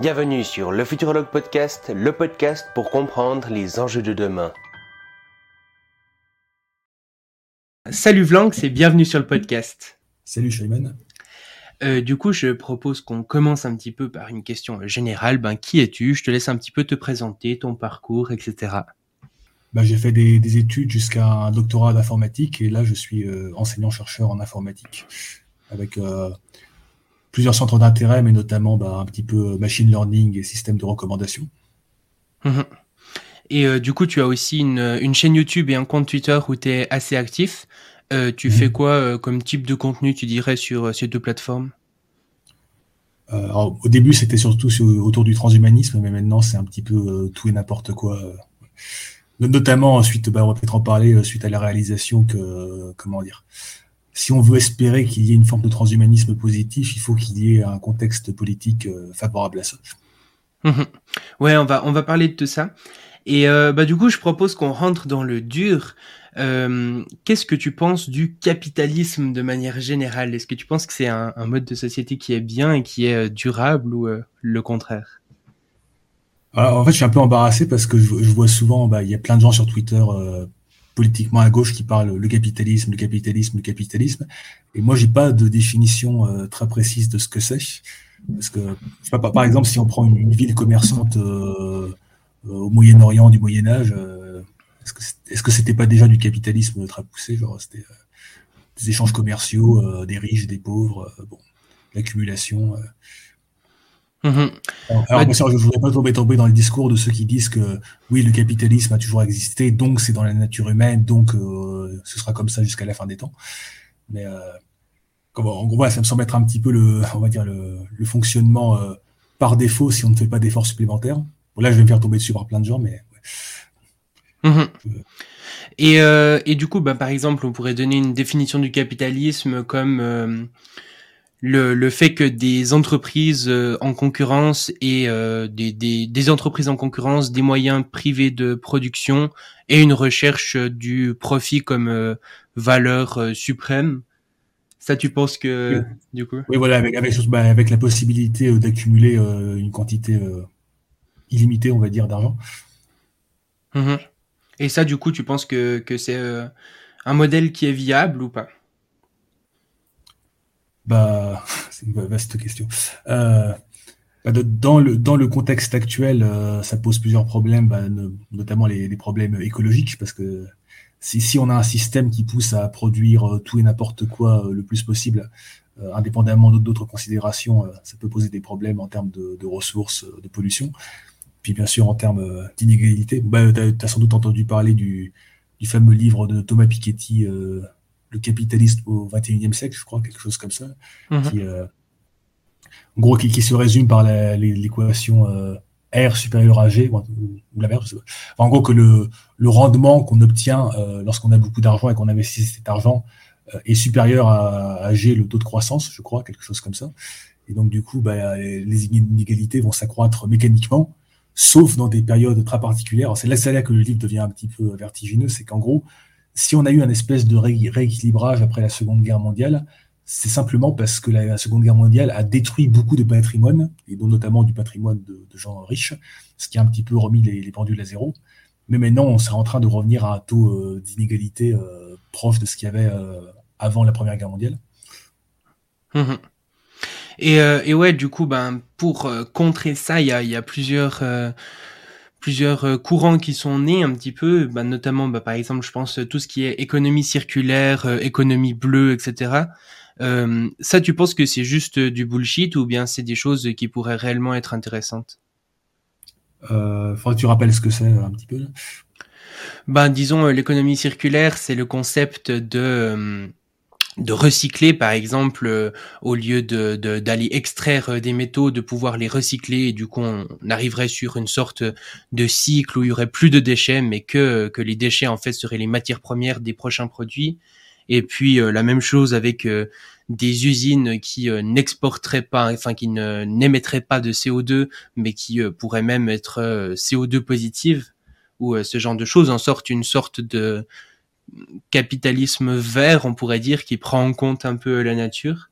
Bienvenue sur le Futurologue Podcast, le podcast pour comprendre les enjeux de demain. Salut Vlanx et bienvenue sur le podcast. Salut Shayman. Euh, du coup, je propose qu'on commence un petit peu par une question générale. Ben, qui es-tu? Je te laisse un petit peu te présenter, ton parcours, etc. Ben, j'ai fait des, études jusqu'à un doctorat d'informatique et là, je suis euh, enseignant-chercheur en informatique avec euh, plusieurs centres d'intérêt, mais notamment ben, un petit peu machine learning et système de recommandation. Mhm. Et du coup, tu as aussi une, chaîne YouTube et un compte Twitter où tu es assez actif. tu mhm. fais quoi comme type de contenu, tu dirais, sur ces deux plateformes? Euh, au début, c'était surtout autour du transhumanisme, mais maintenant, c'est un petit peu euh, tout et n'importe quoi. Euh. Notamment, suite, bah, on va peut-être en parler, suite à la réalisation que, comment dire, si on veut espérer qu'il y ait une forme de transhumanisme positif, il faut qu'il y ait un contexte politique favorable à ça. Mmh ouais, on va, on va parler de ça. Et bah, du coup, je propose qu'on rentre dans le dur. Euh, qu'est-ce que tu penses du capitalisme de manière générale? Est-ce que tu penses que c'est un, mode de société qui est bien et qui est euh, durable ou euh, le contraire? Alors, En fait, je suis un peu embarrassé parce que je, vois souvent, bah, il y a plein de gens sur Twitter politiquement à gauche qui parlent le capitalisme, le capitalisme, le capitalisme. Et moi, j'ai pas de définition très précise de ce que c'est. Parce que, je sais pas, par exemple, si on prend une, ville commerçante au Moyen-Orient du Moyen Âge, est-ce que c'était pas déjà du capitalisme très poussé c'était euh, des échanges commerciaux, euh, des riches, des pauvres, euh, l'accumulation. Mm-hmm. Alors, bah, je ne voudrais pas tomber, tomber dans le discours de ceux qui disent que oui, le capitalisme a toujours existé, donc c'est dans la nature humaine, donc ce sera comme ça jusqu'à la fin des temps. Mais en gros, ça me semble être un petit peu le, on va dire le, fonctionnement par défaut si on ne fait pas d'efforts supplémentaires. Bon, là, je vais me faire tomber dessus par plein de gens, mais Mhm. Et, euh, et, du coup, bah, par exemple, on pourrait donner une définition du capitalisme comme euh, le, le, fait que des entreprises euh, en concurrence et euh, des, des, des, entreprises en concurrence, des moyens privés de production et une recherche du profit comme valeur suprême. Ça, tu penses que, du coup? Oui, voilà, avec, avec, bah, avec la possibilité d'accumuler une quantité illimitée, on va dire, d'argent. Mhm. Et ça, du coup, tu penses que, que c'est euh, un modèle qui est viable ou pas? Bah, c'est une vaste question. Euh, bah, dans, le, contexte actuel, euh, ça pose plusieurs problèmes, bah, notamment les, problèmes écologiques, parce que si, on a un système qui pousse à produire tout et n'importe quoi le plus possible, indépendamment d'autres considérations, ça peut poser des problèmes en termes de, ressources, de pollution. Puis bien sûr, en termes euh, d'inégalité, tu as, sans doute entendu parler du, fameux livre de Thomas Piketty, euh, Le capitalisme au XXIe siècle, je crois, quelque chose comme ça, mhm. qui, euh, en gros, qui, se résume par l'équation R supérieur à G, ou, la merde, en gros, que le, le rendement qu'on obtient lorsqu'on a beaucoup d'argent et qu'on investit cet argent est supérieur à, à, G, le taux de croissance, je crois, quelque chose comme ça. Et donc, du coup, bah, les inégalités vont s'accroître mécaniquement sauf dans des périodes très particulières. C'est là, là que le livre devient un petit peu vertigineux, c'est qu'en gros, si on a eu un espèce de rééquilibrage après la Seconde Guerre mondiale, c'est simplement parce que la, Seconde Guerre mondiale a détruit beaucoup de patrimoine, et dont notamment du patrimoine de, gens riches, ce qui a un petit peu remis les, pendules à zéro. Mais maintenant, on serait en train de revenir à un taux euh, d'inégalité euh, proche de ce qu'il y avait euh, avant la Première Guerre mondiale. Et, euh, et ouais, du coup, ben pour contrer ça, il y a, plusieurs plusieurs courants qui sont nés un petit peu, ben, notamment ben, par exemple, je pense tout ce qui est économie circulaire, économie bleue, etc. Euh, ça, tu penses que c'est juste du bullshit ou bien c'est des choses qui pourraient réellement être intéressantes? Euh, Faudrait que tu rappelles ce que c'est un petit peu. Ben, disons, l'économie circulaire, c'est le concept de de recycler par exemple euh, au lieu de d'aller extraire euh, des métaux de pouvoir les recycler et du coup on arriverait sur une sorte de cycle où il y aurait plus de déchets mais que les déchets en fait seraient les matières premières des prochains produits. Et puis euh, la même chose avec des usines qui n'exporteraient pas enfin qui ne n'émettraient pas de CO2 mais qui pourraient même être CO2 positives ou ce genre de choses en sorte une sorte de capitalisme vert, on pourrait dire, qui prend en compte un peu la nature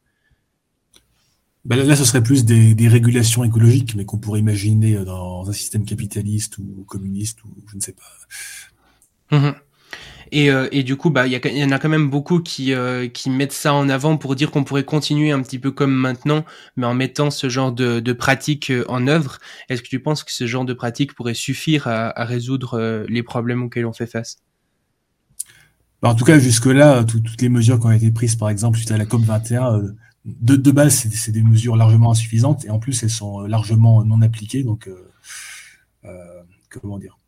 bah, là, ce serait plus des, régulations écologiques, mais qu'on pourrait imaginer dans un système capitaliste ou communiste ou je ne sais pas. Mmh et, euh, et, du coup, bah, il y, en a quand même beaucoup qui, euh, qui mettent ça en avant pour dire qu'on pourrait continuer un petit peu comme maintenant, mais en mettant ce genre de, de pratique en œuvre. Est-ce que tu penses que ce genre de pratique pourrait suffire à, à résoudre les problèmes auxquels on fait face? En tout cas, jusque-là, toutes les mesures qui ont été prises, par exemple, suite à la COP 21, de, de base, c'est des mesures largement insuffisantes et en plus, elles sont euh, largement non appliquées. Donc, euh, euh, comment dire?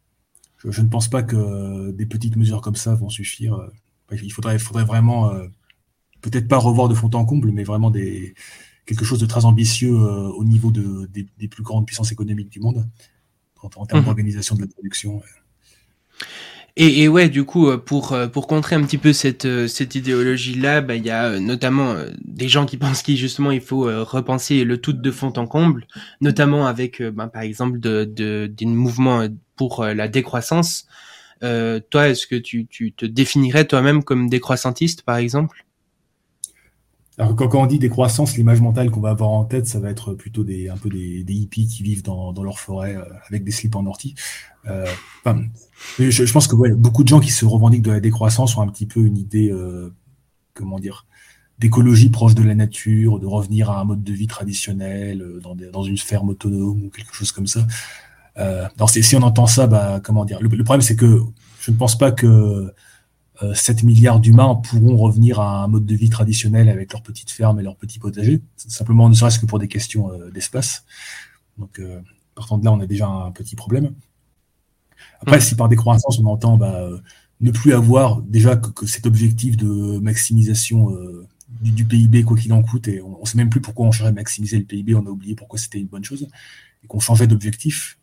Je, ne pense pas que des petites mesures comme ça vont suffire. Il faudrait, faudrait vraiment, peut-être pas revoir de fond en comble, mais vraiment des, quelque chose de très ambitieux au niveau de, des, plus grandes puissances économiques du monde en, termes mmh. d'organisation de la production. Et, et, ouais, du coup, euh, pour euh, pour contrer un petit peu cette euh, cette idéologie-là, bah il y a notamment des gens qui pensent qu'il justement il faut repenser le tout de fond en comble, notamment avec bah, par exemple de de des mouvements pour la décroissance. Toi, est-ce que tu tu te définirais toi-même comme décroissantiste, par exemple? Quand, on dit décroissance, l'image mentale qu'on va avoir en tête, ça va être plutôt un peu des, hippies qui vivent dans, leur forêt avec des slips en ortie. Euh, je, pense que beaucoup de gens qui se revendiquent de la décroissance ont un petit peu une idée, euh, comment dire, d'écologie proche de la nature, de revenir à un mode de vie traditionnel, euh, dans une ferme autonome ou quelque chose comme ça. Euh, si on entend ça, bah, comment dire, le, problème c'est que je ne pense pas que 7 milliards d'humains pourront revenir à un mode de vie traditionnel avec leurs petites fermes et leurs petits potagers, simplement ne serait-ce que pour des questions d'espace. Donc, partant de là, on a déjà un petit problème. Après, mm. si par décroissance, on entend bah, euh, ne plus avoir déjà que, cet objectif de maximisation euh, du, PIB, quoi qu'il en coûte, et on ne sait même plus pourquoi on cherchait à maximiser le PIB, on a oublié pourquoi c'était une bonne chose, et qu'on changeait d'objectif,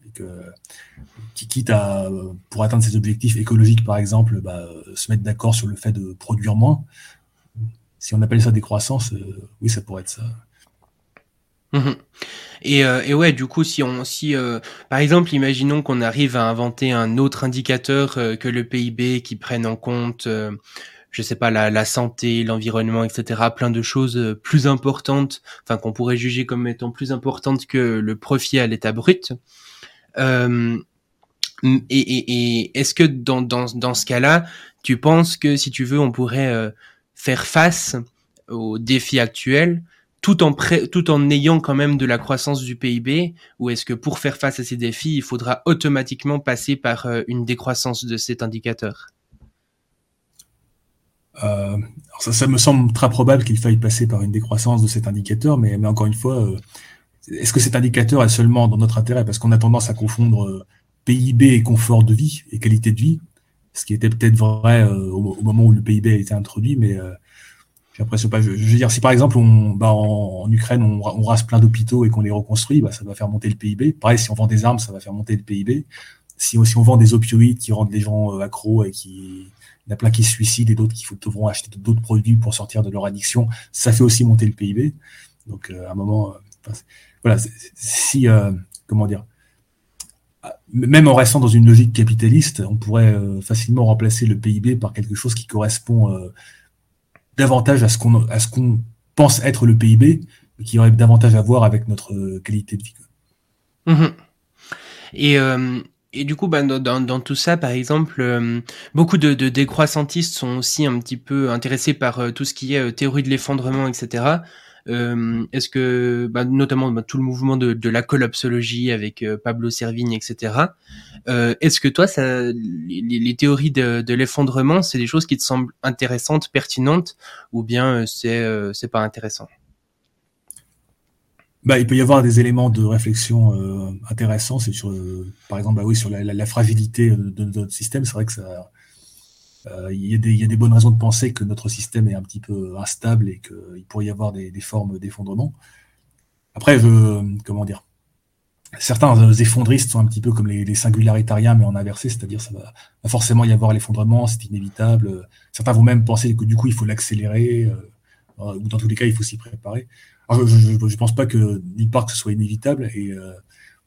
qui quitte à, pour atteindre ces objectifs écologiques, par exemple, bah, se mettre d'accord sur le fait de produire moins. Si on appelle ça décroissance, euh, oui, ça pourrait être ça. Et, euh, et, ouais, du coup, si euh, par exemple, imaginons qu'on arrive à inventer un autre indicateur euh, que le PIB qui prenne en compte, je sais pas, la, la santé, l'environnement, etc., plein de choses plus importantes, enfin qu'on pourrait juger comme étant plus importantes que le profit à l'état brut. Et, et, est-ce que dans, dans, dans ce cas-là, tu penses que si tu veux, on pourrait faire face aux défis actuels tout en, tout en ayant quand même de la croissance du PIB ou est-ce que pour faire face à ces défis, il faudra automatiquement passer par euh, une décroissance de cet indicateur? Euh, ça, me semble très probable qu'il faille passer par une décroissance de cet indicateur, mais, encore une fois, euh, est-ce que cet indicateur est seulement dans notre intérêt? Parce qu'on a tendance à confondre PIB et confort de vie et qualité de vie, ce qui était peut-être vrai au, moment où le PIB a été introduit, mais j'ai pas. Je, veux dire, si par exemple on, bah, en, Ukraine on, rase plein d'hôpitaux et qu'on les reconstruit, bah, ça va faire monter le PIB. Pareil, si on vend des armes, ça va faire monter le PIB. Si, si on vend des opioïdes qui rendent les gens euh, accros et qui il y en a plein qui se suicident et d'autres qui devront acheter d'autres produits pour sortir de leur addiction, ça fait aussi monter le PIB. Donc euh, à un moment, euh, voilà, si comment dire, même en restant dans une logique capitaliste, on pourrait facilement remplacer le PIB par quelque chose qui correspond davantage à ce qu'on pense être le PIB, qui aurait davantage à voir avec notre euh, qualité de vie. Mmh et, euh, et du coup, bah, dans, dans, tout ça, par exemple, euh, beaucoup de, décroissantistes sont aussi un petit peu intéressés par tout ce qui est théorie de l'effondrement, etc. Euh, Est-ce que, bah, notamment bah, tout le mouvement de, la collapsologie avec euh, Pablo Servigne, etc. Euh, Est-ce que toi, ça, les, théories de, l'effondrement, c'est des choses qui te semblent intéressantes, pertinentes, ou bien euh, c'est euh, c'est pas intéressant? Bah, il peut y avoir des éléments de réflexion euh, intéressants. C'est sur, par exemple, bah oui, sur la, fragilité de, notre système. C'est vrai que ça, euh, il, y a des, il, y a des, bonnes raisons de penser que notre système est un petit peu instable et qu'il pourrait y avoir des, formes d'effondrement. Après, comment dire Certains effondristes sont un petit peu comme les, les singularitariens, mais en inversé, c'est-à-dire ça va, forcément y avoir l'effondrement, c'est inévitable. Certains vont même penser que du coup, il faut l'accélérer, euh, ou dans tous les cas, il faut s'y préparer. Je ne pense pas que d'une part que ce soit inévitable, et euh,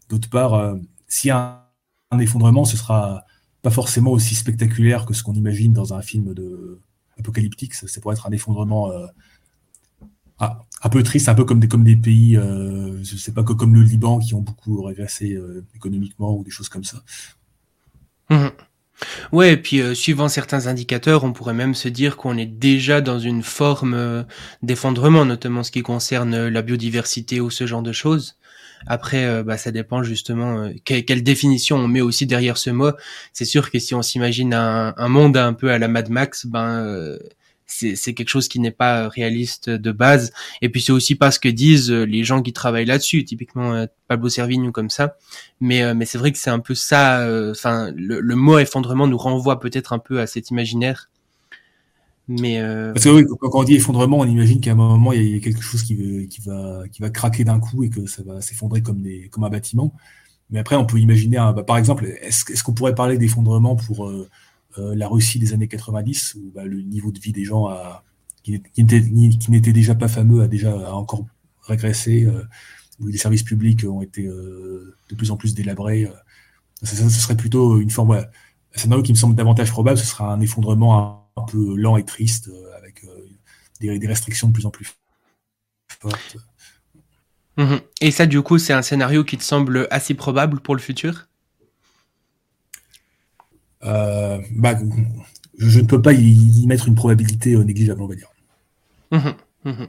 d'autre part, euh, s'il y a un, effondrement, ce sera pas forcément aussi spectaculaire que ce qu'on imagine dans un film de apocalyptique. Ça, pourrait être un effondrement. Euh... Ah, un peu triste, un peu comme des, comme des pays, euh, je sais pas, comme le Liban, qui ont beaucoup régressé euh, économiquement ou des choses comme ça. Mmh. Ouais, et puis euh, suivant certains indicateurs, on pourrait même se dire qu'on est déjà dans une forme d'effondrement, notamment ce qui concerne la biodiversité ou ce genre de choses. Après, bah, ça dépend justement quelle, définition on met aussi derrière ce mot. C'est sûr que si on s'imagine un, un, monde un peu à la Mad Max, ben c'est quelque chose qui n'est pas réaliste de base. Et puis c'est aussi pas ce que disent euh, les gens qui travaillent là-dessus, typiquement euh, Pablo Servigne comme ça. Mais euh, mais c'est vrai que c'est un peu ça. Enfin, le, mot effondrement nous renvoie peut-être un peu à cet imaginaire. Mais parce que oui, quand on dit effondrement, on imagine qu'à un moment il y a quelque chose qui, va qui va craquer d'un coup et que ça va s'effondrer comme comme un bâtiment. Mais après, on peut imaginer, bah, par exemple, est-ce qu'on pourrait parler d'effondrement pour euh, la Russie des années 90, où bah, le niveau de vie des gens a, qui, n'était déjà pas fameux a déjà encore régressé, euh, où les services publics ont été euh, de plus en plus délabrés. Ce, serait plutôt une forme, ouais, un scénario qui me semble davantage probable, ce sera un effondrement un, peu lent et triste, avec des, restrictions de plus en plus fortes. Mmh et ça, du coup, c'est un scénario qui te semble assez probable pour le futur? Euh, bah, je, ne peux pas y, mettre une probabilité euh, négligeable, on va dire. Mmh mmh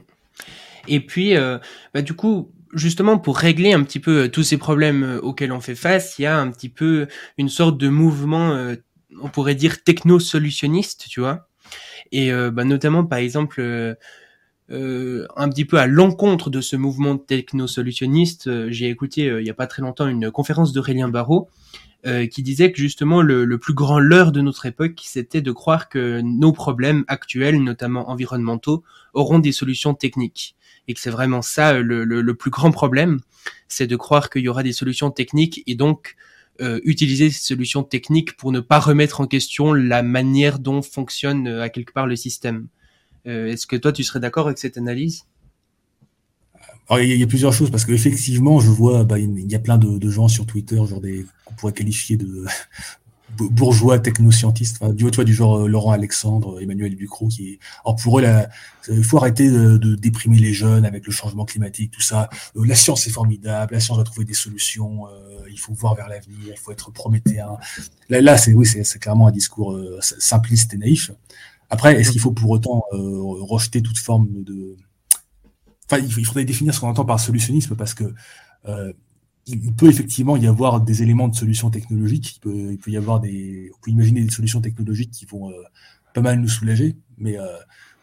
Et puis, euh, bah, du coup, justement, pour régler un petit peu tous ces problèmes auxquels on fait face, il y a un petit peu une sorte de mouvement, on pourrait dire techno-solutionniste, tu vois. Et bah, notamment, par exemple, euh, un petit peu à l'encontre de ce mouvement techno-solutionniste, j'ai écouté il y a pas très longtemps une conférence d'Aurélien Barraud euh, qui disait que justement le, plus grand leurre de notre époque, c'était de croire que nos problèmes actuels, notamment environnementaux, auront des solutions techniques. Et que c'est vraiment ça le, le, plus grand problème, c'est de croire qu'il y aura des solutions techniques et donc euh, utiliser ces solutions techniques pour ne pas remettre en question la manière dont fonctionne euh, à quelque part le système. Euh, Est-ce que toi tu serais d'accord avec cette analyse? Il y, a plusieurs choses parce qu'effectivement, je vois, bah, il y a plein de, de, gens sur Twitter, genre des qu'on pourrait qualifier de bourgeois technoscientistes, enfin, du, tu du genre euh, Laurent Alexandre, Emmanuel Ducrot, qui est, alors pour eux, il faut arrêter de, de, déprimer les jeunes avec le changement climatique, tout ça. Euh, la science est formidable, la science va trouver des solutions, euh, il faut voir vers l'avenir, il faut être prométhéen. Là, là c'est oui, c'est clairement un discours simpliste et naïf. Après, est-ce qu'il faut pour autant rejeter toute forme de il faudrait définir ce qu'on entend par solutionnisme parce que euh, il peut effectivement y avoir des éléments de solutions technologiques. Il peut, il peut y avoir des, on peut imaginer des solutions technologiques qui vont euh, pas mal nous soulager, mais euh,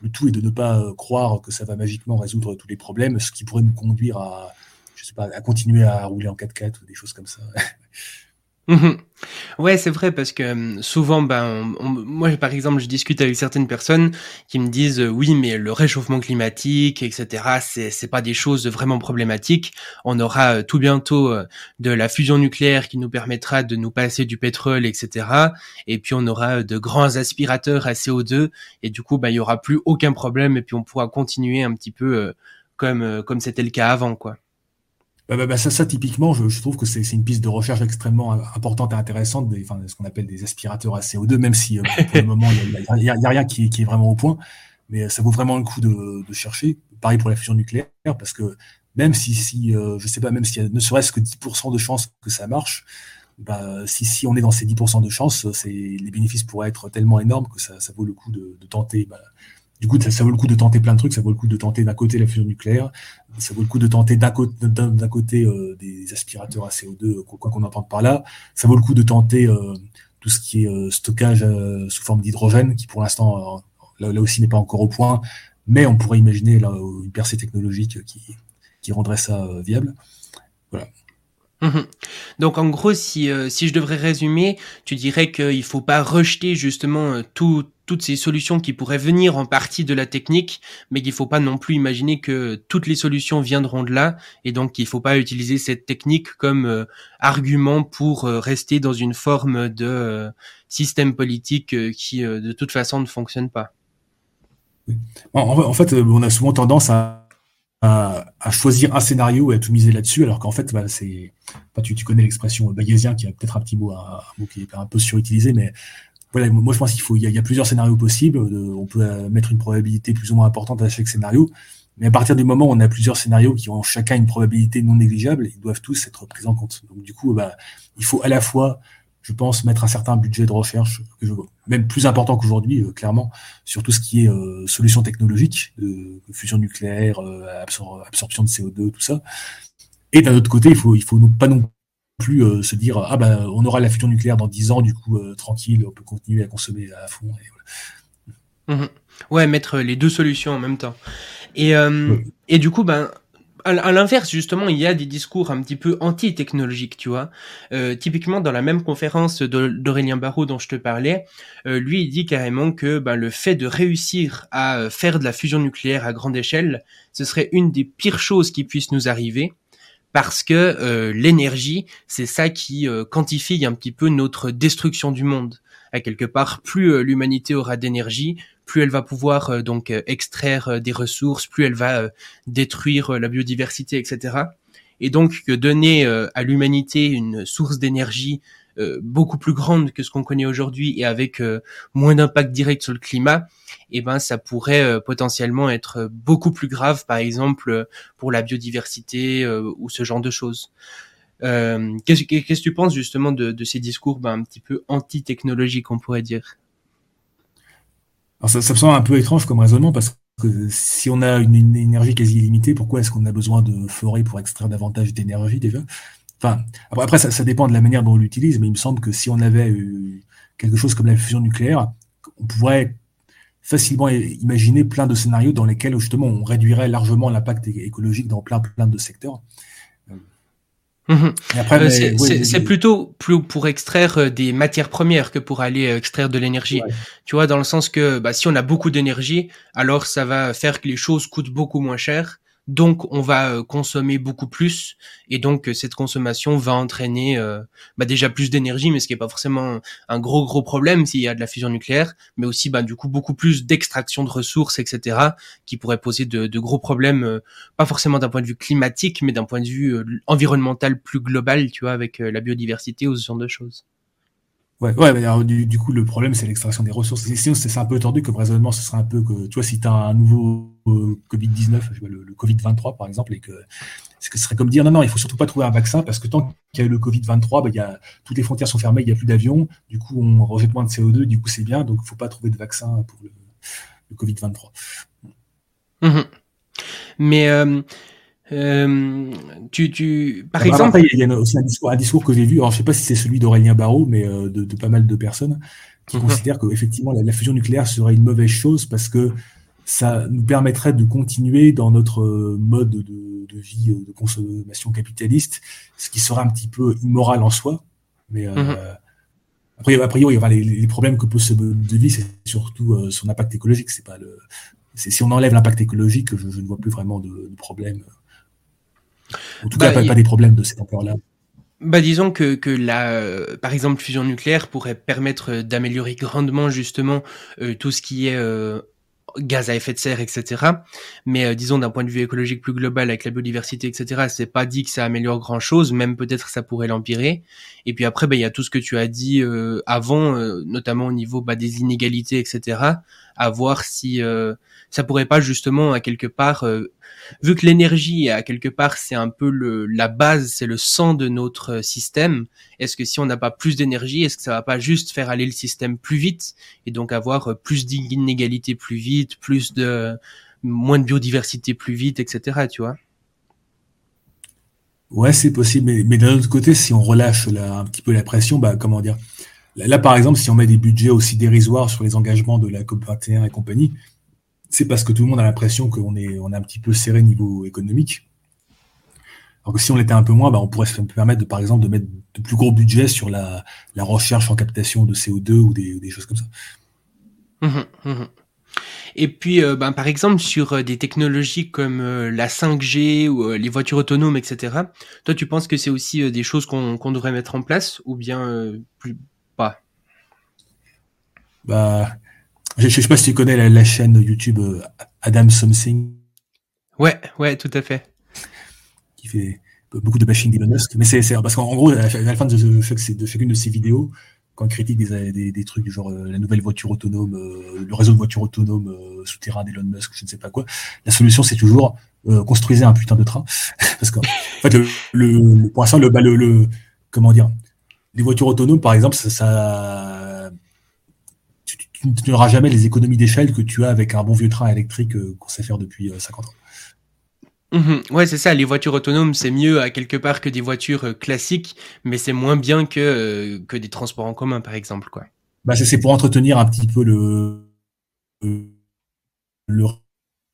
le tout est de ne pas croire que ça va magiquement résoudre tous les problèmes, ce qui pourrait nous conduire à, je sais pas, à continuer à rouler en 4x4 ou des choses comme ça. Mhm. Ouais, c'est vrai parce que hum, souvent, ben, moi par exemple, je discute avec certaines personnes qui me disent euh, oui, mais le réchauffement climatique, etc. C'est pas des choses vraiment problématiques. On aura euh, tout bientôt euh, de la fusion nucléaire qui nous permettra de nous passer du pétrole, etc. Et puis on aura de grands aspirateurs à CO2 et du coup, ben, il y aura plus aucun problème et puis on pourra continuer un petit peu comme comme c'était le cas avant, quoi. Bah, bah, bah, ça, ça, typiquement, je, je trouve que c'est une piste de recherche extrêmement importante et intéressante, des, enfin, ce qu'on appelle des aspirateurs à CO2, même si euh, pour le moment, il n'y a, a, rien qui, qui, est vraiment au point. Mais ça vaut vraiment le coup de, de, chercher. Pareil pour la fusion nucléaire, parce que même si, si euh, je sais pas, même s'il y a ne serait-ce que 10% de chances que ça marche, bah, si, si on est dans ces 10% de chances, les bénéfices pourraient être tellement énormes que ça, ça vaut le coup de, de tenter bah, du coup, ça, vaut le coup de tenter plein de trucs. Ça vaut le coup de tenter d'un côté la fusion nucléaire, ça vaut le coup de tenter d'un côté, d'un côté euh, des aspirateurs à CO2, quoi qu'on entende par là. Ça vaut le coup de tenter euh, tout ce qui est euh, stockage sous forme d'hydrogène, qui pour l'instant là, aussi n'est pas encore au point, mais on pourrait imaginer là, une percée technologique qui, qui rendrait ça viable. Voilà. Mmh Donc en gros, si, si je devrais résumer, tu dirais qu'il faut pas rejeter justement tout, toutes ces solutions qui pourraient venir en partie de la technique, mais qu'il faut pas non plus imaginer que toutes les solutions viendront de là, et donc il faut pas utiliser cette technique comme euh, argument pour euh, rester dans une forme de euh, système politique qui de toute façon ne fonctionne pas. En, fait, on a souvent tendance à, choisir un scénario et à tout miser là-dessus, alors qu'en fait, bah, c'est, tu, connais l'expression bayésien qui a peut-être un petit mot, mot qui est un peu surutilisé, mais voilà, moi je pense qu'il faut, il y, a, plusieurs scénarios possibles. on peut euh, mettre une probabilité plus ou moins importante à chaque scénario. Mais à partir du moment où on a plusieurs scénarios qui ont chacun une probabilité non négligeable, ils doivent tous être pris en compte. Donc du coup, bah, il faut à la fois, je pense, mettre un certain budget de recherche, même plus important qu'aujourd'hui, euh, clairement, sur tout ce qui est euh, solutions technologiques, fusion nucléaire, euh, absorption de CO2, tout ça. Et d'un autre côté, il faut, il faut pas non plus se dire ah bah on aura la fusion nucléaire dans 10 ans, du coup tranquille, on peut continuer à consommer à fond. Et voilà. Mmh ouais, mettre les deux solutions en même temps. Et, euh, et du coup, ben, à l'inverse, justement, il y a des discours un petit peu anti-technologiques, tu vois. Euh, typiquement, dans la même conférence d'Aurélien Barraud dont je te parlais, euh, lui, il dit carrément que ben, le fait de réussir à faire de la fusion nucléaire à grande échelle, ce serait une des pires choses qui puissent nous arriver, parce que euh, l'énergie, c'est ça qui euh, quantifie un petit peu notre destruction du monde. À quelque part, plus euh, l'humanité aura d'énergie, plus elle va pouvoir euh, donc extraire des ressources, plus elle va détruire la biodiversité, etc. Et donc donner à l'humanité une source d'énergie beaucoup plus grande que ce qu'on connaît aujourd'hui et avec moins d'impact direct sur le climat, eh ben ça pourrait potentiellement être beaucoup plus grave, par exemple pour la biodiversité ou ce genre de choses. Qu'est-ce que tu penses justement de, ces discours ben, un petit peu anti-technologiques, on pourrait dire? Alors ça, ça, me semble un peu étrange comme raisonnement parce que si on a une, énergie quasi illimitée, pourquoi est-ce qu'on a besoin de forêt pour extraire davantage d'énergie déjà? Enfin, après, ça, ça, dépend de la manière dont on l'utilise, mais il me semble que si on avait quelque chose comme la fusion nucléaire, on pourrait facilement imaginer plein de scénarios dans lesquels justement on réduirait largement l'impact écologique dans plein plein de secteurs. Mhm. Euh, c'est plutôt plus pour extraire euh, des matières premières que pour aller euh, extraire de l'énergie. Tu vois, dans le sens que bah, si on a beaucoup d'énergie, alors ça va faire que les choses coûtent beaucoup moins cher donc on va euh, consommer beaucoup plus et donc euh, cette consommation va entraîner euh, bah déjà plus d'énergie, mais ce qui est pas forcément un gros gros problème s'il y a de la fusion nucléaire, mais aussi bah du coup beaucoup plus d'extraction de ressources, etc. qui pourrait poser de, de gros problèmes, pas forcément d'un point de vue climatique, mais d'un point de vue environnemental plus global, tu vois, avec la biodiversité ou ce genre de choses. Ouais, ouais, mais alors, du, du, coup, le problème, c'est l'extraction des ressources. Sinon, c'est un peu tordu comme raisonnement. Ce serait un peu que, tu vois, si tu as un nouveau euh, Covid-19, le, le Covid-23, par exemple, et que, ce serait comme dire, non, non, il faut surtout pas trouver un vaccin parce que tant qu'il y a eu le Covid-23, bah, il y a, toutes les frontières sont fermées, il n'y a plus d'avions, du coup, on rejette moins de CO2, du coup, c'est bien, donc il faut pas trouver de vaccin pour le, le Covid-23. Mmh mais, euh, euh, tu, tu, par exemple. il y a aussi un discours, un discours que j'ai vu. Alors, je sais pas si c'est celui d'Aurélien Barraud, mais euh, de, de, pas mal de personnes qui mhm. considèrent qu'effectivement la, la, fusion nucléaire serait une mauvaise chose parce que ça nous permettrait de continuer dans notre euh, mode de, de vie de consommation capitaliste, ce qui serait un petit peu immoral en soi. Mais euh, mhm. après, a priori, enfin, les, les, problèmes que pose ce mode de vie, c'est surtout son impact écologique. C'est pas le, si on enlève l'impact écologique, je, je, ne vois plus vraiment de, de problème. En tout cas, bah, pas, des problèmes de cette ampleur-là. Bah disons que, que la, euh, par exemple, fusion nucléaire pourrait permettre d'améliorer grandement justement euh, tout ce qui est euh, gaz à effet de serre, etc. Mais disons d'un point de vue écologique plus global avec la biodiversité, etc. C'est pas dit que ça améliore grand chose, même peut-être ça pourrait l'empirer. Et puis après, bah, il y a tout ce que tu as dit avant, notamment au niveau bah, des inégalités, etc. À voir si ça pourrait pas justement à quelque part vu que l'énergie à quelque part c'est un peu le, la base, c'est le sang de notre système. Est-ce que si on n'a pas plus d'énergie, est-ce que ça va pas juste faire aller le système plus vite et donc avoir plus d'inégalités plus vite, plus de moins de biodiversité plus vite, etc. Tu vois? Ouais, c'est possible, mais, d'un autre côté, si on relâche un petit peu la pression, bah comment dire Là, par exemple, si on met des budgets aussi dérisoires sur les engagements de la COP 21 et compagnie, c'est parce que tout le monde a l'impression qu'on est, un petit peu serré niveau économique. Alors que si on l'était un peu moins, bah, on pourrait se permettre de, par exemple, de mettre de plus gros budgets sur la, recherche en captation de CO2 ou des, choses comme ça. Mmh mmh Et puis, euh, ben, par exemple, sur euh, des technologies comme euh, la 5G ou les voitures autonomes, etc., toi, tu penses que c'est aussi des choses qu'on devrait mettre en place ou bien plus Bah, je, ne sais pas si tu connais la, chaîne YouTube euh, Adam Something. Ouais, ouais, tout à fait. Qui fait beaucoup de bashing d'Elon Musk. Mais c'est parce qu'en gros, à la fin de, de chacune de ses vidéos, quand ils critiquent des, des, trucs du genre la nouvelle voiture autonome, le réseau de voitures autonomes souterrain d'Elon Musk, je ne sais pas quoi. La solution, c'est toujours construisez un putain de train, parce qu'en fait, le, le, pour l'instant, le, bah, le, le, comment dire, les voitures autonomes, par exemple, ça, ça tu, n'auras jamais les économies d'échelle que tu as avec un bon vieux train électrique qu'on sait faire depuis 50 ans. Mmh ouais, c'est ça. Les voitures autonomes, c'est mieux à quelque part que des voitures euh, classiques, mais c'est moins bien que, euh, que des transports en commun, par exemple, quoi. Bah, c'est pour entretenir un petit peu le, le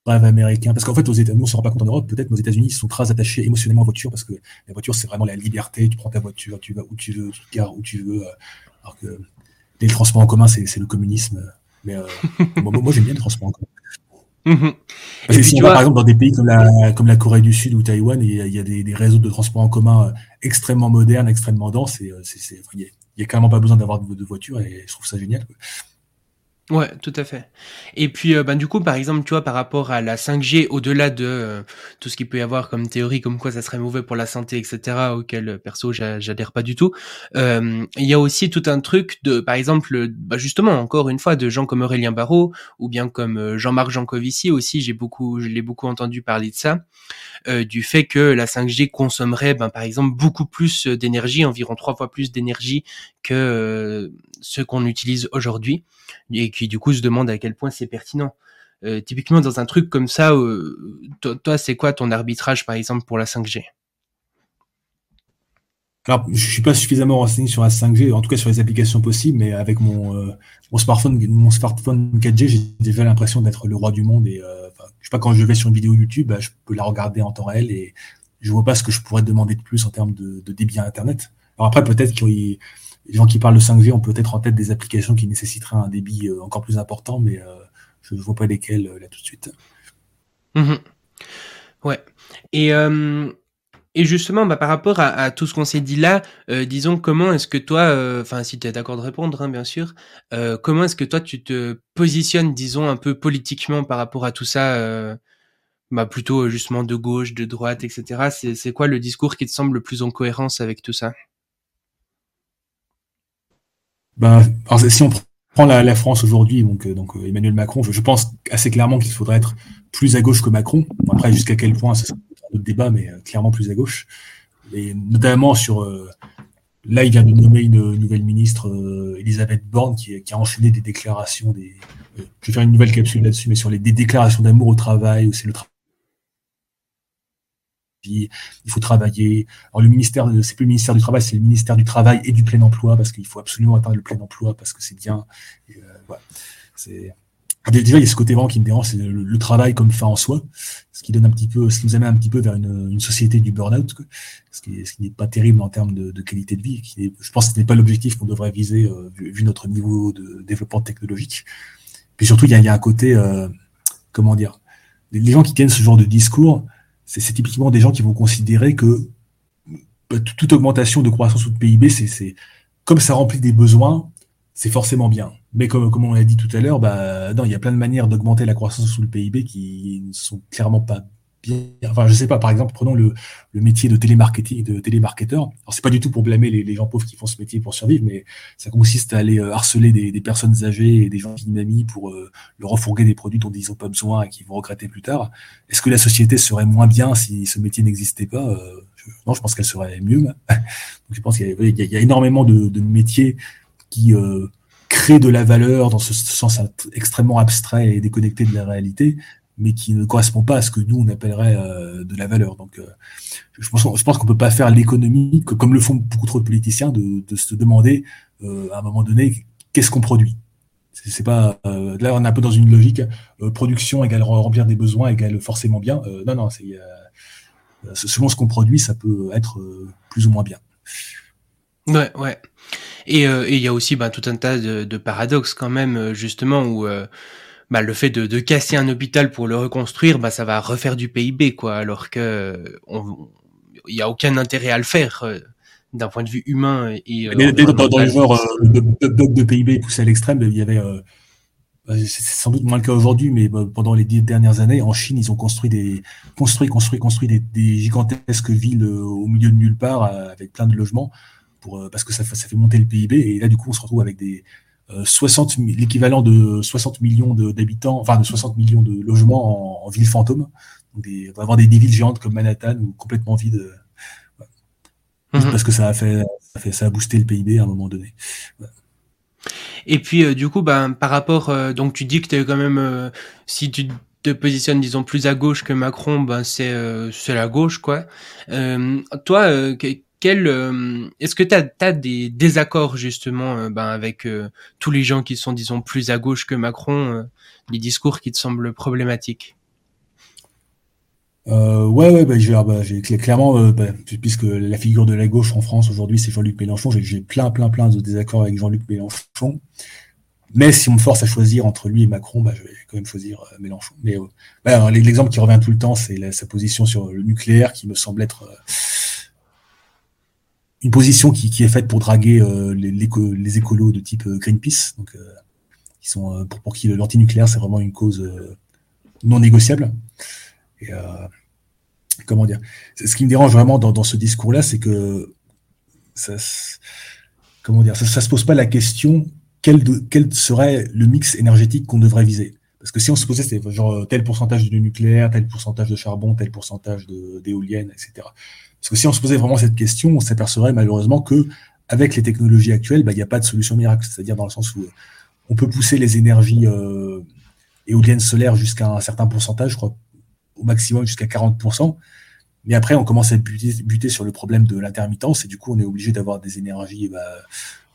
rêve américain. Parce qu'en fait, aux États-Unis, on se rend pas compte en Europe, peut-être, mais aux États-Unis, ils sont très attachés émotionnellement aux voitures parce que la voiture, c'est vraiment la liberté. Tu prends ta voiture, tu vas où tu veux, tu te gares où tu veux. Euh, alors que les transports en commun, c'est le communisme. Mais moi, moi j'aime bien les transports en commun. Mmh et si on va par exemple dans des pays comme la, comme la Corée du Sud ou Taïwan, il y a, il y a des, des, réseaux de transport en commun euh, extrêmement modernes, extrêmement denses, et euh, il n'y a, carrément pas besoin d'avoir de, de voiture, et je trouve ça génial. Quoi. Ouais, tout à fait. Et puis, euh, ben, du coup, par exemple, tu vois, par rapport à la 5G, au-delà de euh, tout ce qu'il peut y avoir comme théorie, comme quoi ça serait mauvais pour la santé, etc., auquel, euh, perso, j'adhère pas du tout, il y a aussi tout un truc de, par exemple, bah, justement, encore une fois, de gens comme Aurélien Barraud, ou bien comme Jean-Marc Jancovici aussi, j'ai beaucoup, je l'ai beaucoup entendu parler de ça, du fait que la 5G consommerait, ben, par exemple, beaucoup plus d'énergie, environ trois fois plus d'énergie que ce qu'on utilise aujourd'hui et qui du coup se demande à quel point c'est pertinent. Euh, typiquement dans un truc comme ça, euh, toi, c'est quoi ton arbitrage par exemple pour la 5G alors, je suis pas suffisamment renseigné sur la 5G, en tout cas sur les applications possibles, mais avec mon, euh, smartphone, mon smartphone 4G, j'ai déjà l'impression d'être le roi du monde. Et euh, je sais pas quand je vais sur une vidéo YouTube, bah, je peux la regarder en temps réel et je vois pas ce que je pourrais demander de plus en termes de, de débit à Internet. Alors après, peut-être qu'il les gens qui parlent de 5G ont peut-être en tête des applications qui nécessiteraient un débit euh, encore plus important, mais euh, je ne vois pas lesquelles euh, là tout de suite. Mmh ouais. Et, justement, bah, par rapport à, tout ce qu'on s'est dit là, disons, comment est-ce que toi, enfin, si tu es d'accord de répondre, hein, bien sûr, comment est-ce que toi, tu te positionnes, disons, un peu politiquement par rapport à tout ça bah, plutôt justement de gauche, de droite, etc. C'est quoi le discours qui te semble le plus en cohérence avec tout ça? Ben, si on prend la, la France aujourd'hui, donc, euh, donc euh, Emmanuel Macron, je, pense assez clairement qu'il faudrait être plus à gauche que Macron. Après, jusqu'à quel point, c'est un autre débat, mais euh, clairement plus à gauche. Et notamment sur. là, il vient de nommer une nouvelle ministre, Elisabeth Borne, qui, qui, a enchaîné des déclarations. Des, je vais faire une nouvelle capsule là-dessus, mais sur les des déclarations d'amour au travail, où c'est le travail il faut travailler. Alors le ministère, c'est plus le ministère du travail, c'est le ministère du travail et du plein emploi parce qu'il faut absolument atteindre le plein emploi parce que c'est bien. Euh, déjà il y a ce côté vraiment qui me dérange, c'est le, travail comme fin en soi, ce qui donne un petit peu, ce qui nous amène un petit peu vers une, société du burn-out, ce qui, n'est pas terrible en termes de, qualité de vie. Qui je pense que ce n'est pas l'objectif qu'on devrait viser euh, vu, notre niveau de développement technologique. Puis surtout, il y a, un côté, euh, comment dire, les gens qui tiennent ce genre de discours, c'est typiquement des gens qui vont considérer que bah, toute augmentation de croissance ou de PIB, c'est comme ça remplit des besoins, c'est forcément bien. Mais comme, on l'a dit tout à l'heure, bah, il y a plein de manières d'augmenter la croissance ou le PIB qui ne sont clairement pas Enfin, je sais pas, par exemple, prenons le, métier de télémarketing, de télémarketeur. Alors, c'est pas du tout pour blâmer les, gens pauvres qui font ce métier pour survivre, mais ça consiste à aller euh, harceler des, personnes âgées et des gens qui mamie pour euh, leur refourguer des produits dont ils n'ont pas besoin et qu'ils vont regretter plus tard. Est-ce que la société serait moins bien si ce métier n'existait pas? Euh, Non, je pense qu'elle serait mieux. Donc, je pense qu'il y, a énormément de, métiers qui créent de la valeur dans ce sens extrêmement abstrait et déconnecté de la réalité, mais qui ne correspond pas à ce que nous on appellerait euh, de la valeur. Donc, euh, je pense, je pense qu'on peut pas faire l'économie, comme le font beaucoup trop de politiciens, de, se demander euh, à un moment donné qu'est-ce qu'on produit. C'est pas là on est un peu dans une logique production égale remplir des besoins égale forcément bien. non non, c'est selon ce qu'on produit, ça peut être plus ou moins bien. Ouais ouais. Et il y a aussi bah, tout un tas de paradoxes quand même justement où bah, le fait de, de, casser un hôpital pour le reconstruire, bah, ça va refaire du PIB, quoi, alors que il y a aucun intérêt à le faire euh, d'un point de vue humain et euh, dans, dans, le genre euh, de, de, PIB poussé à l'extrême, il y avait bah, c'est sans doute moins le cas aujourd'hui, mais bah, pendant les dix dernières années, en Chine, ils ont construit des construit, construit, construit des, des gigantesques villes au milieu de nulle part avec plein de logements pour, parce que ça, ça fait monter le PIB. Et là, du coup, on se retrouve avec des 60 l'équivalent de 60 millions d'habitants, enfin de 60 millions de logements en, ville fantôme. Donc on va avoir des, villes géantes comme Manhattan ou complètement vides. Mhm. Parce que ça a fait, ça a fait, ça a boosté le PIB à un moment donné. Et puis du coup, ben par rapport, donc tu dis que tu es quand même, si tu te positionnes disons plus à gauche que Macron, ben c'est c'est la gauche quoi. toi, quel est-ce que tu as, des désaccords justement ben, avec tous les gens qui sont disons plus à gauche que Macron, les discours qui te semblent problématiques? Euh, ouais, ouais, bah, clairement, euh, puisque la figure de la gauche en France aujourd'hui, c'est Jean-Luc Mélenchon, j'ai, plein, plein, plein de désaccords avec Jean-Luc Mélenchon. Mais si on me force à choisir entre lui et Macron, bah, je vais quand même choisir euh, Mélenchon. Mais euh, l'exemple qui revient tout le temps, c'est sa position sur le nucléaire, qui me semble être une position qui, est faite pour draguer les, les, écolos de type Greenpeace, donc qui sont pour, qui l'antinucléaire c'est vraiment une cause non négociable. Et, euh, comment dire? Ce qui me dérange vraiment dans, ce discours-là, c'est que ça, comment dire, ça, se pose pas la question quel, serait le mix énergétique qu'on devrait viser? Parce que si on se posait, genre tel pourcentage de nucléaire, tel pourcentage de charbon, tel pourcentage d'éoliennes, etc. Parce que si on se posait vraiment cette question, on s'apercevrait malheureusement que avec les technologies actuelles, bah, il n'y a pas de solution miracle. C'est-à-dire dans le sens où on peut pousser les énergies euh, éoliennes solaires jusqu'à un certain pourcentage, je crois au maximum jusqu'à 40%. Mais après, on commence à buter, sur le problème de l'intermittence et du coup, on est obligé d'avoir des énergies bah,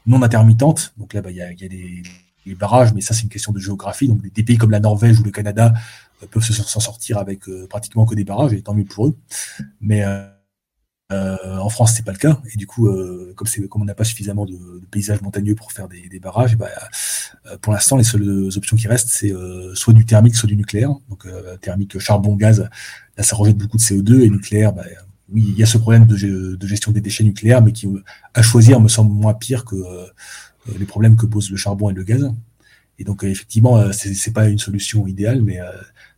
non intermittentes. Donc là, bah, il y, a, des, barrages, mais ça, c'est une question de géographie. Donc des, pays comme la Norvège ou le Canada euh, peuvent s'en sortir avec euh, pratiquement que des barrages, et tant mieux pour eux. Mais euh, euh, en France, c'est pas le cas. Et du coup, euh, comme, comme on n'a pas suffisamment de, de, paysages montagneux pour faire des, des barrages, bah, euh, pour l'instant, les seules options qui restent, c'est soit du thermique, soit du nucléaire. Donc, thermique, charbon, gaz, là, ça rejette beaucoup de CO2. Et nucléaire, bah, oui, il y a ce problème de, de, gestion des déchets nucléaires, mais qui, à choisir, me semble moins pire que les problèmes que posent le charbon et le gaz. Et donc, effectivement, c'est pas une solution idéale, mais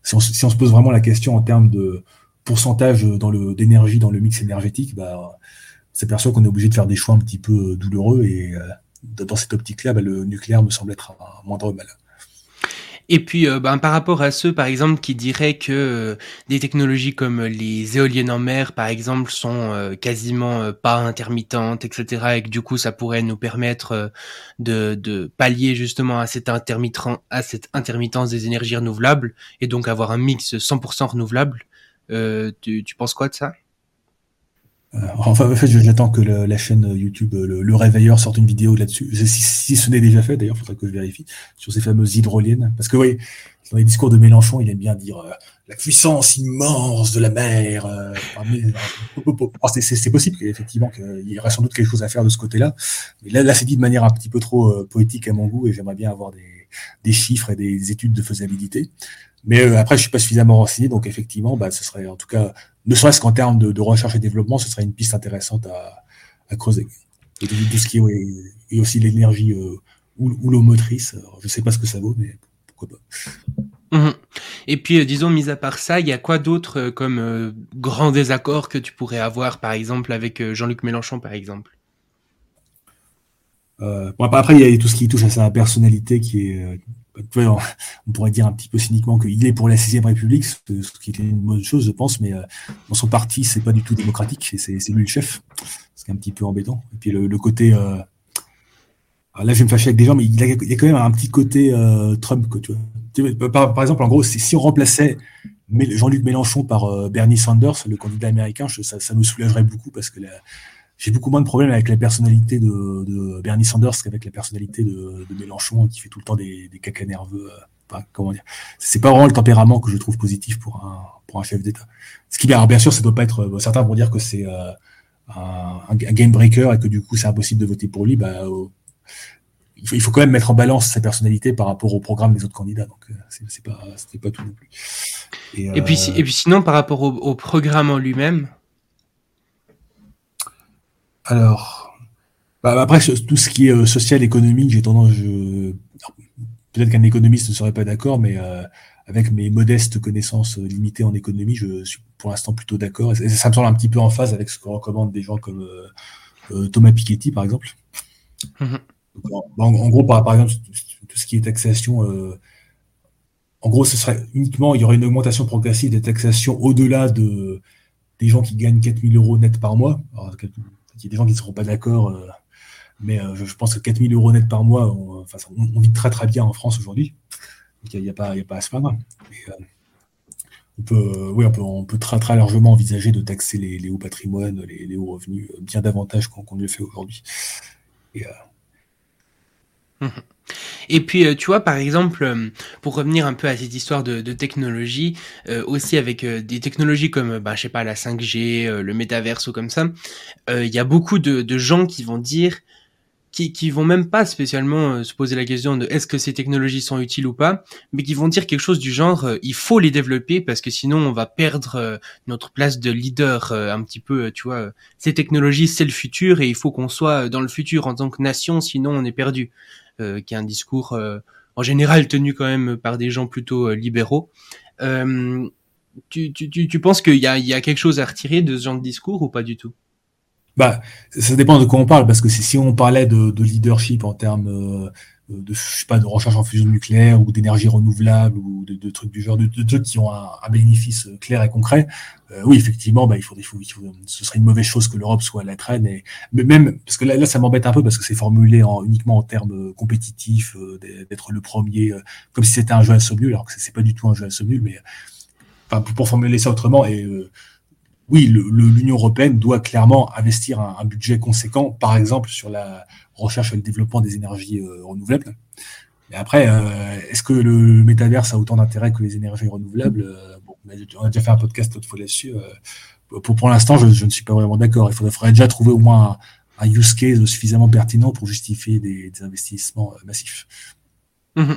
si on, si on se pose vraiment la question en termes de pourcentage dans le, d'énergie dans le mix énergétique, bah, on s'aperçoit qu'on est obligé de faire des choix un petit peu douloureux et euh, dans cette optique-là, bah, le nucléaire me semble être un moindre mal. Et puis, euh, ben, par rapport à ceux, par exemple, qui diraient que euh, des technologies comme les éoliennes en mer, par exemple, sont quasiment pas intermittentes, etc., et que du coup, ça pourrait nous permettre de, de pallier justement à cette intermittence des énergies renouvelables, et donc avoir un mix 100% renouvelable, euh, tu, penses quoi de ça? Euh, Enfin, en fait, j'attends que la chaîne YouTube, le, Réveilleur, sorte une vidéo là-dessus. Si, ce n'est déjà fait, d'ailleurs, il faudrait que je vérifie, sur ces fameuses hydroliennes. Parce que, oui, dans les discours de Mélenchon, il aime bien dire euh, la puissance immense de la mer. c'est possible, effectivement, qu'il y aurait sans doute quelque chose à faire de ce côté-là. Mais là c'est dit de manière un petit peu trop poétique à mon goût, et j'aimerais bien avoir des, des chiffres et des études de faisabilité. Mais euh, après, je suis pas suffisamment renseigné, donc effectivement, bah, ce serait en tout cas, ne serait-ce qu'en termes de, recherche et développement, ce serait une piste intéressante à, creuser. Et tout, ce qui est aussi l'énergie euh, ou, l'eau motrice. je sais pas ce que ça vaut, mais pourquoi pas. Mmh. Et puis, euh, disons, mis à part ça, il y a quoi d'autre comme grand désaccord que tu pourrais avoir, par exemple, avec Jean-Luc Mélenchon, par exemple? Bon, Après, il y a tout ce qui touche à sa personnalité qui est on pourrait dire un petit peu cyniquement qu'il est pour la sixième République, ce qui est une bonne chose, je pense, mais euh, dans son parti, c'est pas du tout démocratique, c'est lui le chef, ce qui est un petit peu embêtant. Et puis le, côté, euh, là je vais me fâcher avec des gens, mais il y a, quand même un petit côté euh, Trump, tu vois. Par, exemple, en gros, si, on remplaçait Jean-Luc Mélenchon par Bernie Sanders, le candidat américain, ça, ça, nous soulagerait beaucoup parce que j'ai beaucoup moins de problèmes avec la personnalité de, Bernie Sanders qu'avec la personnalité de, Mélenchon qui fait tout le temps des, des cacas nerveux. Euh, comment dire C'est pas vraiment le tempérament que je trouve positif pour un pour un chef d'État. Ce qui bien, bien sûr, ça doit pas être. Euh, certains vont dire que c'est euh, un, game breaker et que du coup c'est impossible de voter pour lui. Bah, il, faut, il faut quand même mettre en balance sa personnalité par rapport au programme des autres candidats. Donc c'est pas pas tout non plus. Et, puis et puis sinon par rapport au programme en lui-même. Alors, bah, après, tout ce qui est euh, social, économique, j'ai tendance, je... peut-être qu'un économiste ne serait pas d'accord, mais euh, avec mes modestes connaissances euh, limitées en économie, je suis pour l'instant plutôt d'accord. Et ça me semble un petit peu en phase avec ce que recommandent des gens comme Thomas Piketty, par exemple. Mhm. en, gros, par, par, exemple, tout ce qui est taxation, en gros, ce serait uniquement, il y aurait une augmentation progressive des taxations au-delà de, des gens qui gagnent 4000 euros net par mois. Il y a des gens qui ne seront pas d'accord, mais je, pense que 4000 euros net par mois, on, vit très très bien en France aujourd'hui. il n'y a, pas, a pas à se plaindre on peut, oui, on peut, très, très largement envisager de taxer les, hauts patrimoines, les, hauts revenus, euh, bien davantage qu'on ne le fait aujourd'hui. Et, euh, Et puis, euh, tu vois, par exemple, pour revenir un peu à cette histoire de, technologie, aussi avec des technologies comme, bah, je sais pas, la 5G, le métaverse ou comme ça, il y a beaucoup de, de, gens qui vont dire qui, qui vont même pas spécialement euh, se poser la question de est-ce que ces technologies sont utiles ou pas, mais qui vont dire quelque chose du genre euh, il faut les développer parce que sinon on va perdre euh, notre place de leader un petit peu, tu vois. Ces technologies c'est le futur et il faut qu'on soit dans le futur en tant que nation, sinon on est perdu. Qui est un discours en général tenu quand même par des gens plutôt libéraux. Tu, penses qu'il y a, quelque chose à retirer de ce genre de discours ou pas du tout? Bah, ça dépend de quoi on parle, parce que si, on parlait de, leadership en termes euh, de, je sais pas, de recherche en fusion nucléaire ou d'énergie renouvelable ou de, trucs du genre, de, trucs qui ont un, bénéfice clair et concret, euh, oui, effectivement, bah, il faut, il faut, ce serait une mauvaise chose que l'Europe soit à la traîne. Et, mais même, parce que là, ça m'embête un peu parce que c'est formulé en, uniquement en termes compétitifs, euh, d'être le premier, comme si c'était un jeu à somme alors que c'est pas du tout un jeu à somme mais enfin, pour, pour formuler ça autrement, et oui, l'Union européenne doit clairement investir un, budget conséquent, par exemple sur la recherche et le développement des énergies euh, renouvelables. Mais après, euh, est-ce que le métaverse a autant d'intérêt que les énergies renouvelables? Euh, On a déjà fait un podcast l'autre fois là-dessus. pour l'instant, je, ne suis pas vraiment d'accord. Il faudrait, déjà trouver au moins un, use case suffisamment pertinent pour justifier des, investissements massifs. Mmh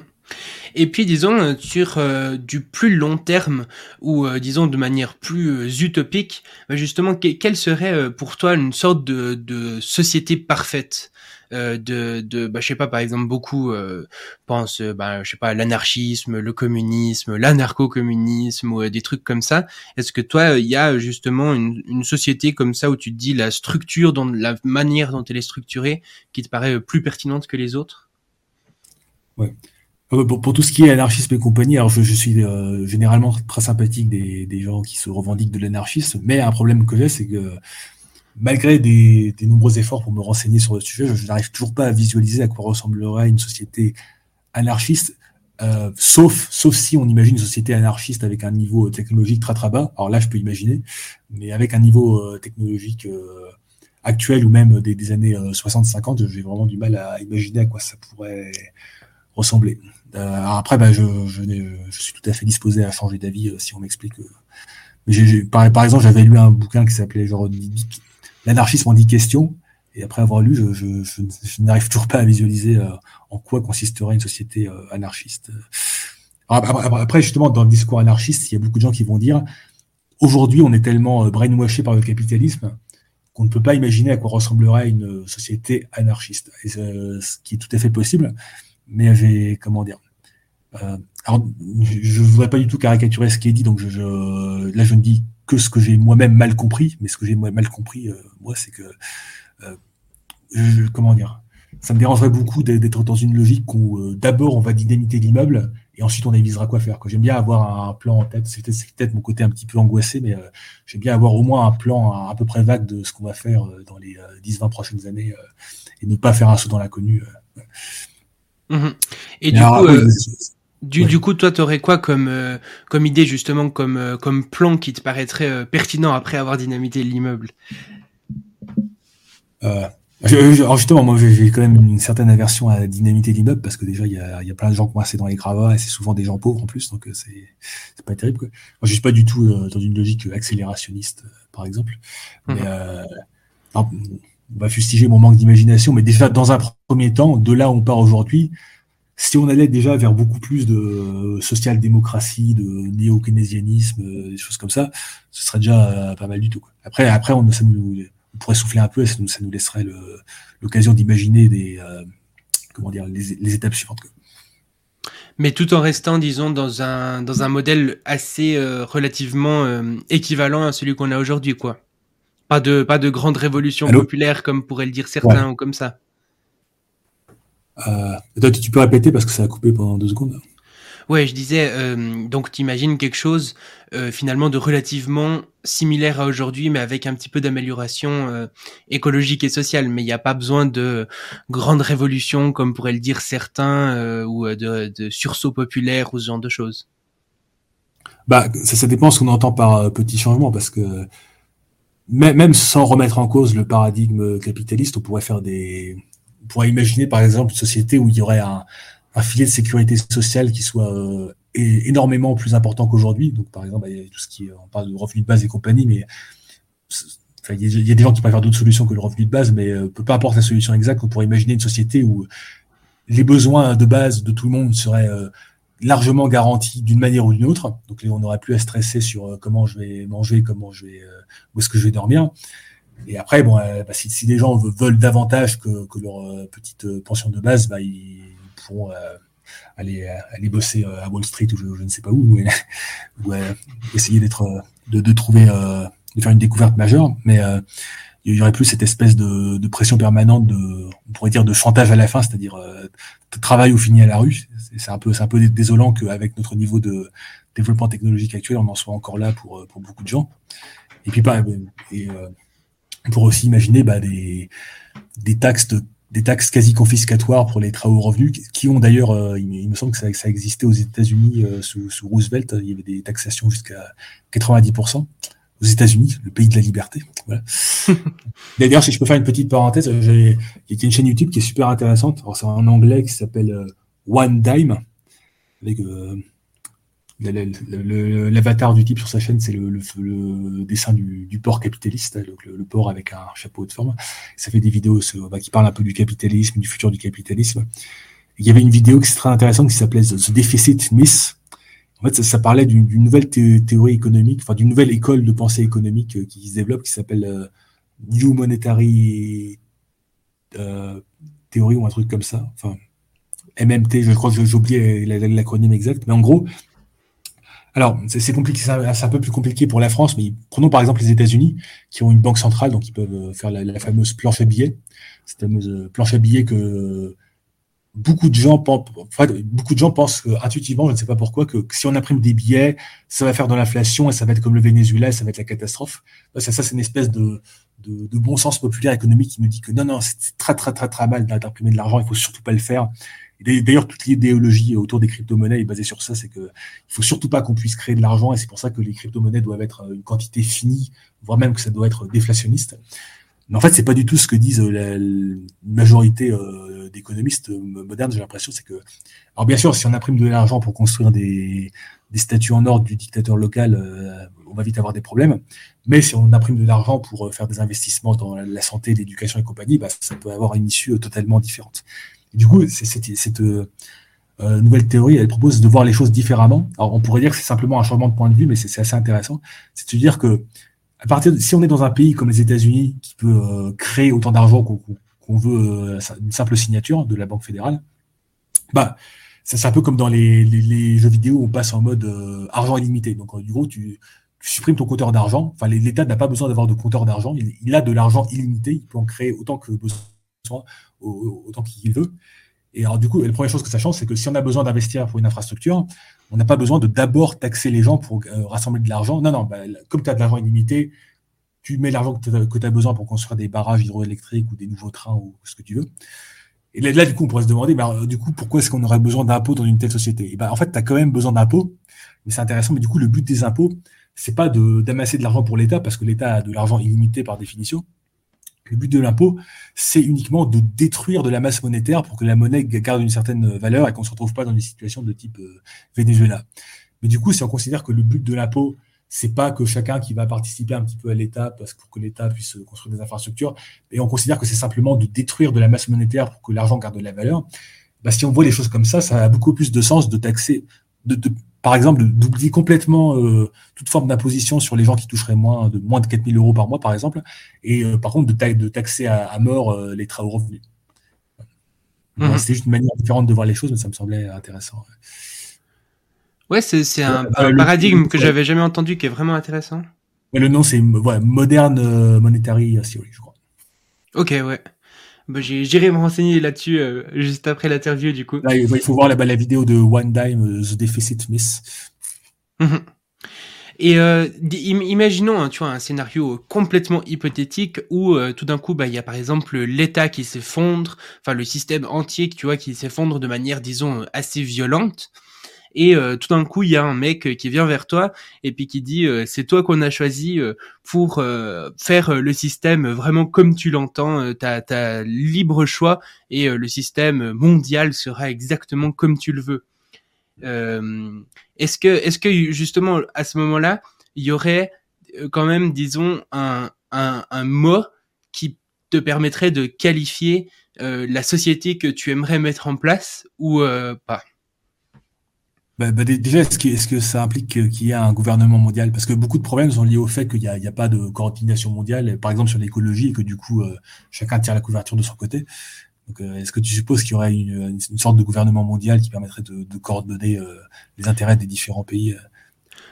et puis disons sur du plus long terme ou disons de manière plus utopique, bah, justement quelle serait pour toi une sorte de société parfaite? De, de bah, je sais pas par exemple beaucoup pensent bah, je sais pas l'anarchisme, le communisme, l'anarcho-communisme ou des trucs comme ça. Est-ce que toi il y a justement une, une, société comme ça où tu te dis la structure, dans la manière dont elle est structurée, qui te paraît plus pertinente que les autres? Ouais. Euh, pour, tout ce qui est anarchisme et compagnie, alors je, suis euh, généralement très sympathique des, gens qui se revendiquent de l'anarchisme, mais un problème que j'ai, c'est que malgré des, nombreux efforts pour me renseigner sur le sujet, je, n'arrive toujours pas à visualiser à quoi ressemblerait une société anarchiste, euh, sauf, sauf si on imagine une société anarchiste avec un niveau technologique très très bas. Alors là, je peux imaginer, mais avec un niveau technologique actuel ou même des, années 60-50, j'ai vraiment du mal à imaginer à quoi ça pourrait ressembler. Euh, après, bah, je, suis tout à fait disposé à changer d'avis euh, si on m'explique. Par, par, exemple, j'avais lu un bouquin qui s'appelait genre L'anarchisme en 10 questions. Et après avoir lu, je, je n'arrive toujours pas à visualiser euh, en quoi consisterait une société anarchiste. Après, justement, dans le discours anarchiste, il y a beaucoup de gens qui vont dire aujourd'hui, on est tellement brainwashé par le capitalisme qu'on ne peut pas imaginer à quoi ressemblerait une société anarchiste. Ce qui est tout à fait possible mais j'ai comment dire euh, alors je ne voudrais pas du tout caricaturer ce qui est dit donc je, là je ne dis que ce que j'ai moi-même mal compris mais ce que j'ai mal compris euh, moi c'est que euh, comment dire ça me dérangerait beaucoup d'être dans une logique où d'abord on va dynamiter l'immeuble et ensuite on avisera quoi faire. J'aime bien avoir un plan en tête, c'est peut-être mon côté un petit peu angoissé, mais j'aime bien avoir au moins un plan à, peu près vague de ce qu'on va faire dans les 10-20 prochaines années et ne pas faire un saut dans l'inconnu. Mhm. Et du coup, euh, du, coup, toi, tu aurais quoi comme, euh, comme idée, justement, comme, euh, comme plan qui te paraîtrait pertinent après avoir dynamité l'immeuble? Justement, moi, j'ai quand même une certaine aversion à dynamiter l'immeuble parce que déjà, il y a, y a, plein de gens coincés dans les gravats et c'est souvent des gens pauvres en plus, donc c'est pas terrible. Quoi. Moi, je suis pas du tout dans une logique accélérationniste, par exemple. Mais, mhm on va fustiger mon manque d'imagination, mais déjà dans un premier temps, de là où on part aujourd'hui, si on allait déjà vers beaucoup plus de social-démocratie, de néo-keynésianisme, euh, des choses comme ça, ce serait déjà euh, pas mal du tout. Après, après on, ça nous, on pourrait souffler un peu et ça nous, ça nous laisserait l'occasion d'imaginer des, euh, comment dire, les, étapes suivantes. Mais tout en restant, disons, dans un, dans un modèle assez relativement équivalent à celui qu'on a aujourd'hui, quoi Pas de, pas de grande révolution populaire comme pourraient le dire certains ou comme ça. Euh, tu peux répéter parce que ça a coupé pendant deux secondes. Ouais, je disais, euh, donc tu imagines quelque chose euh, finalement de relativement similaire à aujourd'hui, mais avec un petit peu d'amélioration euh, écologique et sociale. Mais il n'y a pas besoin de grandes révolutions, comme pourraient le dire certains, euh, ou de, de sursaut populaire ou ce genre de choses. Bah, ça, ça dépend ce qu'on entend par petit changement, parce que même sans remettre en cause le paradigme capitaliste, on pourrait faire des, on pourrait imaginer par exemple une société où il y aurait un, filet de sécurité sociale qui soit euh, énormément plus important qu'aujourd'hui. Donc, par exemple, a tout ce qui on parle de revenu de base et compagnie, mais il y, a des gens qui préfèrent d'autres solutions que le revenu de base, mais euh, peu importe la solution exacte, on pourrait imaginer une société où les besoins de base de tout le monde seraient euh, largement garantis d'une manière ou d'une autre. Donc, on n'aurait plus à stresser sur comment je vais manger, comment je vais, où est-ce que je vais dormir. Et après, bon, bah, si, si, des gens veulent davantage que, que leur petite pension de base, bah, ils, pourront euh, aller, euh, aller bosser euh, à Wall Street ou je, ne sais pas où, ou, essayer d'être, de, trouver, de faire une découverte majeure. Mais il y aurait plus cette espèce de, pression permanente de, on pourrait dire, de chantage à la fin, c'est-à-dire travail ou fini à la rue. C'est un peu, c'est un peu désolant qu'avec notre niveau de développement technologique actuel, on en soit encore là pour, pour beaucoup de gens. Et puis, pas, et, on pourrait aussi imaginer bah, des, des taxes de des taxes quasi confiscatoires pour les travaux revenus, qui ont d'ailleurs, euh, il, me semble que ça, ça existait aux États-Unis euh, sous, Roosevelt, il y avait des taxations jusqu'à 90% aux États-Unis, le pays de la liberté. Voilà. d'ailleurs, si je peux faire une petite parenthèse, il y a une chaîne YouTube qui est super intéressante. c'est en anglais qui s'appelle euh, One Dime, avec L'avatar du type sur sa chaîne, c'est le, dessin du, porc capitaliste, le, porc avec un chapeau de forme. Ça fait des vidéos bah, qui parlent un peu du capitalisme, du futur du capitalisme. il y avait une vidéo qui est très intéressante qui s'appelait The Deficit Myth. En fait, ça, parlait d'une nouvelle théorie économique, enfin d'une nouvelle école de pensée économique euh, qui se développe, qui s'appelle euh, New Monetary euh, Theory ou un truc comme ça. Enfin, MMT, je crois que j'ai oublié l'acronyme exact, mais en gros, alors, c'est compliqué, c'est un peu plus compliqué pour la France, mais prenons par exemple les États-Unis, qui ont une banque centrale, donc ils peuvent faire la, fameuse planche à billets, cette fameuse euh, planche à billets que beaucoup de gens pensent, beaucoup de gens pensent intuitivement, je ne sais pas pourquoi, que, si on imprime des billets, ça va faire de l'inflation et ça va être comme le Venezuela, ça va être la catastrophe. Ça, c'est une espèce de, de, de, bon sens populaire économique qui nous dit que non, non, c'est très, très, très, très mal d'imprimer de l'argent, il faut surtout pas le faire. D'ailleurs, toute l'idéologie autour des crypto-monnaies est basée sur ça, c'est qu'il ne faut surtout pas qu'on puisse créer de l'argent, et c'est pour ça que les crypto-monnaies doivent être une quantité finie, voire même que ça doit être déflationniste. Mais en fait, c'est pas du tout ce que disent la, majorité euh, d'économistes modernes, j'ai l'impression, c'est que... Alors bien sûr, si on imprime de l'argent pour construire des, statues en ordre du dictateur local, euh, on va vite avoir des problèmes. Mais si on imprime de l'argent pour faire des investissements dans la santé, l'éducation et compagnie, bah, ça peut avoir une issue totalement différente du coup, cette euh, euh, nouvelle théorie, elle propose de voir les choses différemment. Alors, on pourrait dire que c'est simplement un changement de point de vue, mais c'est assez intéressant. C'est de dire que, à partir si on est dans un pays comme les États-Unis, qui peut euh, créer autant d'argent qu'on veut, une simple signature de la Banque fédérale, bah, c'est un peu comme dans les, jeux vidéo on passe en mode argent illimité. Donc, du coup, tu, supprimes ton compteur d'argent. Enfin, l'État n'a pas besoin d'avoir de compteur d'argent. Il, a de l'argent illimité. Il peut en créer autant que besoin autant qu'il veut. Et alors, du coup, la première chose que ça change, c'est que si on a besoin d'investir pour une infrastructure, on n'a pas besoin de d'abord taxer les gens pour euh, rassembler de l'argent. Non, non, bah, comme tu as de l'argent illimité, tu mets l'argent que tu as, besoin pour construire des barrages hydroélectriques ou des nouveaux trains ou ce que tu veux. Et là, du coup, on pourrait se demander, bah, du coup, pourquoi est-ce qu'on aurait besoin d'impôts dans une telle société? Et bah, En fait, tu as quand même besoin d'impôts, mais c'est intéressant. Mais du coup, le but des impôts, c'est pas d'amasser de l'argent pour l'État, parce que l'État a de l'argent illimité par définition. Le but de l'impôt, c'est uniquement de détruire de la masse monétaire pour que la monnaie garde une certaine valeur et qu'on ne se retrouve pas dans des situations de type euh, Venezuela. Mais du coup, si on considère que le but de l'impôt, c'est pas que chacun qui va participer un petit peu à l'État parce pour que l'État puisse construire des infrastructures, et on considère que c'est simplement de détruire de la masse monétaire pour que l'argent garde de la valeur, bah, si on voit les choses comme ça, ça a beaucoup plus de sens de taxer, de, de par exemple, d'oublier complètement euh, toute forme d'imposition sur les gens qui toucheraient moins de moins de 4000 euros par mois, par exemple, et euh, par contre de, de taxer à, mort euh, les travaux revenus. Mhm. C'était juste une manière différente de voir les choses, mais ça me semblait intéressant. Ouais, c'est un, paradigme que j'avais jamais entendu qui est vraiment intéressant. le nom, c'est Modern Monetary Theory, je crois. Ok, ouais. Bah, J'irai me renseigner là-dessus juste après l'interview, du coup. il faut voir la, la vidéo de One Dime, The Deficit Miss. Mhm. Et euh, imaginons, hein, tu vois, un scénario complètement hypothétique où euh, tout d'un coup, bah, il y a par exemple l'État qui s'effondre, enfin le système entier, tu vois, qui s'effondre de manière, disons, assez violente. Et euh, tout d'un coup, il y a un mec qui vient vers toi et puis qui dit c'est toi qu'on a choisi pour faire le système vraiment comme tu l'entends, t'as as libre choix et le système mondial sera exactement comme tu le veux. Euh, est-ce que, est-ce que justement à ce moment-là, il y aurait euh, quand même, disons, un, un, un mot qui te permettrait de qualifier euh, la société que tu aimerais mettre en place ou euh, pas? Bah, bah, déjà, est-ce que, est-ce que ça implique qu'il y a un gouvernement mondial? Parce que beaucoup de problèmes sont liés au fait qu'il n'y a, pas de coordination mondiale, par exemple sur l'écologie, et que du coup, chacun tire la couverture de son côté. Euh, est-ce que tu supposes qu'il y aurait une, sorte de gouvernement mondial qui permettrait de, coordonner euh, les intérêts des différents pays euh?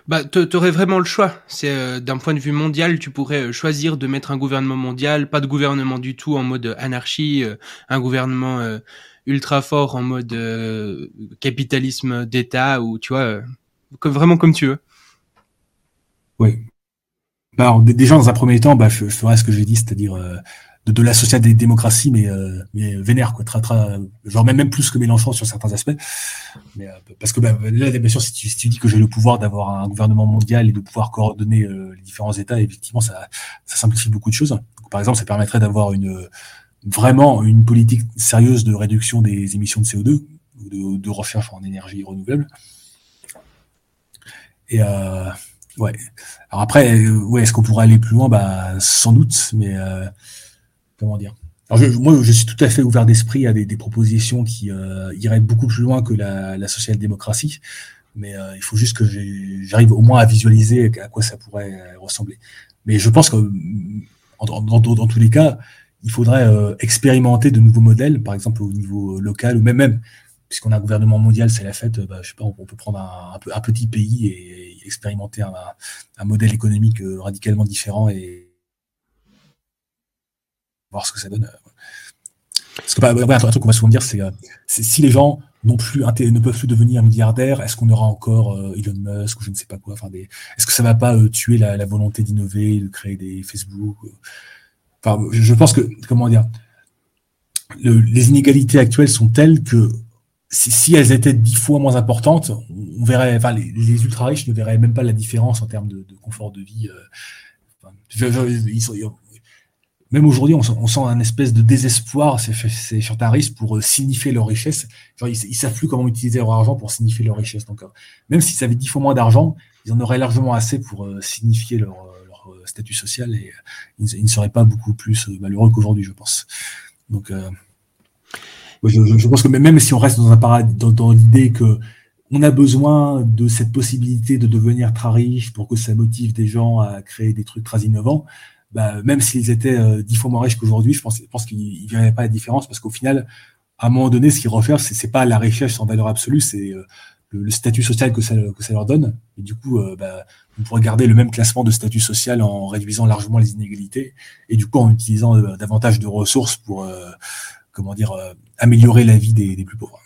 bah, tu aurais vraiment le choix. C'est d'un point de vue mondial, tu pourrais choisir de mettre un gouvernement mondial, pas de gouvernement du tout en mode anarchie, un gouvernement ultra fort en mode capitalisme d'État ou tu vois, comme, vraiment comme tu veux. Oui. Bah, alors, déjà dans un premier temps, bah, je, je ferai ce que j'ai dit, c'est-à-dire de, de la social-démocratie, mais, euh, mais vénère, quoi, tra, tra, genre même, même plus que Mélenchon sur certains aspects. Mais, euh, parce que bah, là, bien sûr, si tu, si tu dis que j'ai le pouvoir d'avoir un gouvernement mondial et de pouvoir coordonner euh, les différents États, effectivement, ça, ça simplifie beaucoup de choses. Par exemple, ça permettrait d'avoir une vraiment une politique sérieuse de réduction des émissions de CO2 ou de, recherche en énergie renouvelable. Et euh, ouais. Alors après, ouais, est-ce qu'on pourrait aller plus loin? Bah, sans doute, mais euh, comment dire? Alors je, Moi, je suis tout à fait ouvert d'esprit à des, propositions qui euh, iraient beaucoup plus loin que la, la social-démocratie, mais euh, il faut juste que j'arrive au moins à visualiser à quoi ça pourrait ressembler. Mais je pense que dans, dans, dans tous les cas, il faudrait euh, expérimenter de nouveaux modèles, par exemple au niveau local ou même même puisqu'on a un gouvernement mondial, c'est la fête. Bah, je sais pas, on, peut prendre un, un, petit pays et, expérimenter un, modèle économique euh, radicalement différent et voir ce que ça donne. Parce que bah, un truc qu'on va souvent dire, c'est euh, si les gens plus ne peuvent plus devenir milliardaires, est-ce qu'on aura encore euh, Elon Musk ou je ne sais pas quoi. Est-ce que ça va pas euh, tuer la volonté d'innover, de créer des Facebook Je pense que comment dire, le, les inégalités actuelles sont telles que si, elles étaient dix fois moins importantes, on verrait, enfin, les, ultra riches ne verraient même pas la différence en termes de, confort de vie. Euh, même aujourd'hui, on, sent un espèce de désespoir chez certains riches pour euh, signifier leur richesse. Ils, ils savent plus comment utiliser leur argent pour signifier leur richesse. Donc, euh, même s'ils avaient dix fois moins d'argent, ils en auraient largement assez pour signifier leur, statut social et ils, ils, ne seraient pas beaucoup plus malheureux qu'aujourd'hui, je pense. Donc, je, je, pense que même si on reste dans un dans, l'idée que on a besoin de cette possibilité de devenir très riche pour que ça motive des gens à créer des trucs très innovants bah, même s'ils étaient euh, dix fois moins riches qu'aujourd'hui, je pense, je pense qu'ils ne pas la différence parce qu'au final, à un moment donné, ce qu'ils refaire, c'est, pas la richesse en valeur absolue, c'est euh, le, statut social que ça, que ça leur donne. Et du coup, euh, bah, on pourrait garder le même classement de statut social en réduisant largement les inégalités et du coup en utilisant euh, davantage de ressources pour, euh, comment dire, améliorer la vie des, des plus pauvres.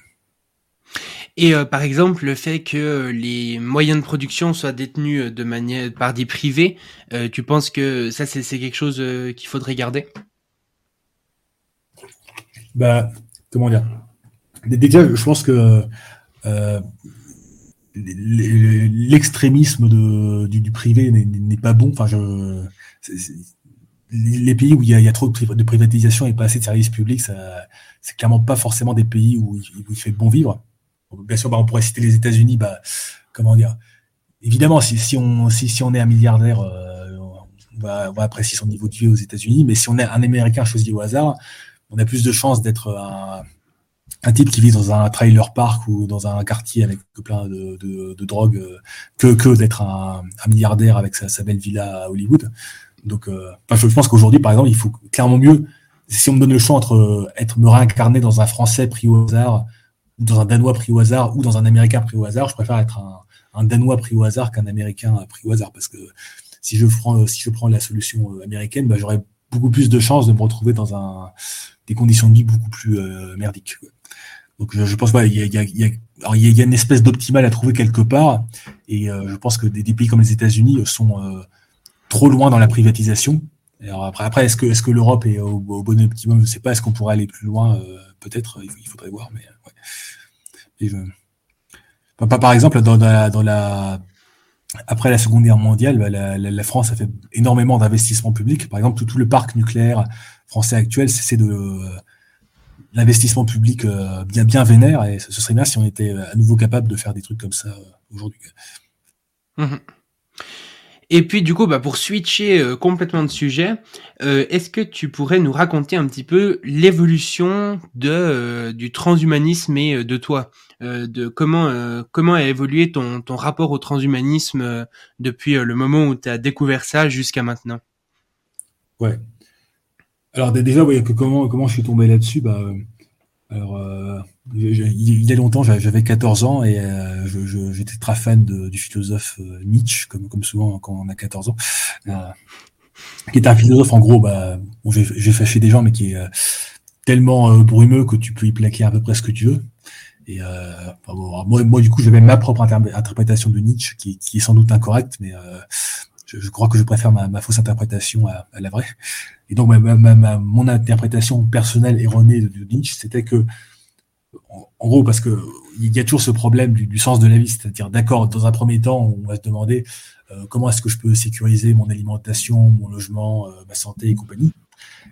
Et euh, par exemple, le fait que les moyens de production soient détenus euh, de manière par des privés, euh, tu penses que ça c'est quelque chose euh, qu'il faudrait garder? Bah, comment dire? Déjà, je pense que l'extrémisme du, du, privé n'est pas bon. Enfin, je, les pays où il y, a, trop de privatisation et pas assez de services publics, c'est clairement pas forcément des pays où il, où il fait bon vivre. Bien sûr, bah, on pourrait citer les États-Unis. Bah, comment dire Évidemment, si, si, on, si, si on est un milliardaire, euh, on, va, on, va, apprécier son niveau de vie aux États-Unis. Mais si on est un Américain choisi au hasard, on a plus de chances d'être un, un, type qui vit dans un trailer park ou dans un quartier avec plein de, de, drogue euh, que, d'être un, milliardaire avec sa, belle villa à Hollywood. Donc, euh, je pense qu'aujourd'hui, par exemple, il faut clairement mieux, si on me donne le choix entre euh, être me réincarner dans un Français pris au hasard dans un Danois pris au hasard ou dans un Américain pris au hasard, je préfère être un, Danois pris au hasard qu'un Américain pris au hasard parce que si je prends, si je prends la solution américaine, bah, j'aurais beaucoup plus de chances de me retrouver dans des conditions de vie beaucoup plus merdiques. Donc je, pense pas, il y a, y, a, il y a, une espèce d'optimal à trouver quelque part, et je pense que des, des, pays comme les États-Unis sont trop loin dans la privatisation. Alors après, après est-ce que, est-ce que l'Europe est au, bon optimum? Je ne sais pas. Est-ce qu'on pourrait aller plus loin Peut-être? Il, faudrait voir. Mais ouais. par exemple, dans, la, dans la après la Seconde Guerre mondiale, bah, la, France a fait énormément d'investissements publics. Par exemple, tout, le parc nucléaire français actuel, c'est de l'investissement public euh, bien bien vénère. Et ce, serait bien si on était à nouveau capable de faire des trucs comme ça euh, aujourd'hui. Mmh et puis du coup, bah, pour switcher euh, complètement de sujet, euh, est-ce que tu pourrais nous raconter un petit peu l'évolution de euh, du transhumanisme et de toi, de comment comment a évolué ton ton rapport au transhumanisme depuis le moment où tu as découvert ça jusqu'à maintenant? Ouais. Alors déjà, ouais, comment comment je suis tombé là-dessus, bah alors, euh, il y a longtemps, j'avais 14 ans et euh, j'étais très fan du philosophe euh, Nietzsche, comme, souvent quand on a 14 ans, qui est un philosophe en gros, bah, j'ai fâché des gens, mais qui est tellement brumeux que tu peux y plaquer à peu près ce que tu veux. Et moi, moi, du coup, j'avais ma propre interprétation de Nietzsche, qui, qui, est sans doute incorrecte, mais je, je, crois que je préfère ma, ma fausse interprétation à, à, la vraie. Et donc, ma, ma, mon interprétation personnelle erronée de, Nietzsche, c'était que, en, gros, parce que il y a toujours ce problème du, du sens de la vie, c'est-à-dire, d'accord, dans un premier temps, on va se demander euh, comment est-ce que je peux sécuriser mon alimentation, mon logement, euh, ma santé et compagnie.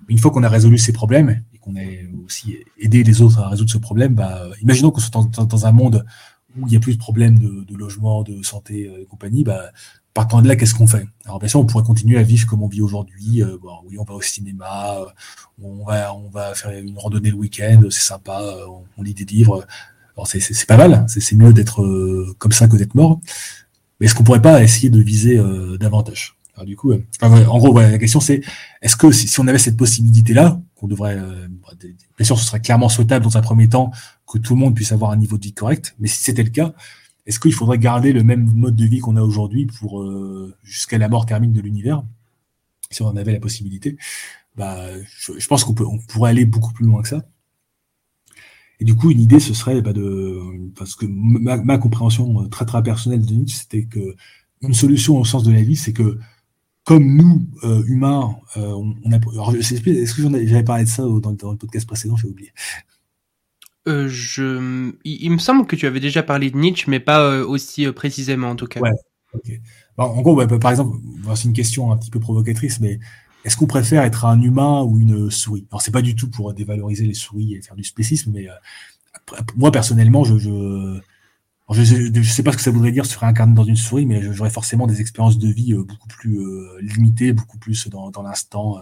Mais une fois qu'on a résolu ces problèmes et qu'on a aussi aidé les autres à résoudre ce problème, bah, imaginons qu'on soit dans, dans, un monde où il y a plus de problèmes de, de logement, de santé euh, et compagnie, bah, partant de là, qu'est-ce qu'on fait? Alors bien sûr, on pourrait continuer à vivre comme on vit aujourd'hui. Euh, bon, oui, on va au cinéma, euh, on va, on va faire une randonnée le week-end, c'est sympa, euh, on, lit des livres. Alors c'est, pas mal, c'est, mieux d'être comme ça que d'être mort. Mais est-ce qu'on pourrait pas essayer de viser davantage? Alors du coup, en gros, la question c'est est-ce que si, on avait cette possibilité-là, qu'on devrait, bien sûr, ce serait clairement souhaitable dans un premier temps que tout le monde puisse avoir un niveau de vie correct, mais si c'était le cas, est-ce qu'il faudrait garder le même mode de vie qu'on a aujourd'hui pour euh, jusqu'à la mort termine de l'univers, si on en avait la possibilité bah, je, pense qu'on on pourrait aller beaucoup plus loin que ça. Et du coup, une idée, ce serait bah, de, parce que ma, compréhension euh, très très personnelle de Nietzsche, c'était que une solution au sens de la vie, c'est que comme nous, euh, humains, on, a. est-ce que j'avais parlé de ça dans le podcast précédent J'ai oublié. Euh, je, il, me semble que tu avais déjà parlé de Nietzsche, mais pas euh, aussi euh, précisément en tout cas. Ouais. ok. en gros, bah, par exemple, c'est une question un petit peu provocatrice, mais est-ce qu'on préfère être un humain ou une souris? Alors, c'est pas du tout pour dévaloriser les souris et faire du spécisme, mais moi personnellement, je, je je, sais pas ce que ça voudrait dire se réincarner dans une souris, mais j'aurais forcément des expériences de vie beaucoup plus limitées, beaucoup plus dans, dans l'instant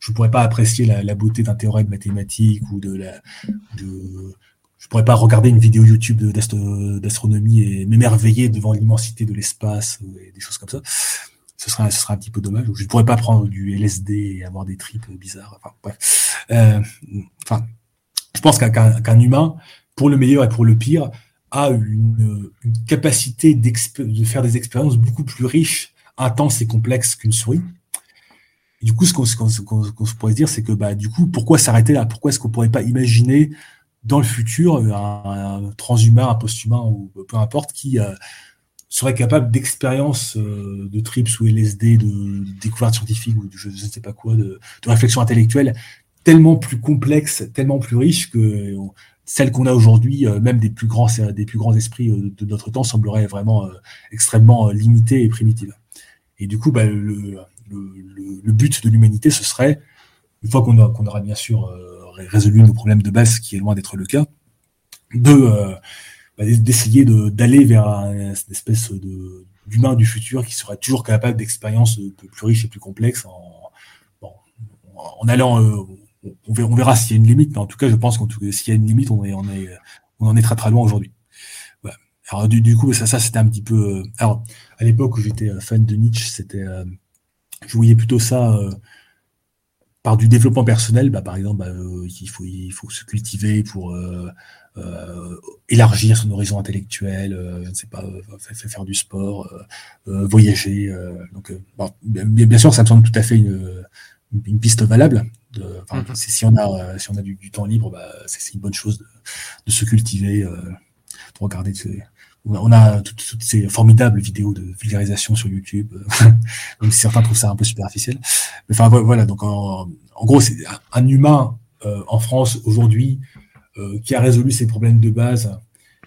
je pourrais pas apprécier la, beauté d'un théorème mathématique ou de la, de, je pourrais pas regarder une vidéo YouTube d'astronomie et m'émerveiller devant l'immensité de l'espace et des choses comme ça. Ce serait, un petit peu dommage. Je ne pourrais pas prendre du LSD et avoir des tripes bizarres. Enfin, bref. Euh, je pense qu'un humain, pour le meilleur et pour le pire, a une capacité de faire des expériences beaucoup plus riches, intenses et complexes qu'une souris du coup, ce qu'on se pourrait se dire, c'est que bah, du coup, pourquoi s'arrêter là? Pourquoi est-ce qu'on pourrait pas imaginer dans le futur un, transhumain, un posthumain ou peu importe qui euh, serait capable d'expériences euh, de trips ou LSD, de, découvertes scientifiques ou de, je, ne sais pas quoi, de, réflexion intellectuelle tellement plus complexes, tellement plus riches que celles qu'on a aujourd'hui, euh, même des plus grands, des plus grands esprits de notre temps, sembleraient vraiment extrêmement limitées et primitives. Et du coup, bah, le, le, but de l'humanité, ce serait, une fois qu'on aura bien sûr euh, résolu nos problèmes de base, qui est loin d'être le cas, de euh, bah, d'essayer d'aller vers une espèce de d'humain du futur qui serait toujours capable d'expériences plus riches et plus complexes en, en allant euh, on verra, on verra s'il y a une limite mais en tout cas je pense cas s'il y a une limite on est on est on en est très très loin aujourd'hui. Alors du, du, coup ça ça c'était un petit peu alors à l'époque où j'étais fan de Nietzsche c'était je voyais plutôt ça euh, par du développement personnel, bah, par exemple, bah, il, faut, il faut se cultiver pour élargir son horizon intellectuel, euh, c'est pas faire du sport, voyager. donc, bien, bien, sûr, ça me semble tout à fait une, une piste valable. De, mhm. Si on a, si on a du, temps libre, bah, c'est une bonne chose de, de se cultiver, de regarder on a toutes, ces formidables vidéos de vulgarisation sur YouTube, euh, même si certains trouvent ça un peu superficiel. Mais enfin voilà, donc en, gros, c'est un humain euh, en France aujourd'hui euh, qui a résolu ses problèmes de base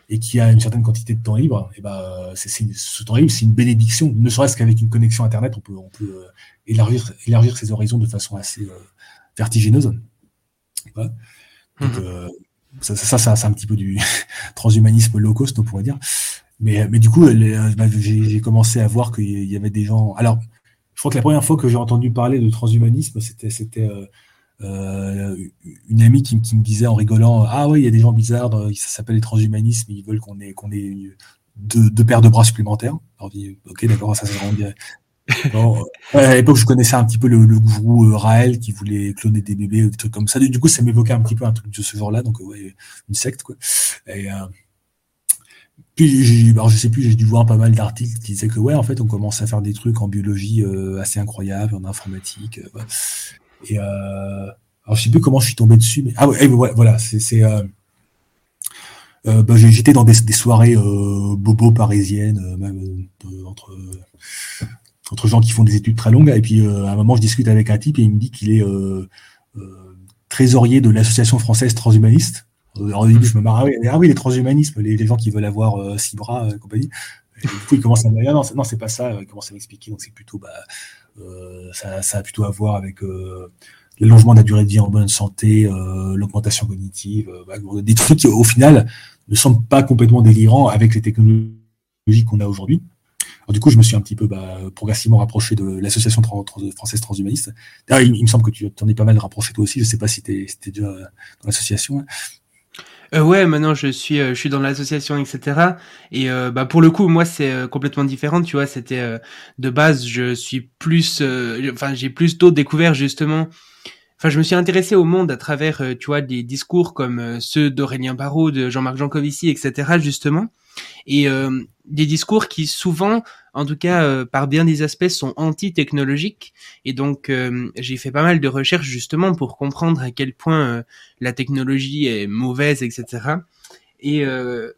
et qui a une certaine quantité de temps libre, et ben c'est ce temps libre, c'est une bénédiction. Ne serait-ce qu'avec une connexion internet, on peut, on peut élargir, élargir ses horizons de façon assez vertigineuse. Voilà. Donc, mmh ça, ça, c'est un petit peu du transhumanisme low cost, on pourrait dire. Mais, mais du coup, bah, j'ai commencé à voir qu'il y avait des gens. Alors, je crois que la première fois que j'ai entendu parler de transhumanisme, c'était c'était euh, euh une amie qui, me disait en rigolant Ah oui, il y a des gens bizarres, ça s'appelle les transhumanismes, ils veulent qu'on ait, qu'on ait deux, paires de bras supplémentaires. Alors, ok, d'accord, ça se à l'époque, je connaissais un petit peu le, gourou euh, Raël qui voulait cloner des bébés ou des trucs comme ça. Du coup, ça m'évoquait un petit peu un truc de ce genre-là, donc ouais, une secte quoi. Et, euh, puis, alors je sais plus, j'ai dû voir pas mal d'articles qui disaient que ouais, en fait, on commence à faire des trucs en biologie euh, assez incroyables, en informatique. Et alors je sais plus comment je suis tombé dessus, mais ah ouais, voilà, c'est bah, j'étais dans des, des soirées bobo parisiennes, même entre entre gens qui font des études très longues. Et puis, euh, à un moment, je discute avec un type et il me dit qu'il est euh, euh, trésorier de l'association française transhumaniste. Alors, au début, je me marre, ah oui, ah oui les transhumanismes, les, les, gens qui veulent avoir six bras et compagnie. Et du coup, il commence à me dire, non, non c'est pas ça. Il commence à m'expliquer. Donc, c'est plutôt, bah, ça, ça, a plutôt à voir avec l'allongement de la durée de vie en bonne santé, l'augmentation cognitive, bah, des trucs qui, au final, ne semblent pas complètement délirants avec les technologies qu'on a aujourd'hui du coup, je me suis un petit peu bah, progressivement rapproché de l'association française transhumaniste. il, me semble que tu t'en es pas mal rapproché toi aussi. Je sais pas si tu étais déjà dans l'association. Euh, ouais, maintenant je suis, euh, je suis dans l'association, etc. Et euh, bah pour le coup, moi c'est euh, complètement différent. Tu vois, c'était de base, je suis plus, enfin j'ai plus tôt découvert justement. Enfin, je me suis intéressé au monde à travers, tu vois, des discours comme ceux d'Aurélien Barraud, de Jean-Marc Jancovici, etc. Justement, et des discours qui souvent, en tout cas euh, par bien des aspects, sont anti-technologiques. Et donc euh, j'ai fait pas mal de recherches justement pour comprendre à quel point euh, la technologie est mauvaise, etc. Et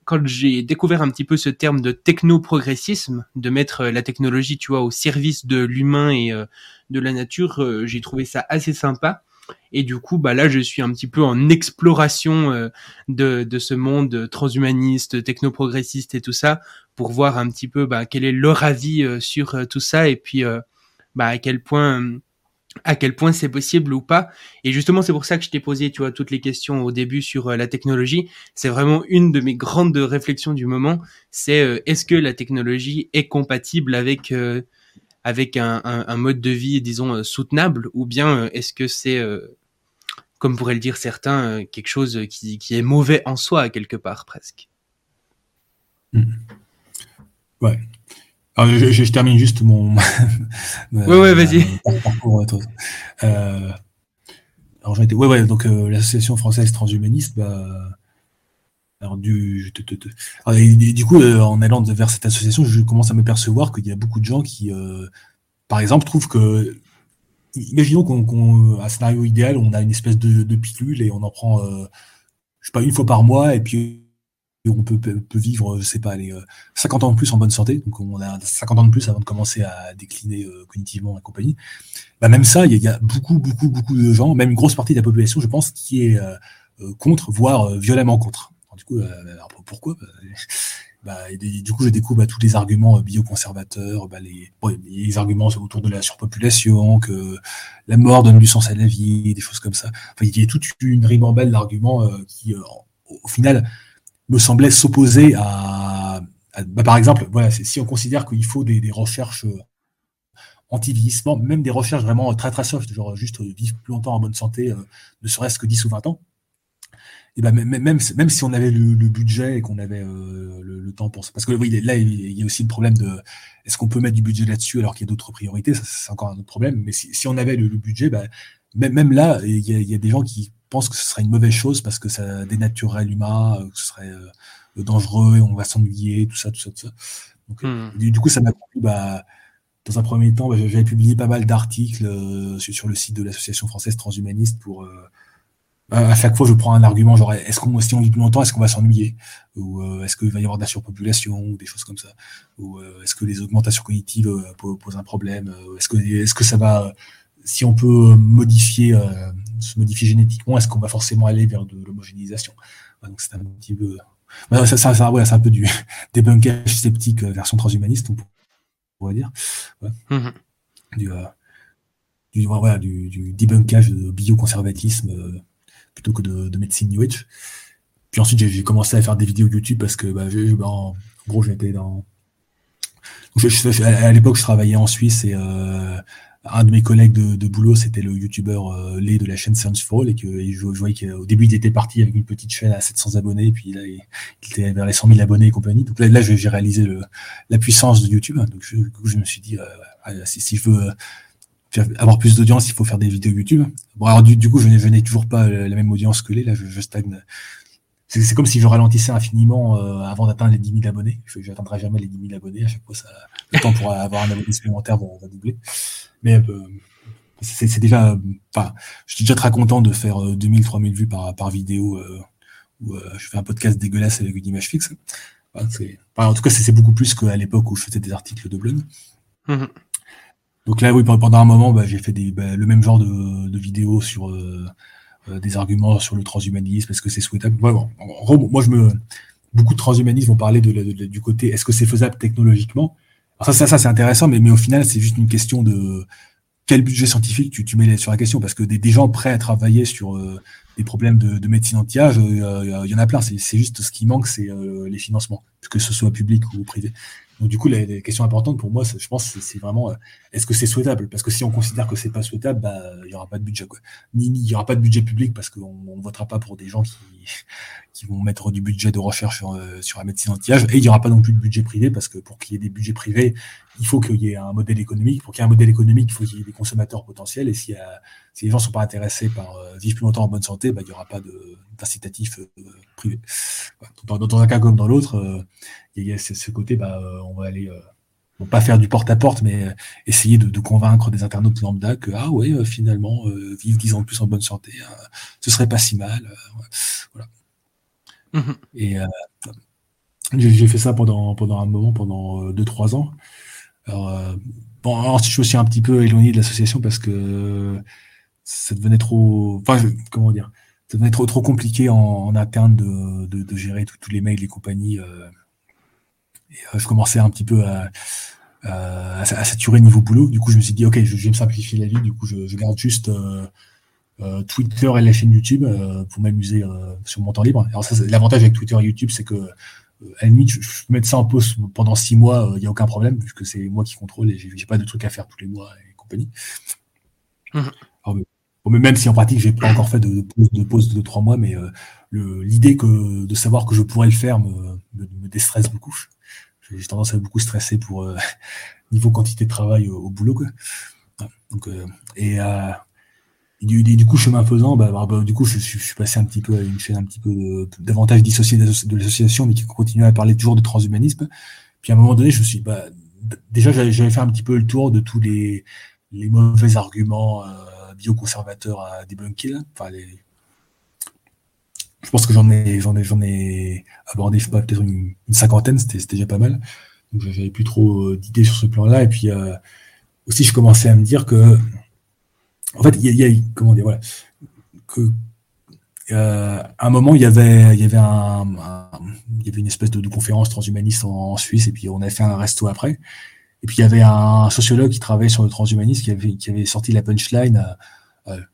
quand j'ai découvert un petit peu ce terme de technoprogressisme, de mettre la technologie, tu vois, au service de l'humain et de la nature, j'ai trouvé ça assez sympa. Et du coup, bah là, je suis un petit peu en exploration euh, de, de ce monde transhumaniste, technoprogressiste et tout ça, pour voir un petit peu bah, quel est leur avis euh, sur euh, tout ça et puis bah, à quel point à quel point c'est possible ou pas. Et justement, c'est pour ça que je t'ai posé, tu vois, toutes les questions au début sur la technologie. C'est vraiment une de mes grandes réflexions du moment. C'est est-ce que la technologie est compatible avec avec un, mode de vie, disons, euh, soutenable, ou bien euh, est-ce que c'est, euh, comme pourraient le dire certains, quelque chose qui, qui, est mauvais en soi, quelque part, presque? Mmh. Ouais. Alors, je, je, termine juste mon. ouais, ouais, vas-y. Parcours. Euh, alors, j'ai été. Ouais, ouais, donc l'association française transhumaniste, bah, alors du, du coup, euh, en allant vers cette association, je commence à me percevoir qu'il y a beaucoup de gens qui, euh, par exemple, trouvent que, imaginons qu'on, un scénario idéal, on a une espèce de, pilule et on en prend, euh, je sais pas, une fois par mois et puis on peut, vivre, je sais pas, les 50 ans de plus en bonne santé. Donc on a 50 ans de plus avant de commencer à décliner cognitivement et compagnie. Bah, même ça, il y, a beaucoup, beaucoup, beaucoup de gens, même une grosse partie de la population, je pense, qui est contre, voire violemment contre du coup, euh, pourquoi? Bah, bah du coup, je découvre bah, tous les arguments euh, bioconservateurs, bah, les, arguments autour de la surpopulation, que la mort donne du sens à la vie, des choses comme ça. Enfin, il y a toute une ribambelle d'arguments euh, qui, au final, me semblaient s'opposer à, bah, par exemple, voilà, si on considère qu'il faut des, recherches anti-vieillissement, même des recherches vraiment très très soft, genre juste vivre plus longtemps en bonne santé, ne serait-ce que 10 ou 20 ans, et ben même, même, même si on avait le, budget et qu'on avait euh, le, temps pour ça. Parce que là, il y a aussi le problème de est-ce qu'on peut mettre du budget là-dessus alors qu'il y a d'autres priorités? Ça, c'est encore un autre problème. Mais si, si on avait le, budget, ben, même là, il y, a des gens qui pensent que ce serait une mauvaise chose parce que ça dénaturerait l'humain, que ce serait dangereux, on va s'ennuyer, tout ça, tout ça, tout ça. Hmm. du, coup, ça m'a pris, bah, dans un premier temps, bah, j'avais publié pas mal d'articles sur, le site de l'association française transhumaniste pour à chaque fois, je prends un argument genre est-ce qu'on si on vit plus longtemps, est-ce qu'on va s'ennuyer? Ou euh, est-ce qu'il va y avoir de la surpopulation ou des choses comme ça? Ou euh, est-ce que les augmentations cognitives euh, posent un problème? Est-ce que est-ce que ça va si on peut modifier se modifier génétiquement, est-ce qu'on va forcément aller vers de l'homogénéisation? Donc c'est un petit peu ça, ça, ça ouais, c'est un peu du débunkage sceptique version transhumaniste, on pourrait dire. Ouais. Mm-hmm. Du, du, voilà, du, du débunkage de bioconservatisme plutôt que de, médecine New Age. Puis ensuite, j'ai commencé à faire des vidéos YouTube parce que, bah, bah en gros, j'étais dans. à l'époque, je travaillais en Suisse et euh, un de mes collègues de, boulot, c'était le youtubeur euh, Lé de la chaîne Science Fall et que je, voyais qu'au début, il était parti avec une petite chaîne à 700 abonnés, et puis là, il, était vers les 100 000 abonnés et compagnie. Donc là, là j'ai réalisé le, la puissance de YouTube. Donc je, je me suis dit, euh, si, si, je veux avoir plus d'audience, il faut faire des vidéos YouTube. Bon, alors du, coup, je n'ai toujours pas la même audience que les, là, je, stagne. C'est comme si je ralentissais infiniment euh, avant d'atteindre les 10 000 abonnés. Je n'atteindrai jamais les 10 000 abonnés. À chaque fois, ça, le temps pour avoir un abonné supplémentaire va, va doubler. Mais euh, c'est déjà, enfin, je suis déjà très content de faire 2000, euh, 3000 vues par, par vidéo où je fais un podcast dégueulasse avec une image fixe. en tout cas, c'est beaucoup plus qu'à l'époque où je faisais des articles de blog. Mmh donc là, oui, pendant un moment, bah, j'ai fait des, bah, le même genre de, de vidéos sur euh, euh, des arguments sur le transhumanisme, est-ce que c'est souhaitable bon, Moi, je me, beaucoup de transhumanistes vont parler de, du côté, est-ce que c'est faisable technologiquement ça, ça, ça c'est intéressant, mais, mais au final, c'est juste une question de quel budget scientifique tu, tu mets sur la question, parce que des, des gens prêts à travailler sur euh, des problèmes de, de médecine anti-âge, il y en a plein. C'est juste ce qui manque, c'est les financements, que ce soit public ou privé. Donc du coup, les, questions importantes pour moi, je pense, c'est vraiment euh, est-ce que c'est souhaitable? Parce que si on considère que c'est pas souhaitable, bah, il y aura pas de budget. Quoi. Ni il y aura pas de budget public parce qu'on ne votera pas pour des gens qui, qui vont mettre du budget de recherche sur, euh, sur la médecine anti-âge. Et il y aura pas non plus de budget privé parce que pour qu'il y ait des budgets privés, il faut qu'il y ait un modèle économique. Pour qu'il y ait un modèle économique, il faut qu'il y ait des consommateurs potentiels. Et si, si les gens sont pas intéressés par euh, vivre plus longtemps en bonne santé, bah, il y aura pas d'incitatif privé. Dans, dans, un cas comme dans l'autre il y a ce, côté, bah, euh, on va aller, euh, pas faire du porte-à-porte, mais euh, essayer de, convaincre des internautes lambda que, ah ouais, finalement, vivre 10 ans de plus en bonne santé, ce serait pas si mal. voilà. Mmh Et j'ai fait ça pendant, pendant un moment, pendant 2-3 ans. Alors, bon, ensuite, je me suis un petit peu éloigné de l'association parce que ça devenait trop. Enfin, comment dire Ça devenait trop, trop compliqué en, interne de, de, gérer tous les mails et compagnies. Euh, je commençais un petit peu à, à, saturer niveau boulot. Du coup, je me suis dit, ok, je, vais me simplifier la vie. Du coup, je, garde juste euh, euh, Twitter et la chaîne YouTube pour m'amuser sur mon temps libre. Alors ça, l'avantage avec Twitter et YouTube, c'est que à la limite, je, peux mettre ça en pause pendant six mois, il n'y a aucun problème, puisque c'est moi qui contrôle et j'ai pas de trucs à faire tous les mois et compagnie. Mmh. même si en pratique, j'ai pas encore fait de, de, pause de trois mois, mais l'idée que de savoir que je pourrais le faire me, me déstresse beaucoup j'ai tendance à beaucoup stresser pour euh, niveau quantité de travail au, boulot. Quoi. Donc, euh, et euh, du, du, coup, chemin faisant, bah, bah, bah, du coup, je, suis passé un petit peu à une chaîne un petit peu davantage dissociée de l'association, mais qui continue à parler toujours de transhumanisme. Puis à un moment donné, je me suis, bah, déjà, j'avais fait un petit peu le tour de tous les, les mauvais arguments bioconservateurs à débunker, enfin les, je pense que j'en ai, j'en ai, j'en ai abordé, je sais pas, peut-être une, cinquantaine, c'était, déjà pas mal. Donc j'avais plus trop euh, d'idées sur ce plan-là. Et puis euh, aussi, je commençais à me dire que, en fait, il y, a, comment dire, voilà, que euh, à un moment, il y avait, il y avait un, il y avait une espèce de, conférence transhumaniste en, Suisse, et puis on a fait un resto après. Et puis il y avait un sociologue qui travaillait sur le transhumanisme qui avait, qui avait sorti la punchline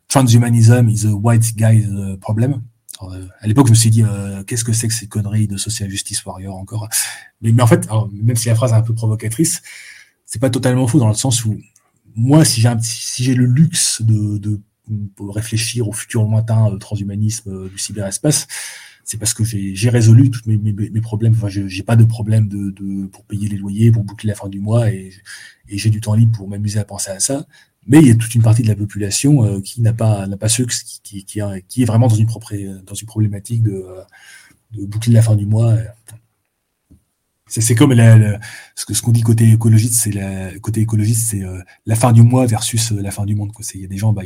Transhumanism is a white guy's problem. Euh, à l'époque, je me suis dit, euh, qu'est-ce que c'est que ces conneries de social justice warrior encore? Mais, mais, en fait, même si la phrase est un peu provocatrice, c'est pas totalement faux dans le sens où moi, si j'ai si j'ai le luxe de, de, réfléchir au futur lointain du transhumanisme euh, du cyberespace, c'est parce que j'ai résolu tous mes, mes, mes, problèmes. Enfin, j'ai pas de problème de, de, pour payer les loyers, pour boucler la fin du mois, et, et j'ai du temps libre pour m'amuser à penser à ça. Mais il y a toute une partie de la population qui n'a pas n'a pas ceux qui, qui, est vraiment dans une une problématique de, de boucler la fin du mois. C'est comme ce qu'on dit côté écologiste, c'est la fin du mois versus la fin du monde. Il y a des gens, bah,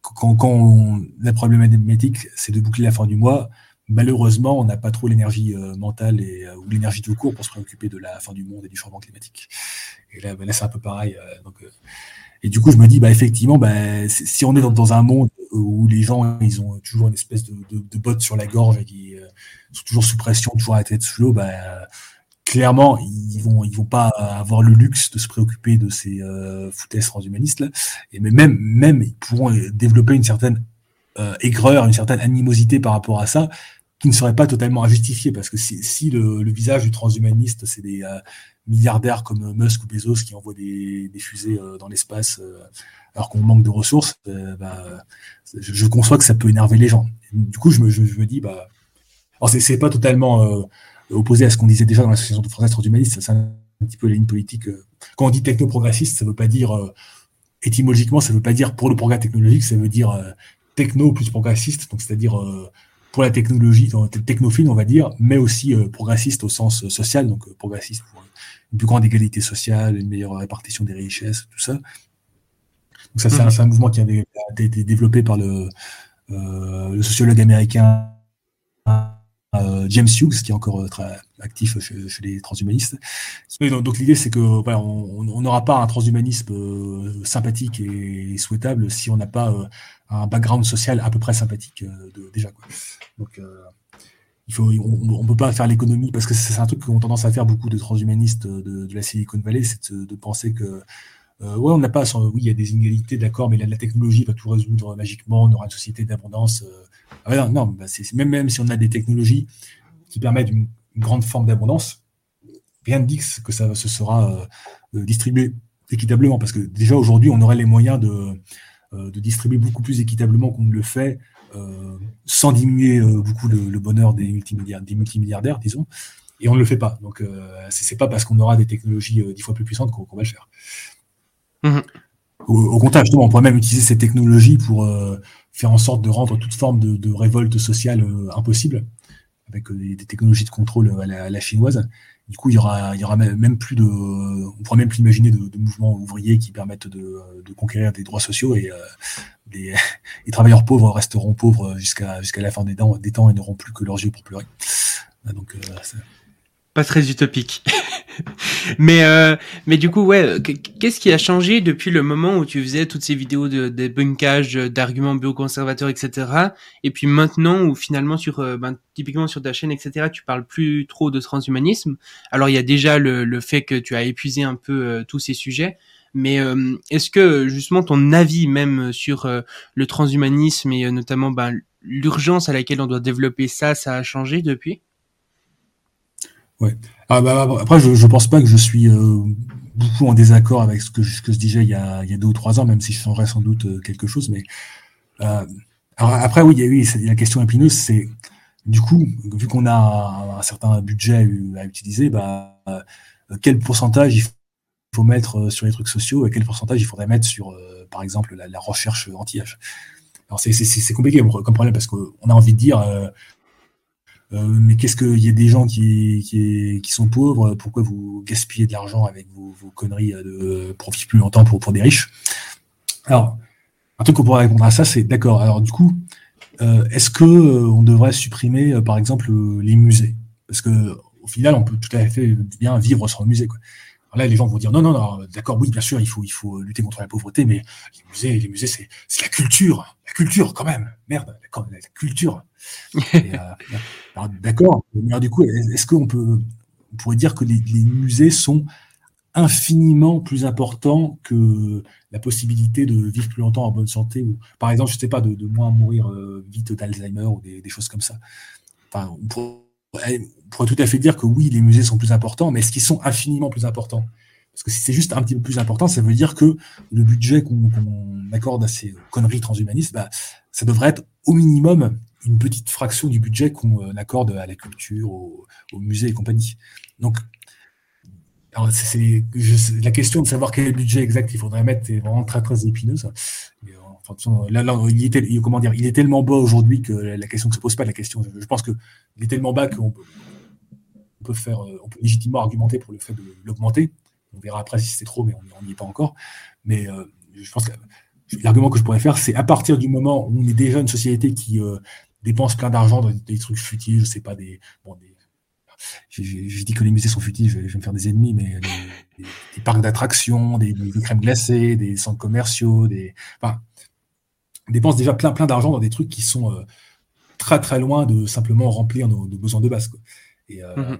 quand, la problématique, c'est de boucler la fin du mois, malheureusement, on n'a pas trop l'énergie euh, mentale euh, ou l'énergie de cours pour se préoccuper de la fin du monde et du changement climatique. Et là, bah, c'est un peu pareil. Euh, et du coup, je me dis, bah, effectivement, bah, si on est dans, un monde où les gens, ils ont toujours une espèce de, botte sur la gorge et qui sont toujours sous pression, toujours à la tête sous l'eau, bah, clairement, ils vont, ils vont pas avoir le luxe de se préoccuper de ces euh, foutaises transhumanistes là. Et mais même, même, ils pourront développer une certaine euh, aigreur, une certaine animosité par rapport à ça, qui ne serait pas totalement injustifiée, parce que si, si le, visage du transhumaniste, c'est des euh, milliardaires comme Musk ou Bezos qui envoient des, fusées euh, dans l'espace alors qu'on manque de ressources, bah, je, conçois que ça peut énerver les gens. Du coup, je me, dis, bah, alors c'est pas totalement opposé à ce qu'on disait déjà dans l'association française transhumaniste, c'est un petit peu la ligne politique. Euh. Quand on dit techno-progressiste, ça ne veut pas dire, euh, étymologiquement, ça ne veut pas dire pour le progrès technologique, ça veut dire euh, techno plus progressiste, donc c'est-à-dire pour la technologie, technophile, on va dire, mais aussi progressiste au sens social, donc progressiste pour une plus grande égalité sociale, une meilleure répartition des richesses, tout ça. Donc ça, c'est un, mmh. mouvement qui a été développé par le, le sociologue américain euh, James Hughes, qui est encore euh, très actif chez, les transhumanistes. donc, l'idée, c'est que on n'aura pas un transhumanisme euh, sympathique et souhaitable si on n'a pas un background social à peu près sympathique déjà. Donc, faut, on ne peut pas faire l'économie, parce que c'est un truc qu'ont tendance à faire beaucoup de transhumanistes de, la Silicon Valley, c'est de, penser que ouais, on n'a pas, oui, il y a des inégalités, d'accord, mais la, technologie va tout résoudre magiquement, on aura une société d'abondance. Ah non, bah, même, même si on a des technologies qui permettent une, grande forme d'abondance, rien ne dit que ça se sera euh, euh, distribué équitablement. Parce que déjà aujourd'hui, on aurait les moyens de, euh, de distribuer beaucoup plus équitablement qu'on ne le fait, sans diminuer beaucoup le, bonheur des, multimilliardaires, des multimilliardaires, disons. Et on ne le fait pas. Donc, c'est pas parce qu'on aura des technologies dix fois plus puissantes qu'on va le faire. Mmh. Au, contraire, justement, on pourrait même utiliser ces technologies pour faire en sorte de rendre toute forme de, révolte sociale euh, impossible, avec euh, des, technologies de contrôle à la, chinoise. Du coup, il y aura, même plus de, on pourra même plus imaginer de, mouvements ouvriers qui permettent de, conquérir des droits sociaux et euh, les, travailleurs pauvres resteront pauvres jusqu'à la fin des temps, et n'auront plus que leurs yeux pour pleurer. Donc, pas très utopique. mais euh, mais du coup ouais, qu'est-ce qui a changé depuis le moment où tu faisais toutes ces vidéos de débunkage d'arguments bioconservateurs etc. Et puis maintenant où finalement sur euh, ben, typiquement sur ta chaîne etc. Tu parles plus trop de transhumanisme. Alors il y a déjà le, le fait que tu as épuisé un peu euh, tous ces sujets. Mais euh, est-ce que justement ton avis même sur le transhumanisme et notamment ben, l'urgence à laquelle on doit développer ça, ça a changé depuis? Ah, bah, après, je ne pense pas que je suis euh, beaucoup en désaccord avec ce que, je, je disais il y, a, deux ou trois ans, même si je changerais sans doute euh, quelque chose. Mais euh, après, oui, la question épineuse, c'est du coup, vu qu'on a un, certain budget à utiliser, bah, quel pourcentage il faut mettre sur les trucs sociaux et quel pourcentage il faudrait mettre sur, par exemple, la, recherche anti-âge. C'est compliqué comme problème parce qu'on a envie de dire mais qu'est-ce qu'il y a des gens qui, qui, sont pauvres Pourquoi vous gaspillez de l'argent avec vos, conneries de profit plus longtemps pour, pour des riches? Alors, un truc qu'on pourrait répondre à ça, c'est d'accord. Alors du coup, euh, est-ce que euh, on devrait supprimer, par exemple, les musées? Parce que au final, on peut tout à fait bien vivre sans musée. Quoi. Là, les gens vont dire non, non, non, d'accord, oui, bien sûr, il faut, il faut lutter contre la pauvreté, mais les musées, les musées, c'est, la culture, la culture quand même. Merde, la, la culture. Euh, d'accord, mais du coup, est-ce qu'on peut, on pourrait dire que les, musées sont infiniment plus importants que la possibilité de vivre plus longtemps en bonne santé ou, par exemple, je sais pas, de, moins mourir euh, vite d'Alzheimer ou des, choses comme ça. Enfin, on pourrait, tout à fait dire que oui, les musées sont plus importants, mais est-ce qu'ils sont infiniment plus importants? Parce que si c'est juste un petit peu plus important, ça veut dire que le budget qu'on accorde à ces conneries transhumanistes, bah, ça devrait être au minimum une petite fraction du budget qu'on euh, accorde à la culture, au, musée et compagnie. Donc, la question de savoir quel budget exact il faudrait mettre est vraiment très très épineuse. Il, est tellement bas aujourd'hui que la question ne se pose pas. La question, je pense qu'il est tellement bas qu'on peut, on peut faire, peut légitimement argumenter pour le fait de l'augmenter. On verra après si c'est trop, mais on n'y est pas encore. Mais euh, je pense que l'argument que je pourrais faire, c'est à partir du moment où on est déjà une société qui euh, dépense plein d'argent dans des, trucs futiles, je sais pas, des, bon, des j'ai dit que les musées sont futiles, je vais, me faire des ennemis, mais des, parcs d'attractions, des, crèmes glacées, des centres commerciaux, des, dépense déjà plein plein d'argent dans des trucs qui sont euh, très très loin de simplement remplir nos, besoins de base. Quoi. Et, mmh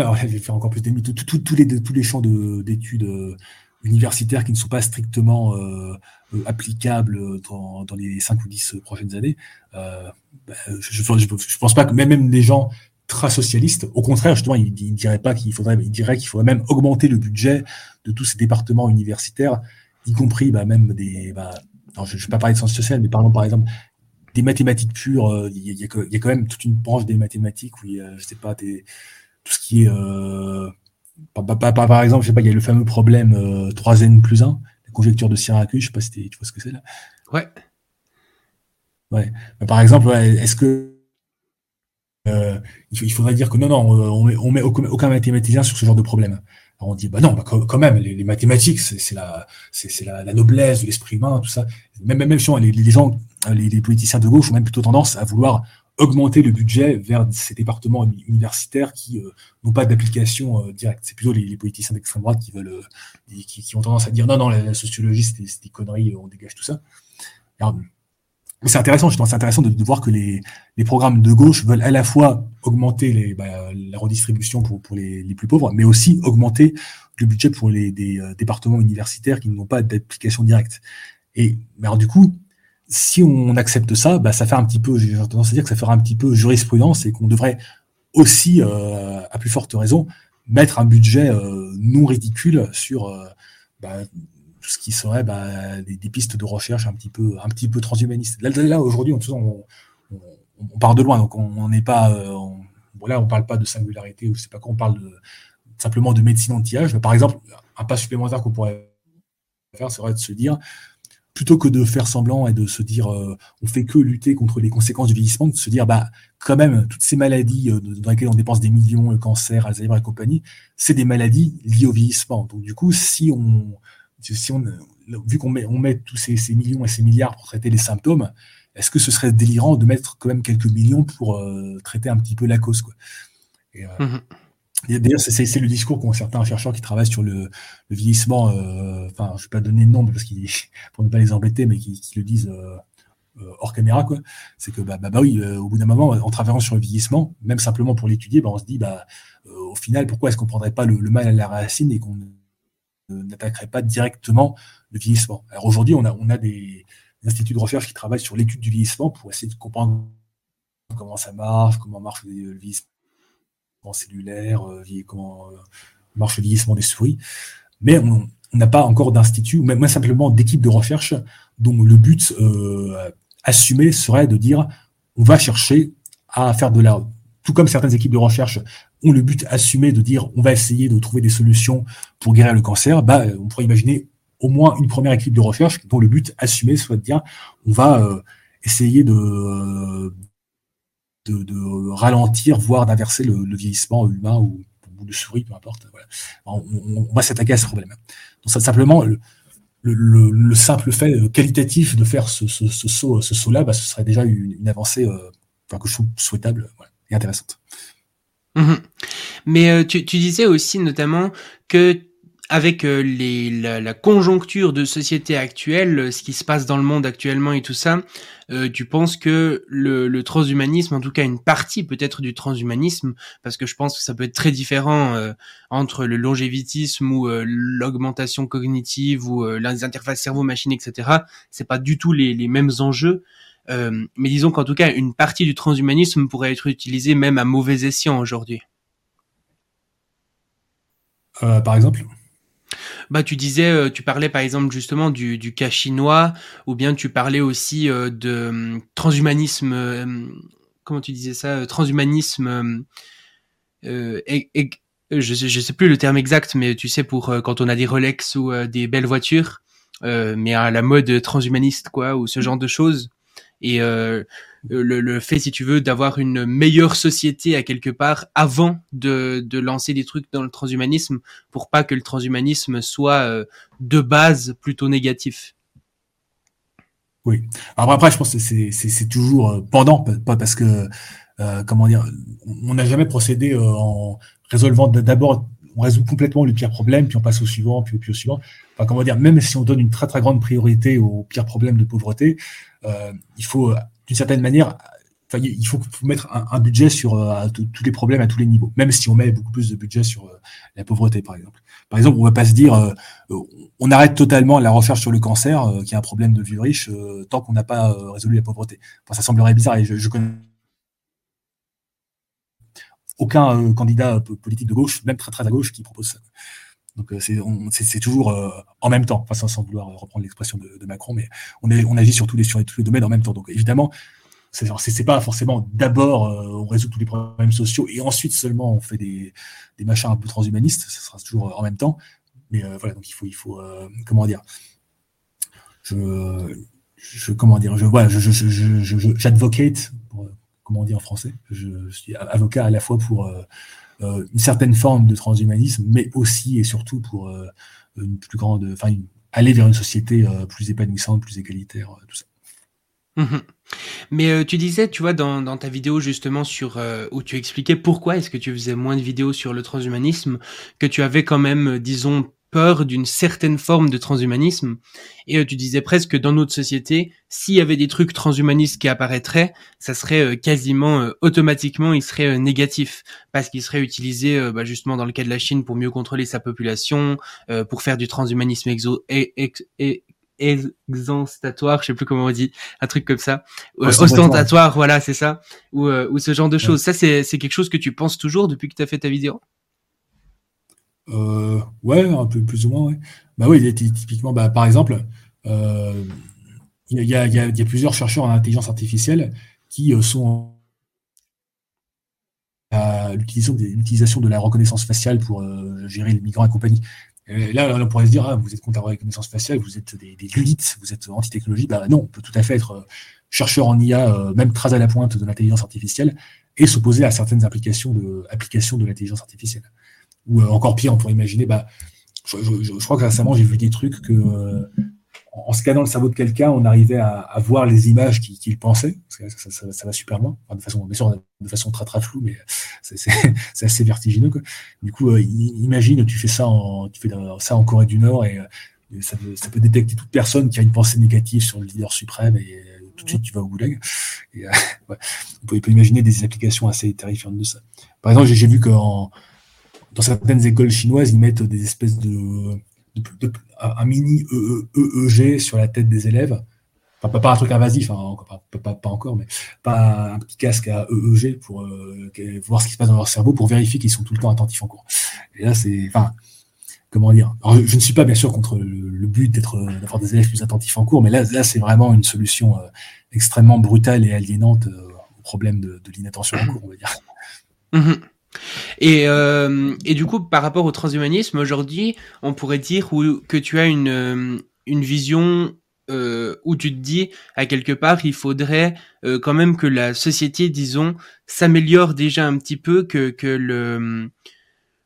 alors, je vais faire encore plus d'ennemis. Tous les, tous les champs d'études euh, universitaires qui ne sont pas strictement euh, euh, applicables dans, les 5 ou 10 prochaines années, bah, je ne pense pas que même, même des gens très socialistes, au contraire, justement, ils ne diraient pas qu'il faudrait, ils diraient qu'il faudrait même augmenter le budget de tous ces départements universitaires, y compris bah, même des. Bah, je ne vais pas parler de sciences sociales, mais parlons par exemple des mathématiques pures. Il y, a, quand même toute une branche des mathématiques où il y a, je sais pas, des tout ce qui est euh, par, exemple, je sais pas, il y a le fameux problème 3n euh, plus 1, la conjecture de Syracuse, je sais pas si tu vois ce que c'est là. Ouais. Ouais. par exemple, est-ce que euh, il faudrait dire que non, non, on met, on met aucun mathématicien sur ce genre de problème. On dit, bah non, bah, quand même, les, mathématiques, c'est la, la, noblesse de l'esprit humain, tout ça. Même, même, même les, les gens, les, les, politiciens de gauche ont même plutôt tendance à vouloir augmenter le budget vers ces départements universitaires qui euh, n'ont pas d'application euh, directe. C'est plutôt les, politiciens d'extrême droite qui veulent, euh, qui, ont tendance à dire non, non, la, sociologie, c'est des, conneries, on dégage tout ça. C'est intéressant, c'est intéressant de, voir que les, programmes de gauche veulent à la fois augmenter les, bah, la redistribution pour, pour les, plus pauvres, mais aussi augmenter le budget pour les des, départements universitaires qui n'ont pas d'application directe. Et alors, du coup, si on accepte ça, bah, ça fait un petit peu, j'ai tendance à dire que ça fera un petit peu jurisprudence et qu'on devrait aussi, euh, à plus forte raison, mettre un budget euh, non ridicule sur euh, bah, tout ce qui serait bah, des, pistes de recherche un petit peu, un petit peu transhumanistes. Là, aujourd'hui, on, on, on, part de loin, donc on n'est pas, on, bon, là, on parle pas de singularité ou je sais pas quoi, on parle simplement de médecine anti-âge. Par exemple, un pas supplémentaire qu'on pourrait faire serait de se dire plutôt que de faire semblant et de se dire euh, on fait que lutter contre les conséquences du vieillissement, de se dire bah quand même toutes ces maladies euh, dans lesquelles on dépense des millions, le cancer, Alzheimer et compagnie, c'est des maladies liées au vieillissement. Donc du coup, si on si on vu qu'on met on met tous ces, ces, millions et ces milliards pour traiter les symptômes, est-ce que ce serait délirant de mettre quand même quelques millions pour euh, traiter un petit peu la cause quoi? Et, mmh D'ailleurs, c'est le discours qu'ont certains chercheurs qui travaillent sur le, vieillissement. Euh, enfin, je vais pas donner de nom parce qu'ils, pour ne pas les embêter, mais qui, le disent euh, euh, hors caméra, quoi. C'est que bah, bah, bah oui, au bout d'un moment, en travaillant sur le vieillissement, même simplement pour l'étudier, bah, on se dit, bah, au final, pourquoi est-ce qu'on prendrait pas le, mal à la racine et qu'on n'attaquerait pas directement le vieillissement Alors aujourd'hui, on a, des, instituts de recherche qui travaillent sur l'étude du vieillissement pour essayer de comprendre comment ça marche, comment marche le vieillissement cellulaire, euh, comment euh, marche le vieillissement des souris. Mais on n'a pas encore d'institut, ou même simplement d'équipe de recherche dont le but euh, assumé serait de dire on va chercher à faire de la. Tout comme certaines équipes de recherche ont le but assumé de dire on va essayer de trouver des solutions pour guérir le cancer, bah, on pourrait imaginer au moins une première équipe de recherche dont le but assumé soit de dire on va essayer de, de, ralentir, voire d'inverser le, vieillissement humain ou, de souris, peu importe. On, va s'attaquer à ce problème. Donc, ça, simplement, le, simple fait qualitatif de faire ce, saut, ce saut-là, bah, ce serait déjà une, avancée euh, que je trouve souhaitable et intéressante. Mmh Mais euh, tu, tu, disais aussi notamment que avec euh, les, la, conjoncture de société actuelle, euh, ce qui se passe dans le monde actuellement et tout ça, euh, tu penses que le, transhumanisme, en tout cas une partie peut-être du transhumanisme, parce que je pense que ça peut être très différent entre le longévitisme ou l'augmentation cognitive ou les interfaces cerveau-machine, etc. C'est pas du tout les, les mêmes enjeux. Mais disons qu'en tout cas, une partie du transhumanisme pourrait être utilisée même à mauvais escient aujourd'hui. par exemple bah, tu disais, euh, tu parlais par exemple justement du, du cas chinois, ou bien tu parlais aussi euh, de hum, transhumanisme. Euh, comment tu disais ça Transhumanisme. je sais, sais plus le terme exact, mais tu sais pour quand on a des Rolex ou des belles voitures, mais à la mode transhumaniste quoi, ou ce genre de choses. Et le, le, fait, si tu veux, d'avoir une meilleure société à quelque part avant de, de lancer des trucs dans le transhumanisme pour pas que le transhumanisme soit euh, de base plutôt négatif. Oui. Alors après, je pense que c'est toujours euh, pendant, pas parce que, euh, comment dire, on n'a jamais procédé en résolvant d'abord, on résout complètement le pire problème, puis on passe au suivant, puis au, puis suivant. Enfin, comment dire, même si on donne une très très grande priorité au pire problème de pauvreté, il faut d'une certaine manière, il faut, mettre un, budget sur euh, tous les problèmes à tous les niveaux, même si on met beaucoup plus de budget sur euh, la pauvreté, par exemple. Par exemple, on va pas se dire, euh, on arrête totalement la recherche sur le cancer, qui est un problème de vie riche, tant qu'on n'a pas résolu la pauvreté. Enfin, ça semblerait bizarre et je, je connais aucun candidat politique de gauche, même très très à gauche, qui propose ça. Donc c'est toujours en même temps, enfin sans, vouloir reprendre l'expression de, Macron, mais on, est, on agit sur tous les, sur tous les domaines en même temps. Donc évidemment, c'est pas forcément d'abord on résout tous les problèmes sociaux et ensuite seulement on fait des, des machins un peu transhumanistes, ce sera toujours en même temps. Mais voilà, donc il faut, il faut comment dire, je, je comment dire, je voilà, je, j'advocate, comment on dit en français, je, suis avocat à la fois pour euh, une certaine forme de transhumanisme, mais aussi et surtout pour euh, une plus grande, enfin, aller vers une société euh, plus épanouissante, plus égalitaire, tout ça. Mmh mais tu disais, tu vois, dans, dans ta vidéo justement sur où tu expliquais pourquoi est-ce que tu faisais moins de vidéos sur le transhumanisme, que tu avais quand même, disons, peur d'une certaine forme de transhumanisme. Et euh, tu disais presque que dans notre société, s'il y avait des trucs transhumanistes qui apparaîtraient, ça serait euh, quasiment euh, automatiquement, il serait négatif parce qu'il serait utilisé bah, justement dans le cas de la Chine pour mieux contrôler sa population, pour faire du transhumanisme exo et, et, exantatoire, je sais plus comment on dit, un truc comme ça, ostentatoire, voilà, c'est ça, ou, ou ce genre de choses. Ça, c'est quelque chose que tu penses toujours depuis que tu as fait ta vidéo? Euh, ouais, un peu plus ou moins. Bah oui, typiquement, bah, par exemple, euh, il y, a, plusieurs chercheurs en intelligence artificielle qui euh, sont à l'utilisation de la reconnaissance faciale pour euh, gérer les migrants et compagnie. Là, on pourrait se dire, ah, vous êtes contre la reconnaissance faciale, vous êtes des, des vous êtes anti-technologie. Bah non, on peut tout à fait être chercheur en IA, même très à la pointe de l'intelligence artificielle, et s'opposer à certaines applications de l'intelligence artificielle. Ou euh, encore pire, on pourrait imaginer, bah, je, je, je crois que récemment j'ai vu des trucs que euh, en scannant le cerveau de quelqu'un, on arrivait à, à voir les images qu'il pensait. Ça, ça, ça, va super loin, enfin, de façon, bien sûr, de façon très très floue, mais c'est assez vertigineux. Quoi. Du coup, euh, imagine, tu fais ça en, tu fais ça en Corée du Nord et, ça, ça, peut détecter toute personne qui a une pensée négative sur le leader suprême et tout de suite tu vas au goulag. Et, ouais, on, peut, on peut imaginer des applications assez terrifiantes de ça. Par exemple, j'ai vu qu'en dans certaines écoles chinoises, ils mettent des espèces de, un mini EEG sur la tête des élèves. Enfin, pas, un truc invasif, hein, pas, pas, encore, mais pas un petit casque à EEG pour euh, voir ce qui se passe dans leur cerveau pour vérifier qu'ils sont tout le temps attentifs en cours. Et là, c'est, enfin, comment dire? Je ne suis pas bien sûr contre le, but d'être d'avoir des élèves plus attentifs en cours, mais là, là, c'est vraiment une solution euh, extrêmement brutale et aliénante euh, au problème de, de l'inattention en cours, on va dire. Mmh et, euh, et du coup, par rapport au transhumanisme, aujourd'hui, on pourrait dire que tu as une, euh, une vision euh, où tu te dis, à quelque part, il faudrait euh, quand même que la société, disons, s'améliore déjà un petit peu, que, que le,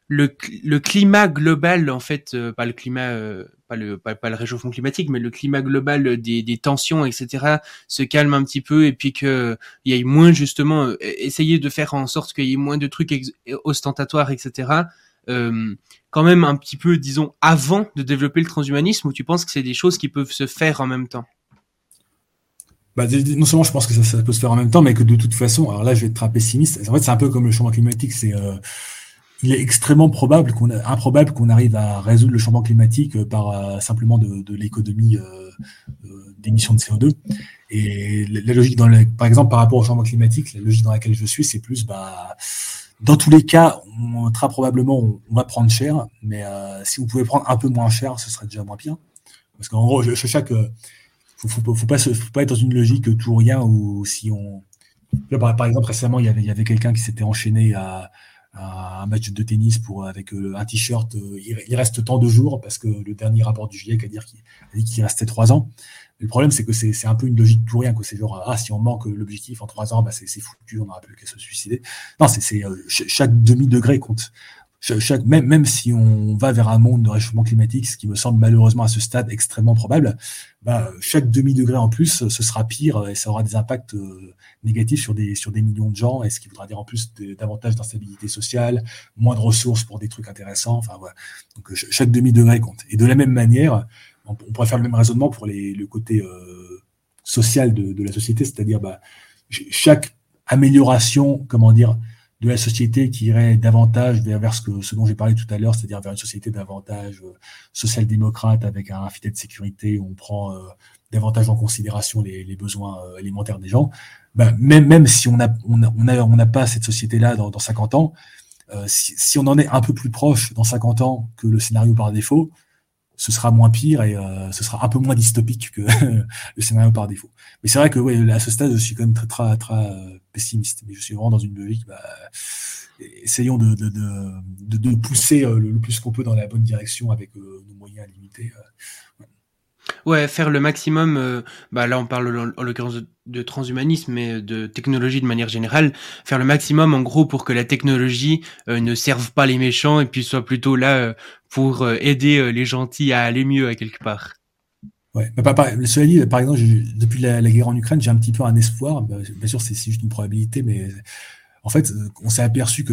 le, le climat global, en fait, pas le climat, pas le pas, le réchauffement climatique, mais le climat global des, des tensions, etc., se calme un petit peu et puis que il y ait moins justement euh, essayer de faire en sorte qu'il y ait moins de trucs ostentatoires, etc. quand même un petit peu, disons, avant de développer le transhumanisme, ou tu penses que c'est des choses qui peuvent se faire en même temps? Bah, non seulement je pense que ça, ça, peut se faire en même temps, mais que de toute façon, alors là je vais être très pessimiste. En fait, c'est un peu comme le changement climatique, c'est il est extrêmement probable qu'on improbable qu'on arrive à résoudre le changement climatique euh, par euh, simplement de, de l'économie euh, euh d'émissions de CO2. Et la, logique dans par exemple par rapport au changement climatique, la logique dans laquelle je suis, c'est plus bah dans tous les cas, on, très probablement on, va prendre cher, mais euh, si vous pouvez prendre un peu moins cher, ce serait déjà moins bien. Parce qu'en gros, je, je sais que faut, faut, faut, pas faut pas être dans une logique tout ou rien où si on par, par exemple récemment il y avait, il y avait quelqu'un qui s'était enchaîné à un match de tennis pour avec un t-shirt, il, reste tant de jours parce que le dernier rapport du GIEC a dit qu'il restait trois ans. Le problème, c'est que c'est un peu une logique pour rien, que c'est genre, ah, si on manque l'objectif en trois ans, bah, c'est foutu, on n'aura plus qu'à se suicider. Non, c'est chaque demi-degré compte même, si on va vers un monde de réchauffement climatique, ce qui me semble malheureusement à ce stade extrêmement probable, bah, chaque demi-degré en plus, ce sera pire et ça aura des impacts euh, négatifs sur des, millions de gens, et ce qui voudra dire en plus davantage d'instabilité sociale, moins de ressources pour des trucs intéressants. Enfin, voilà. Donc chaque demi-degré compte. Et de la même manière, on, pourrait faire le même raisonnement pour le côté euh, social de, de, la société, c'est-à-dire bah, chaque amélioration, comment dire, de la société qui irait davantage vers, ce, que, ce dont j'ai parlé tout à l'heure, c'est-à-dire vers une société davantage euh, social-démocrate avec un filet de sécurité où on prend euh, davantage en considération les, les besoins euh, alimentaires des gens. Ben, même, même si on n'a on a, on a, on a pas cette société-là dans, dans 50 ans, si, si, on en est un peu plus proche dans 50 ans que le scénario par défaut, ce sera moins pire et euh, ce sera un peu moins dystopique que le scénario par défaut. Mais c'est vrai que ouais, à ce stade, je suis quand même très très très euh, pessimiste. Mais je suis vraiment dans une logique. Bah, essayons de, pousser euh, le, plus qu'on peut dans la bonne direction avec nos moyens limités. Ouais, faire le maximum. Euh, bah là, on parle en, l'occurrence de, transhumanisme, mais de technologie de manière générale. Faire le maximum, en gros, pour que la technologie euh, ne serve pas les méchants et puis soit plutôt là euh, pour aider les gentils à aller mieux à quelque part. Ouais, bah, par, cela dit, par exemple, depuis la, guerre en Ukraine, j'ai un petit peu un espoir. Bah, bien sûr, c'est juste une probabilité, mais en fait, on s'est aperçu que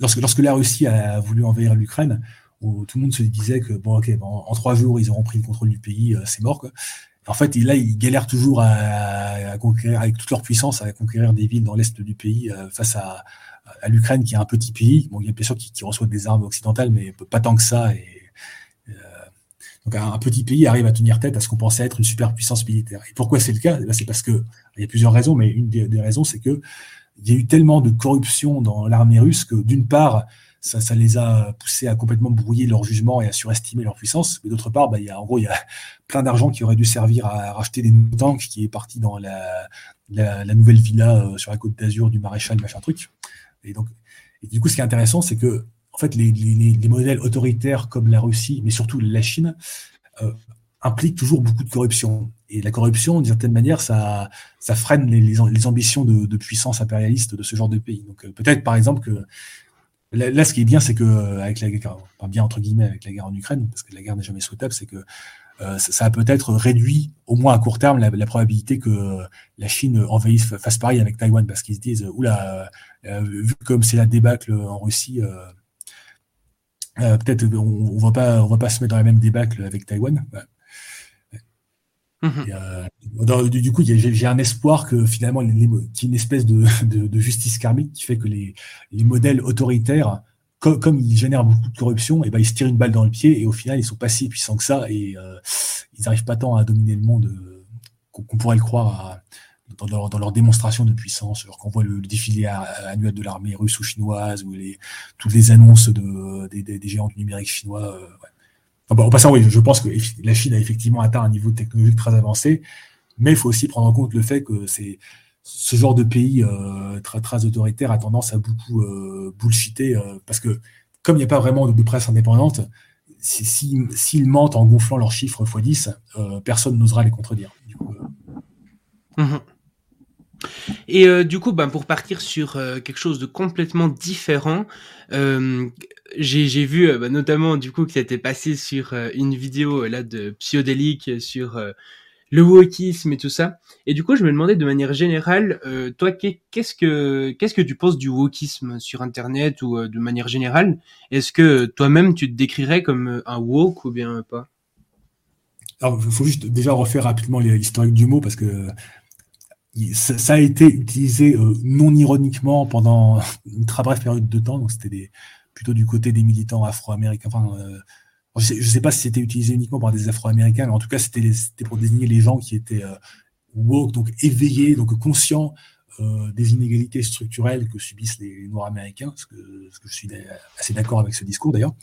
lorsque, lorsque la Russie a voulu envahir l'Ukraine, où tout le monde se disait que bon, ok, en trois jours, ils auront pris le contrôle du pays, euh, c'est mort. Quoi. En fait, là, ils galèrent toujours à, conquérir, avec toute leur puissance, à conquérir des villes dans l'est du pays euh, face à, l'Ukraine, qui est un petit pays. Bon, il y a bien sûr qui, qui reçoit des armes occidentales, mais pas tant que ça. Et, euh, donc, un, petit pays arrive à tenir tête à ce qu'on pensait être une superpuissance militaire. Et pourquoi c'est le cas? Eh C'est parce que il y a plusieurs raisons, mais une des, des raisons, c'est que il y a eu tellement de corruption dans l'armée russe que, d'une part, ça, ça, les a poussés à complètement brouiller leur jugement et à surestimer leur puissance. Mais d'autre part, bah, il y a, en gros, il y a plein d'argent qui aurait dû servir à racheter des tanks qui est parti dans la, la, la nouvelle villa euh, sur la côte d'Azur du maréchal, machin truc. Et donc, et du coup, ce qui est intéressant, c'est que, en fait, les, les, les, modèles autoritaires comme la Russie, mais surtout la Chine, euh, impliquent toujours beaucoup de corruption. Et la corruption, d'une certaine manière, ça, ça freine les, les ambitions de, de, puissance impérialiste de ce genre de pays. Donc, euh, peut-être, par exemple, que Là, ce qui est bien, c'est que euh, avec la guerre, pas bien entre guillemets avec la guerre en Ukraine, parce que la guerre n'est jamais souhaitable, c'est que euh, ça, a peut-être réduit, au moins à court terme, la, probabilité que la Chine envahisse, fasse pareil avec Taïwan, parce qu'ils se disent, oula, euh, vu comme c'est la débâcle en Russie, peut-être on, on va pas, on va pas se mettre dans la même débâcle avec Taïwan. Mhm. Euh, du, coup, j'ai un espoir que finalement, qu'il y ait une espèce de, de, justice karmique qui fait que les, les modèles autoritaires, comme, comme, ils génèrent beaucoup de corruption, et eh ben, ils se tirent une balle dans le pied et au final, ils sont pas si puissants que ça et euh, ils n'arrivent pas tant à dominer le monde euh, qu'on pourrait le croire dans, leur, démonstration de puissance. Alors qu'on voit le, défilé annuel de l'armée russe ou chinoise ou les, toutes les annonces de, des, géants du numérique chinois. Ouais en passant, oui, je pense que la Chine a effectivement atteint un niveau technologique très avancé, mais il faut aussi prendre en compte le fait que ce genre de pays euh, très, autoritaire a tendance à beaucoup euh, bullshiter euh, parce que comme il n'y a pas vraiment de, presse indépendante, s'ils si, mentent en gonflant leurs chiffres x10, personne n'osera les contredire. Mmh Et du coup, ben, pour partir sur quelque chose de complètement différent, j'ai vu euh, bah, notamment du coup que c'était passé sur euh, une vidéo euh, là de Psyodélique sur le wokisme et tout ça. Et du coup, je me demandais de manière générale, toi, qu'est-ce que qu'est-ce que tu penses du wokisme sur Internet ou de manière générale? Est-ce que toi-même tu te décrirais comme un woke ou bien pas? Alors, il faut juste déjà refaire rapidement l'historique du mot parce que ça, a été utilisé non ironiquement pendant une très brève période de temps. Donc, c'était plutôt du côté des militants afro-américains. Enfin, euh, je ne sais, pas si c'était utilisé uniquement par des afro-américains, mais en tout cas, c'était pour désigner les gens qui étaient euh, woke, donc éveillés, donc conscients euh, des inégalités structurelles que subissent les Noirs américains, ce que, ce que je suis assez d'accord avec ce discours d'ailleurs.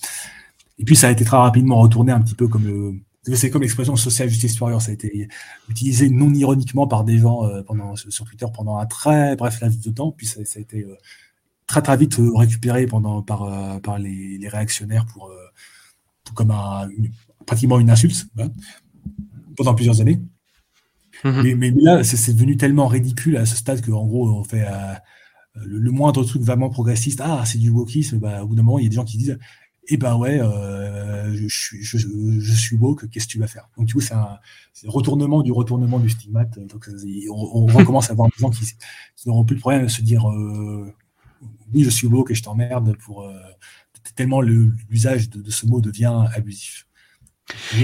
Et puis, ça a été très rapidement retourné un petit peu comme c'est comme l'expression social justice warrior, ça a été utilisé non ironiquement par des gens pendant, sur Twitter pendant un très bref laps de temps, puis ça, ça a été très très vite récupéré pendant par par les, les réactionnaires pour, comme un, pratiquement une insulte hein, pendant plusieurs années. Mhm. mais, là, c'est devenu tellement ridicule à ce stade qu'en gros, on fait le, moindre truc vraiment progressiste. Ah, c'est du wokisme. Bah, au bout d'un moment, il y a des gens qui disent eh ben ouais, euh, je, suis, je, je suis woke, qu'est-ce que tu vas faire? Donc du coup, c'est un, retournement du retournement du stigmate. Donc on, recommence à avoir des gens qui, n'auront plus de problème à se dire euh, oui, je suis woke et je t'emmerde pour euh, tellement l'usage de, de, ce mot devient abusif.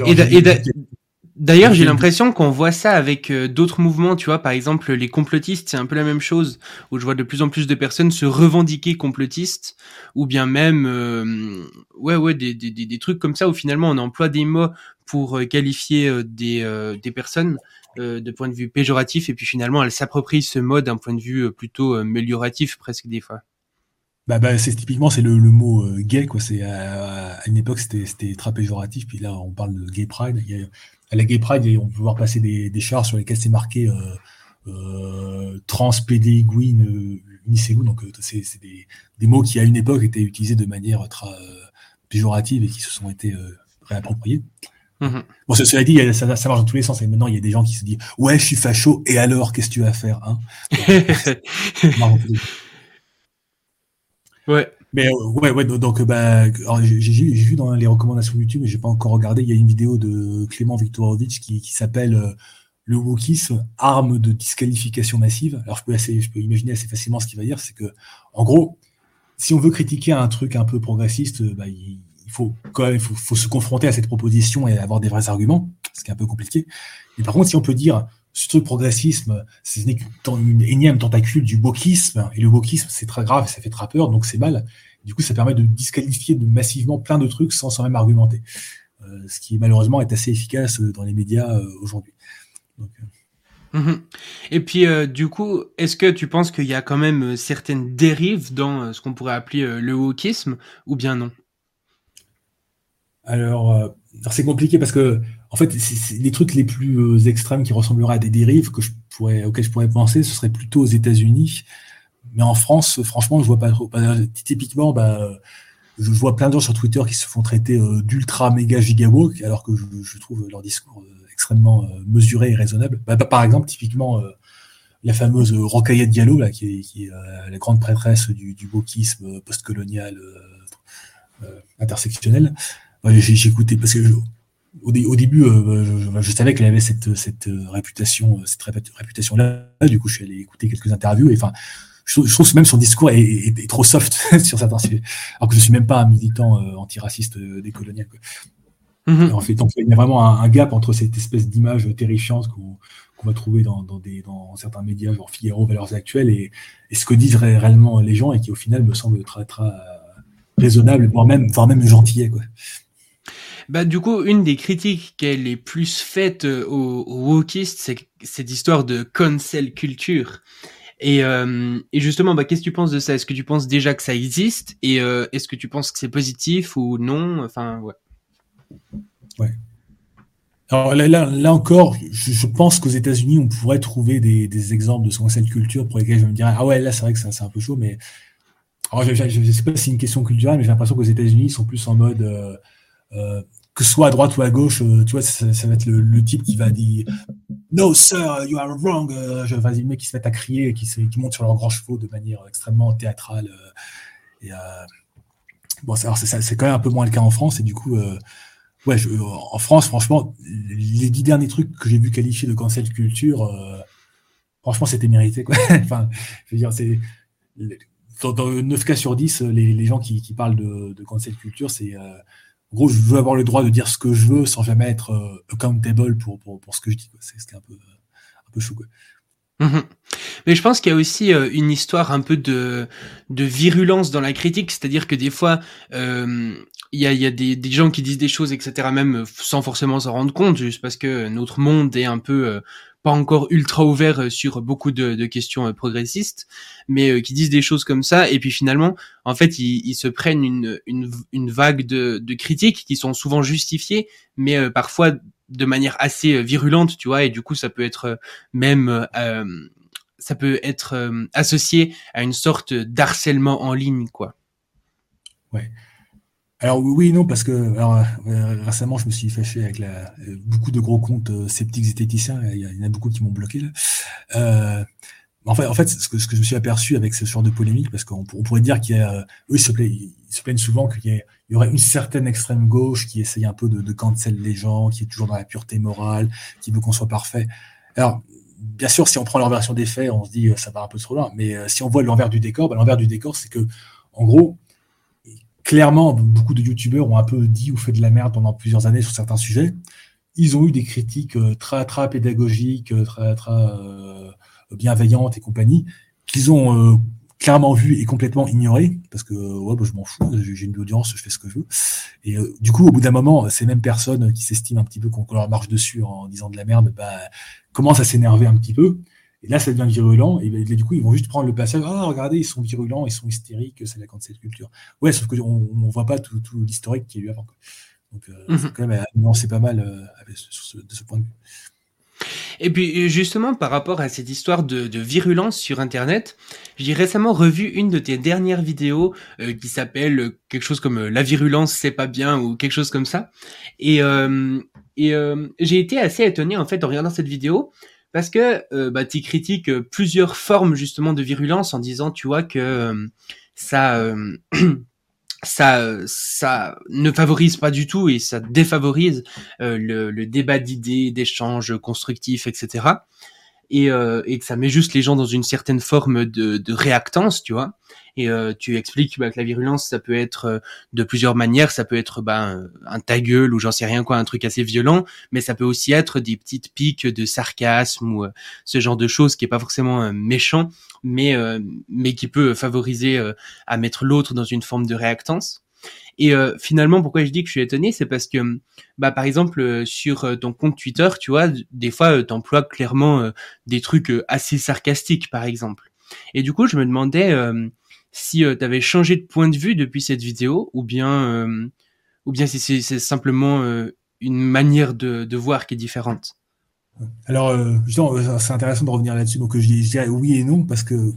Et, D'ailleurs, j'ai l'impression qu'on voit ça avec euh, d'autres mouvements, tu vois, par exemple les complotistes, c'est un peu la même chose, où je vois de plus en plus de personnes se revendiquer complotistes, ou bien même, euh, ouais, ouais, des, des, des, trucs comme ça, où finalement on emploie des mots pour euh, qualifier des, des personnes de point de vue péjoratif, et puis finalement elles s'approprient ce mode d'un point de vue plutôt amélioratif presque des fois. Bah, bah c'est typiquement c'est le, le, mot gay quoi. C'est à, une époque c'était c'était très péjoratif, puis là on parle de gay pride. Il y a, à la Gay Pride, on peut voir passer des, des chars sur lesquels c'est marqué euh, euh, trans, PD, Gwyn, euh. Donc, euh, c'est des, des, mots qui, à une époque, étaient utilisés de manière très péjorative et qui se sont été réappropriés. Mm-hmm. Bon, cela dit, ça, ça, marche dans tous les sens. Et maintenant, il y a des gens qui se disent Ouais, je suis facho, et alors, qu'est-ce que tu vas faire hein? Ouais. Mais euh, ouais, ouais, donc bah, j'ai vu dans les recommandations YouTube, mais j'ai pas encore regardé. Il y a une vidéo de Clément Viktorovitch qui, qui s'appelle euh, le wokisme, arme de disqualification massive. Alors je peux, assez, je peux imaginer assez facilement ce qu'il va dire, c'est que en gros, si on veut critiquer un truc un peu progressiste, bah, il, faut quand même, faut, faut, se confronter à cette proposition et avoir des vrais arguments, ce qui est un peu compliqué. Mais par contre, si on peut dire ce truc progressisme, c'est une énième tentacule du wokisme, et le wokisme, c'est très grave, ça fait très peur, donc c'est mal. Du coup, ça permet de disqualifier de massivement plein de trucs sans, sans même argumenter. Euh, ce qui malheureusement est assez efficace euh, dans les médias euh, aujourd'hui. Mhm. Et puis, du coup, est-ce que tu penses qu'il y a quand même certaines dérives dans ce qu'on pourrait appeler le wokisme, ou bien non? Alors, c'est compliqué parce que, en fait, les trucs les plus extrêmes qui ressembleraient à des dérives que je pourrais, auxquelles je pourrais penser, ce serait plutôt aux États-Unis mais en France, franchement, je vois pas trop. Typiquement, bah, je vois plein de gens sur Twitter qui se font traiter euh, d'ultra méga gigawoke, alors que je, trouve leur discours euh, extrêmement euh, mesuré et raisonnable. Bah, par exemple, typiquement, la fameuse Rokhaya Diallo, qui est, la grande prêtresse du, du postcolonial intersectionnel. J'ai écouté parce que au, début, je, je, savais qu'elle avait cette, cette réputation, cette réputation là. Du coup, je suis allé écouter quelques interviews et enfin je, trouve même son discours est, trop soft sur certains sujets. Alors que je suis même pas un militant euh, antiraciste euh, décolonial. Mm-hmm. En fait, donc, il y a vraiment un, gap entre cette espèce d'image terrifiante qu'on va trouver dans, des, dans certains médias, genre Figaro, Valeurs Actuelles, et, ce que disent réellement les gens, et qui au final me semble très, très raisonnable, voire même, voire même gentillet. Quoi. Bah, du coup, une des critiques qu'elle est plus faite euh, aux, aux wokistes, c'est cette histoire de cancel culture. Et, euh, et justement, bah, qu'est-ce que tu penses de ça? Est-ce que tu penses déjà que ça existe? Et euh, est-ce que tu penses que c'est positif ou non? Enfin, ouais. Ouais. Alors là, là, encore, je, pense qu'aux États-Unis, on pourrait trouver des, exemples de ce cette culture pour lesquels je me dirais ah ouais, là c'est vrai que c'est un peu chaud, mais alors, je ne sais pas si c'est une question culturelle, mais j'ai l'impression qu'aux États-Unis, ils sont plus en mode que ce soit à droite ou à gauche, euh, tu vois, ça, va être le, type qui va dire No, sir, you are wrong. Euh, je, vas-y, le mec qui se met à crier, qui, qui monte sur leurs grands chevaux de manière extrêmement théâtrale. Euh, et, bon, c'est quand même un peu moins le cas en France. Et du coup, ouais, en France, franchement, les dix derniers trucs que j'ai vu qualifier de cancel culture, franchement, c'était mérité. Quoi. enfin, je veux dire, c'est. Dans, 9 cas sur 10, les, gens qui, qui parlent de, de cancel culture, c'est gros, je veux avoir le droit de dire ce que je veux sans jamais être euh, accountable pour, pour, pour, ce que je dis. C'est ce qui est un peu, un peu chou. Mhm. Mais je pense qu'il y a aussi euh, une histoire un peu de, de virulence dans la critique, c'est-à-dire que des fois, euh, il y a, y a des, des, gens qui disent des choses, etc., même sans forcément s'en rendre compte, juste parce que notre monde est un peu pas encore ultra ouvert euh, sur beaucoup de, questions euh, progressistes, mais euh, qui disent des choses comme ça, et puis finalement, en fait, ils, se prennent une, une, vague de, de, critiques qui sont souvent justifiées, mais parfois de manière assez virulente, tu vois, et du coup, ça peut être même ça peut être associé à une sorte d'harcèlement en ligne, quoi. Ouais. Alors oui, non, parce que alors, récemment, je me suis fâché avec la, beaucoup de gros comptes sceptiques zététiciens. Il y, en a beaucoup qui m'ont bloqué là. En fait, en fait, ce que, je me suis aperçu avec ce genre de polémique, parce qu'on pourrait dire qu'il y a, eux, ils se, plaignent, souvent qu'il y, aurait une certaine extrême gauche qui essaye un peu de, de cancel les gens, qui est toujours dans la pureté morale, qui veut qu'on soit parfait. Alors, bien sûr, si on prend leur version des faits, on se dit ça va un peu trop loin. Mais euh, si on voit l'envers du décor, ben, l'envers du décor, c'est que, en gros, clairement, beaucoup de youtubeurs ont un peu dit ou fait de la merde pendant plusieurs années sur certains sujets. Ils ont eu des critiques euh, très, très pédagogiques, euh, très, très bienveillante et compagnie, qu'ils ont euh, clairement vu et complètement ignoré, parce que ouais, bah, je m'en fous, j'ai une audience, je fais ce que je veux. Et euh, du coup, au bout d'un moment, ces mêmes personnes qui s'estiment un petit peu qu'on leur marche dessus en disant de la merde, bah, commencent à s'énerver un petit peu. Et là, ça devient virulent. Et, du coup, ils vont juste prendre le passage. Ah, regardez, ils sont virulents, ils sont hystériques, c'est la cette culture. Ouais, sauf qu'on on voit pas tout, tout l'historique qui y a eu avant. Donc, euh, mmh quand même nuancer pas mal euh, ce, de ce point de vue. Et puis justement, par rapport à cette histoire de, de virulence sur Internet, j'ai récemment revu une de tes dernières vidéos euh, qui s'appelle euh, quelque chose comme euh, La virulence, c'est pas bien ou quelque chose comme ça. Et, et j'ai été assez étonné en fait en regardant cette vidéo parce que bah, tu critiques plusieurs formes justement de virulence en disant, tu vois, que ça... ça, ça ne favorise pas du tout et ça défavorise euh, le, débat d'idées, d'échanges constructifs, etc. Et, euh, que ça met juste les gens dans une certaine forme de réactance, tu vois. Et euh, tu expliques bah, que la virulence, ça peut être euh, de plusieurs manières. Ça peut être bah, un ta gueule ou j'en sais rien quoi, un truc assez violent, mais ça peut aussi être des petites piques de sarcasme ou ce genre de choses qui est pas forcément méchant, mais mais qui peut favoriser à mettre l'autre dans une forme de réactance. Et euh, finalement, pourquoi je dis que je suis étonné, c'est parce que, bah, par exemple, sur ton compte Twitter, tu vois, des fois, tu emploies clairement des trucs assez sarcastiques, par exemple. Et du coup, je me demandais si euh, tu avais changé de point de vue depuis cette vidéo ou bien euh, ou bien si c'est simplement euh, une manière de, voir qui est différente? Alors, c'est intéressant de revenir là-dessus. Donc, je, dirais oui et non parce que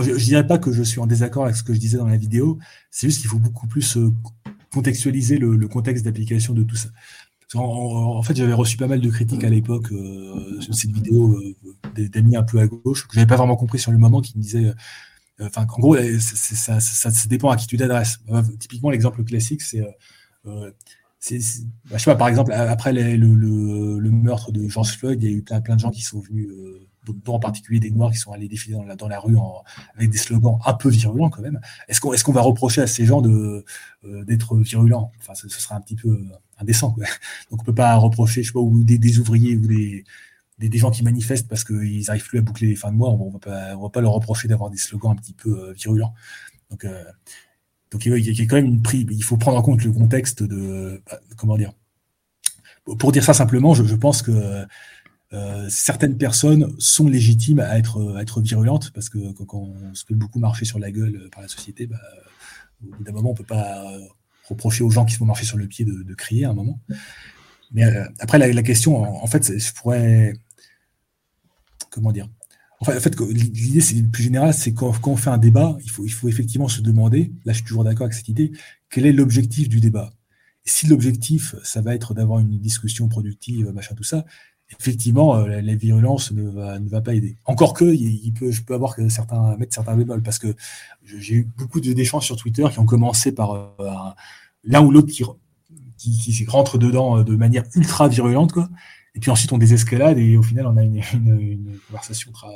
je, ne dirais pas que je suis en désaccord avec ce que je disais dans la vidéo. C'est juste qu'il faut beaucoup plus contextualiser le, contexte d'application de tout ça. En, en, fait, j'avais reçu pas mal de critiques à l'époque sur cette vidéo d'amis un peu à gauche que j'avais pas vraiment compris sur le moment, qui me disaient Enfin, en gros, ça, ça, ça, dépend à qui tu t'adresses. Euh, typiquement, l'exemple classique, c'est, euh, euh bah, je sais pas, par exemple, après le, le, le, meurtre de George Floyd, il y a eu plein, plein de gens qui sont venus, euh, dont en particulier des Noirs qui sont allés défiler dans la, dans la rue en, avec des slogans un peu virulents quand même. Est-ce qu'on est qu'on va reprocher à ces gens de d'être virulents? Enfin, ce, ce, serait un petit peu indécent. Quoi. Donc, on peut pas reprocher, je sais pas, ou des, des ouvriers ou des des, gens qui manifestent parce qu'ils n'arrivent plus à boucler les fins de mois, on ne va pas leur reprocher d'avoir des slogans un petit peu euh, virulents. Donc, euh, donc il y a quand même une prise. Il faut prendre en compte le contexte de bah, comment dire. Pour dire ça simplement, je, pense que euh, certaines personnes sont légitimes à être, à être virulentes parce que quand, on se fait beaucoup marcher sur la gueule par la société, bah, au bout d'un moment, on peut pas reprocher aux gens qui se font marcher sur le pied de, crier à un moment. Mais après, la, question, en fait, je pourrais comment dire en fait, l'idée, c'est plus général, c'est quand, quand, on fait un débat, il faut, effectivement se demander, là je suis toujours d'accord avec cette idée, quel est l'objectif du débat? Si l'objectif, ça va être d'avoir une discussion productive, machin, tout ça, effectivement, euh, la, violence ne va, pas aider. Encore que, je peux avoir que certains, mettre certains bémols, parce que j'ai eu beaucoup d'échanges sur Twitter qui ont commencé par euh, l'un ou l'autre qui, qui, qui rentre dedans euh, de manière ultra virulente, quoi. Et puis ensuite, on désescalade et au final, on a une, conversation très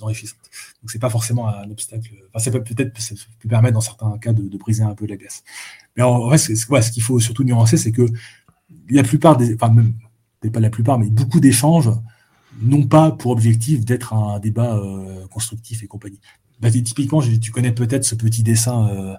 enrichissante. Donc, c'est pas forcément un obstacle. Enfin, ça peut peut-être peut permettre dans certains cas de, de, briser un peu la glace. Mais en vrai, ce qu'il faut surtout nuancer, c'est que la plupart des, enfin, même, pas la plupart, mais beaucoup d'échanges n'ont pas pour objectif d'être un débat euh, constructif et compagnie. Bah, typiquement, tu connais peut-être ce petit dessin. Euh,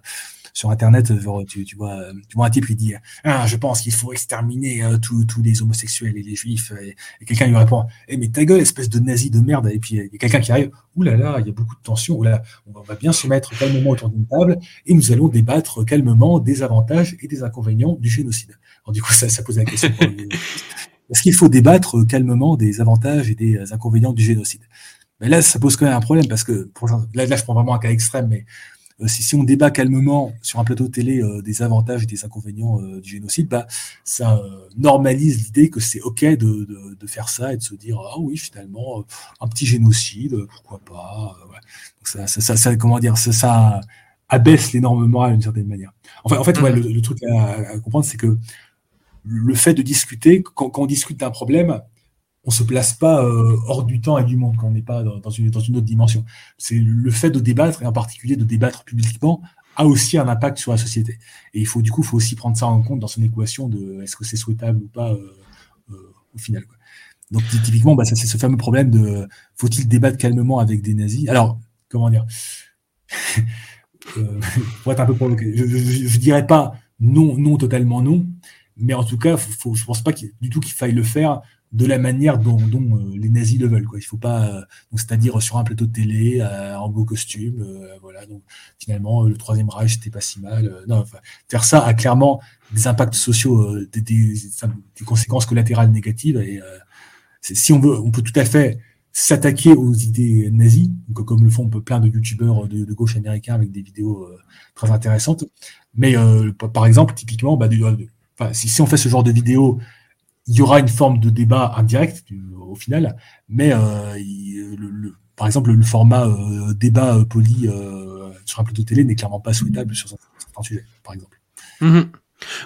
sur Internet, tu, tu, vois, tu vois un type qui dit ah, Je pense qu'il faut exterminer euh, tous les homosexuels et les juifs. Et, quelqu'un lui répond Eh, mais ta gueule, espèce de nazi de merde. Et puis il y a quelqu'un qui arrive Ouh là là, il y a beaucoup de tension. Ouh là, on va bien se mettre calmement autour d'une table et nous allons débattre calmement des avantages et des inconvénients du génocide. Alors, du coup, ça, ça pose la question Est-ce qu'il faut débattre calmement des avantages et des inconvénients du génocide? Mais là, ça pose quand même un problème parce que, pour, là, là, je prends vraiment un cas extrême, mais euh, si, si, on débat calmement sur un plateau de télé euh, des avantages et des inconvénients euh, du génocide, bah, ça normalise l'idée que c'est OK de, de, de, faire ça et de se dire ah oui finalement un petit génocide, pourquoi pas. Donc ça, ça, ça, comment dire, ça, ça abaisse les normes morales d'une certaine manière. Enfin, en fait, ouais, le, le, truc à, à comprendre, c'est que le fait de discuter, quand, quand on discute d'un problème, on se place pas euh, hors du temps et du monde quand on n'est pas dans, une, autre dimension. C'est le fait de débattre, et en particulier de débattre publiquement, a aussi un impact sur la société. Et il faut du coup, faut aussi prendre ça en compte dans son équation de est-ce que c'est souhaitable ou pas euh, euh, au final. Donc typiquement, bah, c'est ce fameux problème de faut-il débattre calmement avec des nazis? Alors, comment dire? Pour être un peu provoqué, je, je, dirais pas non, non totalement non, mais en tout cas, faut, je pense pas du tout qu'il faille le faire de la manière dont, dont euh, les nazis le veulent. Quoi. Il faut pas, euh, c'est-à-dire sur un plateau de télé, euh, en beau costume, voilà. Donc finalement, le troisième Reich c'était pas si mal. non, enfin, faire ça a clairement des impacts sociaux, des, des, des, conséquences collatérales négatives. Et si on veut, on peut tout à fait s'attaquer aux idées nazies, comme le font plein de youtubeurs de, de, gauche américains avec des vidéos très intéressantes. Mais par exemple, typiquement, bah, si, si on fait ce genre de vidéo il y aura une forme de débat indirect au final, mais euh, par exemple le format euh, débat euh, poli sur un plateau télé n'est clairement pas souhaitable sur certains sujets, par exemple. Mm-hmm.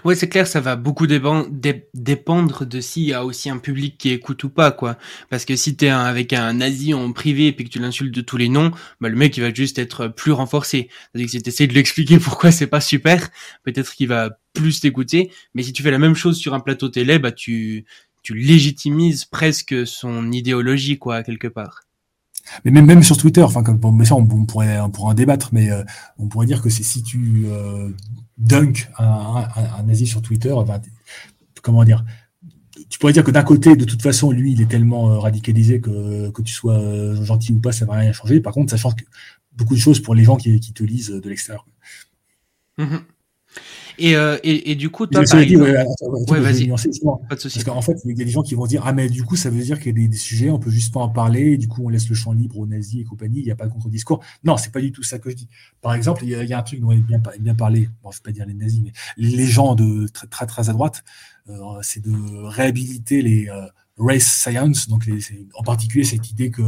Ouais, c'est clair, ça va beaucoup dépendre de s'il y a aussi un public qui écoute ou pas, quoi. Parce que si t'es un, avec un nazi en privé et puis que tu l'insultes de tous les noms, bah, le mec, il va juste être plus renforcé. C'est-à-dire que si t'essayes de lui expliquer pourquoi c'est pas super, peut-être qu'il va plus t'écouter. Mais si tu fais la même chose sur un plateau télé, bah, tu, tu légitimises presque son idéologie, quoi, quelque part. Mais même, même sur Twitter, enfin, comme, bon, ça, on, pourrait, on pourrait en débattre, mais euh, on pourrait dire que c'est si tu euh, dunk un, nazi sur Twitter, comment dire, tu pourrais dire que d'un côté, de toute façon, lui, il est tellement euh, radicalisé que que tu sois euh, gentil ou pas, ça va rien changer. Par contre, ça change beaucoup de choses pour les gens qui, te lisent de l'extérieur. Mmh et, euh, et, et, du coup, toi, par exemple... ouais, vas-y. Parce qu'en fait, il y a des gens qui vont dire Ah, mais du coup, ça veut dire qu'il y a des, des, sujets, on peut juste pas en parler, et du coup, on laisse le champ libre aux nazis et compagnie, il n'y a pas de contre-discours. Non, c'est pas du tout ça que je dis. Par exemple, il y a, il y a un truc dont on bien, bien parlé, bon, je vais pas dire les nazis, mais les gens de très, très, très à droite, euh, c'est de réhabiliter les euh, race science, donc les, en particulier cette idée que.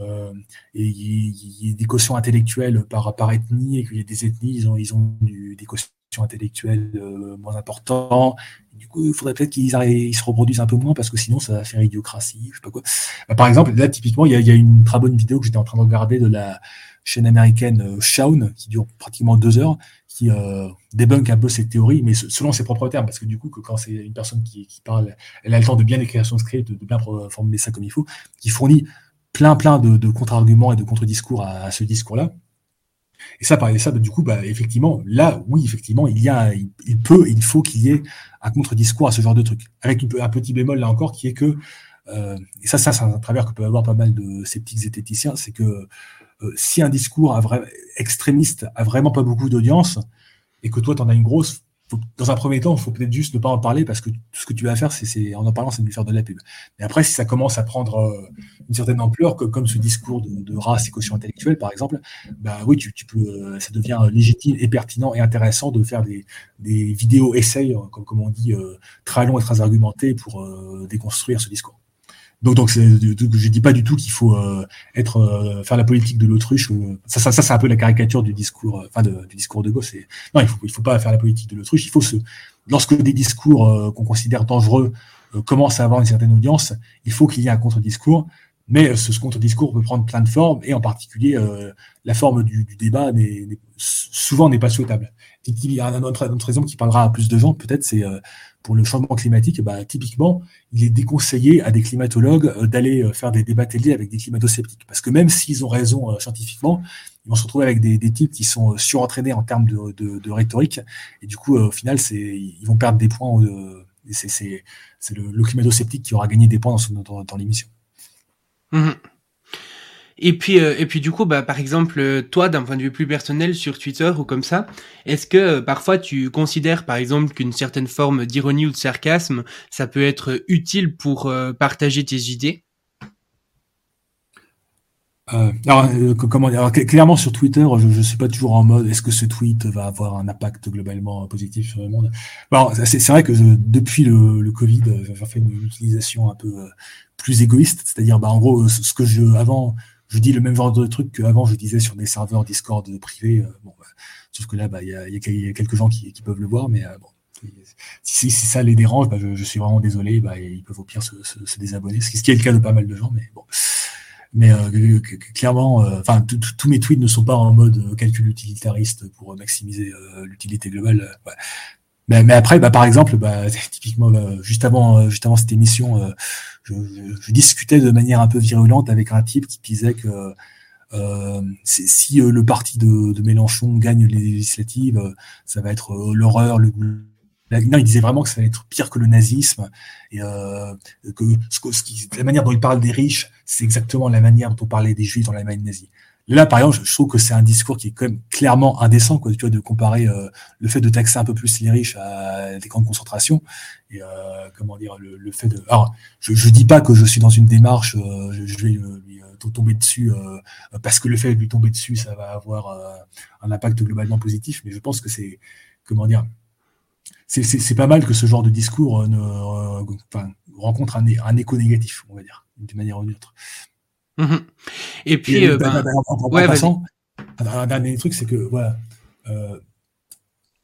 Euh, et il y, a des quotients intellectuels par, par ethnie et qu'il y a des ethnies, ils ont, ils ont du, des quotients intellectuelle euh, moins important. Du coup, il faudrait peut-être qu'ils se reproduisent un peu moins parce que sinon, ça va faire idiocratie, je sais pas quoi. Bah, par exemple, là, typiquement, il y a, une très bonne vidéo que j'étais en train de regarder de la chaîne américaine euh, Shaun, qui dure pratiquement deux heures, qui euh, débunk un peu cette théorie, mais selon ses propres termes, parce que du coup, quand c'est une personne qui, parle, elle a le temps de bien écrire son script, de, bien formuler ça comme il faut, qui fournit plein plein de, contre-arguments et de contre-discours à ce discours-là. Et ça, par ça, du coup, bah, effectivement, là, oui, effectivement, il y a, il, peut et il faut qu'il y ait un contre-discours à ce genre de truc. Avec un petit bémol là encore, qui est que, euh, et ça, ça, c'est un travers que peut avoir pas mal de sceptiques zététiciens, c'est que euh, si un discours extrémiste a vraiment pas beaucoup d'audience, et que toi, tu en as une grosse, dans un premier temps, il faut peut-être juste ne pas en parler parce que tout ce que tu vas faire, c'est en en parlant, c'est de lui faire de la pub. Mais après, si ça commence à prendre euh, une certaine ampleur, comme ce discours de, race et quotient intellectuel, par exemple, bah oui, tu, peux, euh, ça devient légitime et pertinent et intéressant de faire des, vidéos essais, euh, comme on dit, très longs et très argumentés pour déconstruire ce discours. Donc, donc je dis pas du tout qu'il faut euh, être euh, faire la politique de l'autruche. Euh, ça, ça, ça c'est un peu la caricature du discours, enfin de, du discours de gauche. Non, il faut, il faut pas faire la politique de l'autruche. Il faut se, lorsque des discours qu'on considère dangereux commencent à avoir une certaine audience, il faut qu'il y ait un contre-discours. Mais ce, ce contre-discours peut prendre plein de formes, et en particulier la forme du, du débat n'est, souvent n'est pas souhaitable. Il y a un autre, un autre exemple qui parlera à plus de gens, peut-être, c'est pour le changement climatique, bah, typiquement, il est déconseillé à des climatologues euh, d'aller euh, faire des débats télé avec des climato-sceptiques. Parce que même s'ils ont raison euh, scientifiquement, ils vont se retrouver avec des, types qui sont surentraînés en termes de, rhétorique. Et du coup, au final, ils vont perdre des points. c'est, le, le climato-sceptique qui aura gagné des points dans l'émission. Mmh. Et puis, euh, et puis du coup, bah, par exemple, euh, toi, d'un point de vue plus personnel sur Twitter ou comme ça, est-ce que euh, parfois tu considères, par exemple, qu'une certaine forme d'ironie ou de sarcasme, ça peut être utile pour partager tes idées? Alors, comment dire, clairement sur Twitter, je ne suis pas toujours en mode est-ce que ce tweet va avoir un impact globalement positif sur le monde? Alors, c'est, vrai que depuis le, le Covid, j'ai fait une utilisation un peu plus égoïste, c'est-à-dire bah, en gros ce que je avant je dis le même genre de truc qu'avant je disais sur des serveurs Discord privés. bon, bah, sauf que là, bah, il y, a, y, a, quelques gens qui, qui peuvent le voir, mais bon, si, si, ça les dérange, bah, je, je, suis vraiment désolé. Bah, ils peuvent au pire se, se, se, désabonner, ce qui est le cas de pas mal de gens, mais bon. Mais euh, clairement, euh, enfin, tous mes tweets ne sont pas en mode euh, calcul utilitariste pour maximiser l'utilité globale. Ouais. Mais, après, bah, par exemple, bah, typiquement, juste avant, juste avant cette émission, je, discutais de manière un peu virulente avec un type qui disait que euh, si le parti de, Mélenchon gagne les législatives, ça va être l'horreur, non, il disait vraiment que ça allait être pire que le nazisme et euh, que la manière dont il parle des riches, c'est exactement la manière dont on parlait des juifs dans l'Allemagne nazie. Là, par exemple, je, trouve que c'est un discours qui est quand même clairement indécent, quoi, de comparer euh, le fait de taxer un peu plus les riches à des camps de concentration et euh, comment dire le, fait de. Alors, je, je dis pas que je suis dans une démarche, euh, je, vais lui tomber dessus parce que le fait de lui tomber dessus, ça va avoir un impact globalement positif, mais je pense que c'est comment dire c'est pas mal que ce genre de discours rencontre un, un, écho négatif, on va dire, d'une manière ou d'une autre. Mmh Et puis, Et, euh, ben, en, ouais, passant, un dernier truc, c'est que voilà, euh,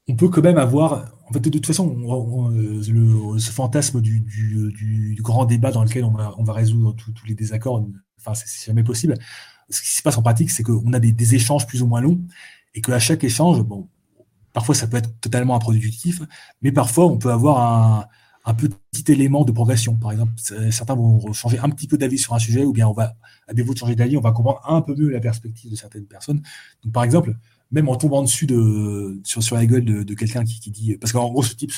on peut quand même avoir, en fait, de, toute façon, on, on, le, ce fantasme du, du, du, grand débat dans lequel on va, on va résoudre tous les désaccords, enfin, c'est jamais possible. Ce qui se passe en pratique, c'est qu'on a des, des, échanges plus ou moins longs et qu'à chaque échange, bon, Parfois, ça peut être totalement improductif, mais parfois, on peut avoir un, petit élément de progression. Par exemple, certains vont changer un petit peu d'avis sur un sujet, ou bien on va, à défaut de changer d'avis, on va comprendre un peu mieux la perspective de certaines personnes. Donc, par exemple, même en tombant dessus de, sur, sur la gueule de, quelqu'un qui, dit, parce qu'en gros, ce type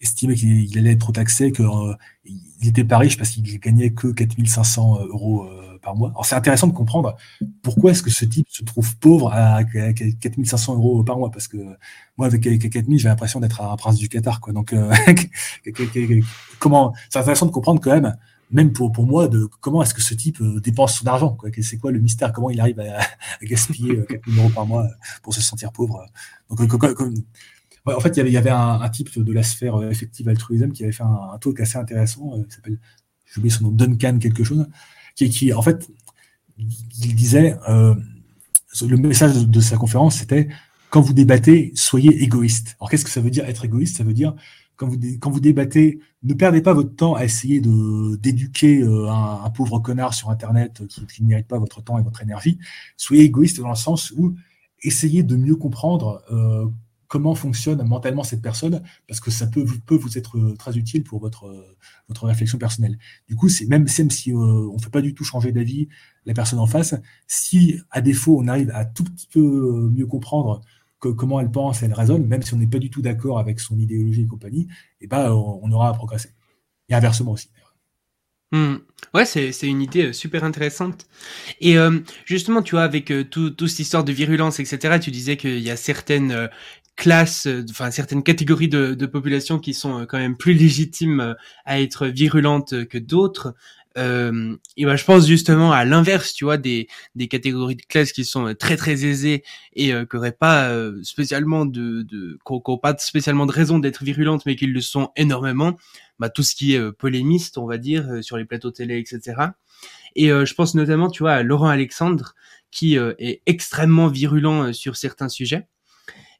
estimait qu'il allait être trop taxé, qu'il euh, n'était pas riche parce qu'il gagnait que 4500 euros euh, par mois. Alors c'est intéressant de comprendre pourquoi est-ce que ce type se trouve pauvre à 4500 euros par mois, parce que moi avec 4000 j'ai l'impression d'être un prince du Qatar, quoi. Donc euh, comment C'est intéressant de comprendre quand même, même pour pour moi, de comment est-ce que ce type euh, dépense son argent, quoi. C'est quoi le mystère Comment il arrive à, gaspiller 4000 euh, euros par mois pour se sentir pauvre Donc en fait, il y avait, un, type de la sphère effective altruisme qui avait fait un, un talk assez intéressant, s'appelle, j'ai oublié son nom, Duncan quelque chose, qui, qui en fait, il disait, euh, le message de, sa conférence, c'était quand vous débattez, soyez égoïste. Alors qu'est-ce que ça veut dire être égoïste? Ça veut dire quand vous, quand vous débattez, ne perdez pas votre temps à essayer de d'éduquer euh, un, pauvre connard sur Internet qui, qui ne mérite pas votre temps et votre énergie. Soyez égoïste dans le sens où essayez de mieux comprendre euh, comment fonctionne mentalement cette personne, parce que ça peut, vous être euh, très utile pour votre, euh, votre réflexion personnelle. Du coup, c'est même, si euh, on ne fait pas du tout changer d'avis la personne en face, si à défaut on arrive à tout petit peu mieux comprendre comment elle pense, elle raisonne, même si on n'est pas du tout d'accord avec son idéologie et compagnie, et eh ben, on, aura à progresser. Et inversement aussi. Mmh. Ouais, c'est, une idée super intéressante. Et justement, tu vois, avec tout, toute cette histoire de virulence, etc., tu disais qu'il y a certaines classes, euh, enfin certaines catégories de, de population qui sont euh, quand même plus légitimes euh, à être virulentes que d'autres. Euh, et ben je pense justement à l'inverse, tu vois, des, des catégories de classes qui sont très très aisées et euh, qui n'auraient pas spécialement de, de qui pas spécialement de raison d'être virulentes, mais qui le sont énormément. Bah, tout ce qui est polémiste, on va dire, sur les plateaux télé, etc. Et je pense notamment, tu vois, à Laurent Alexandre, qui est extrêmement virulent sur certains sujets.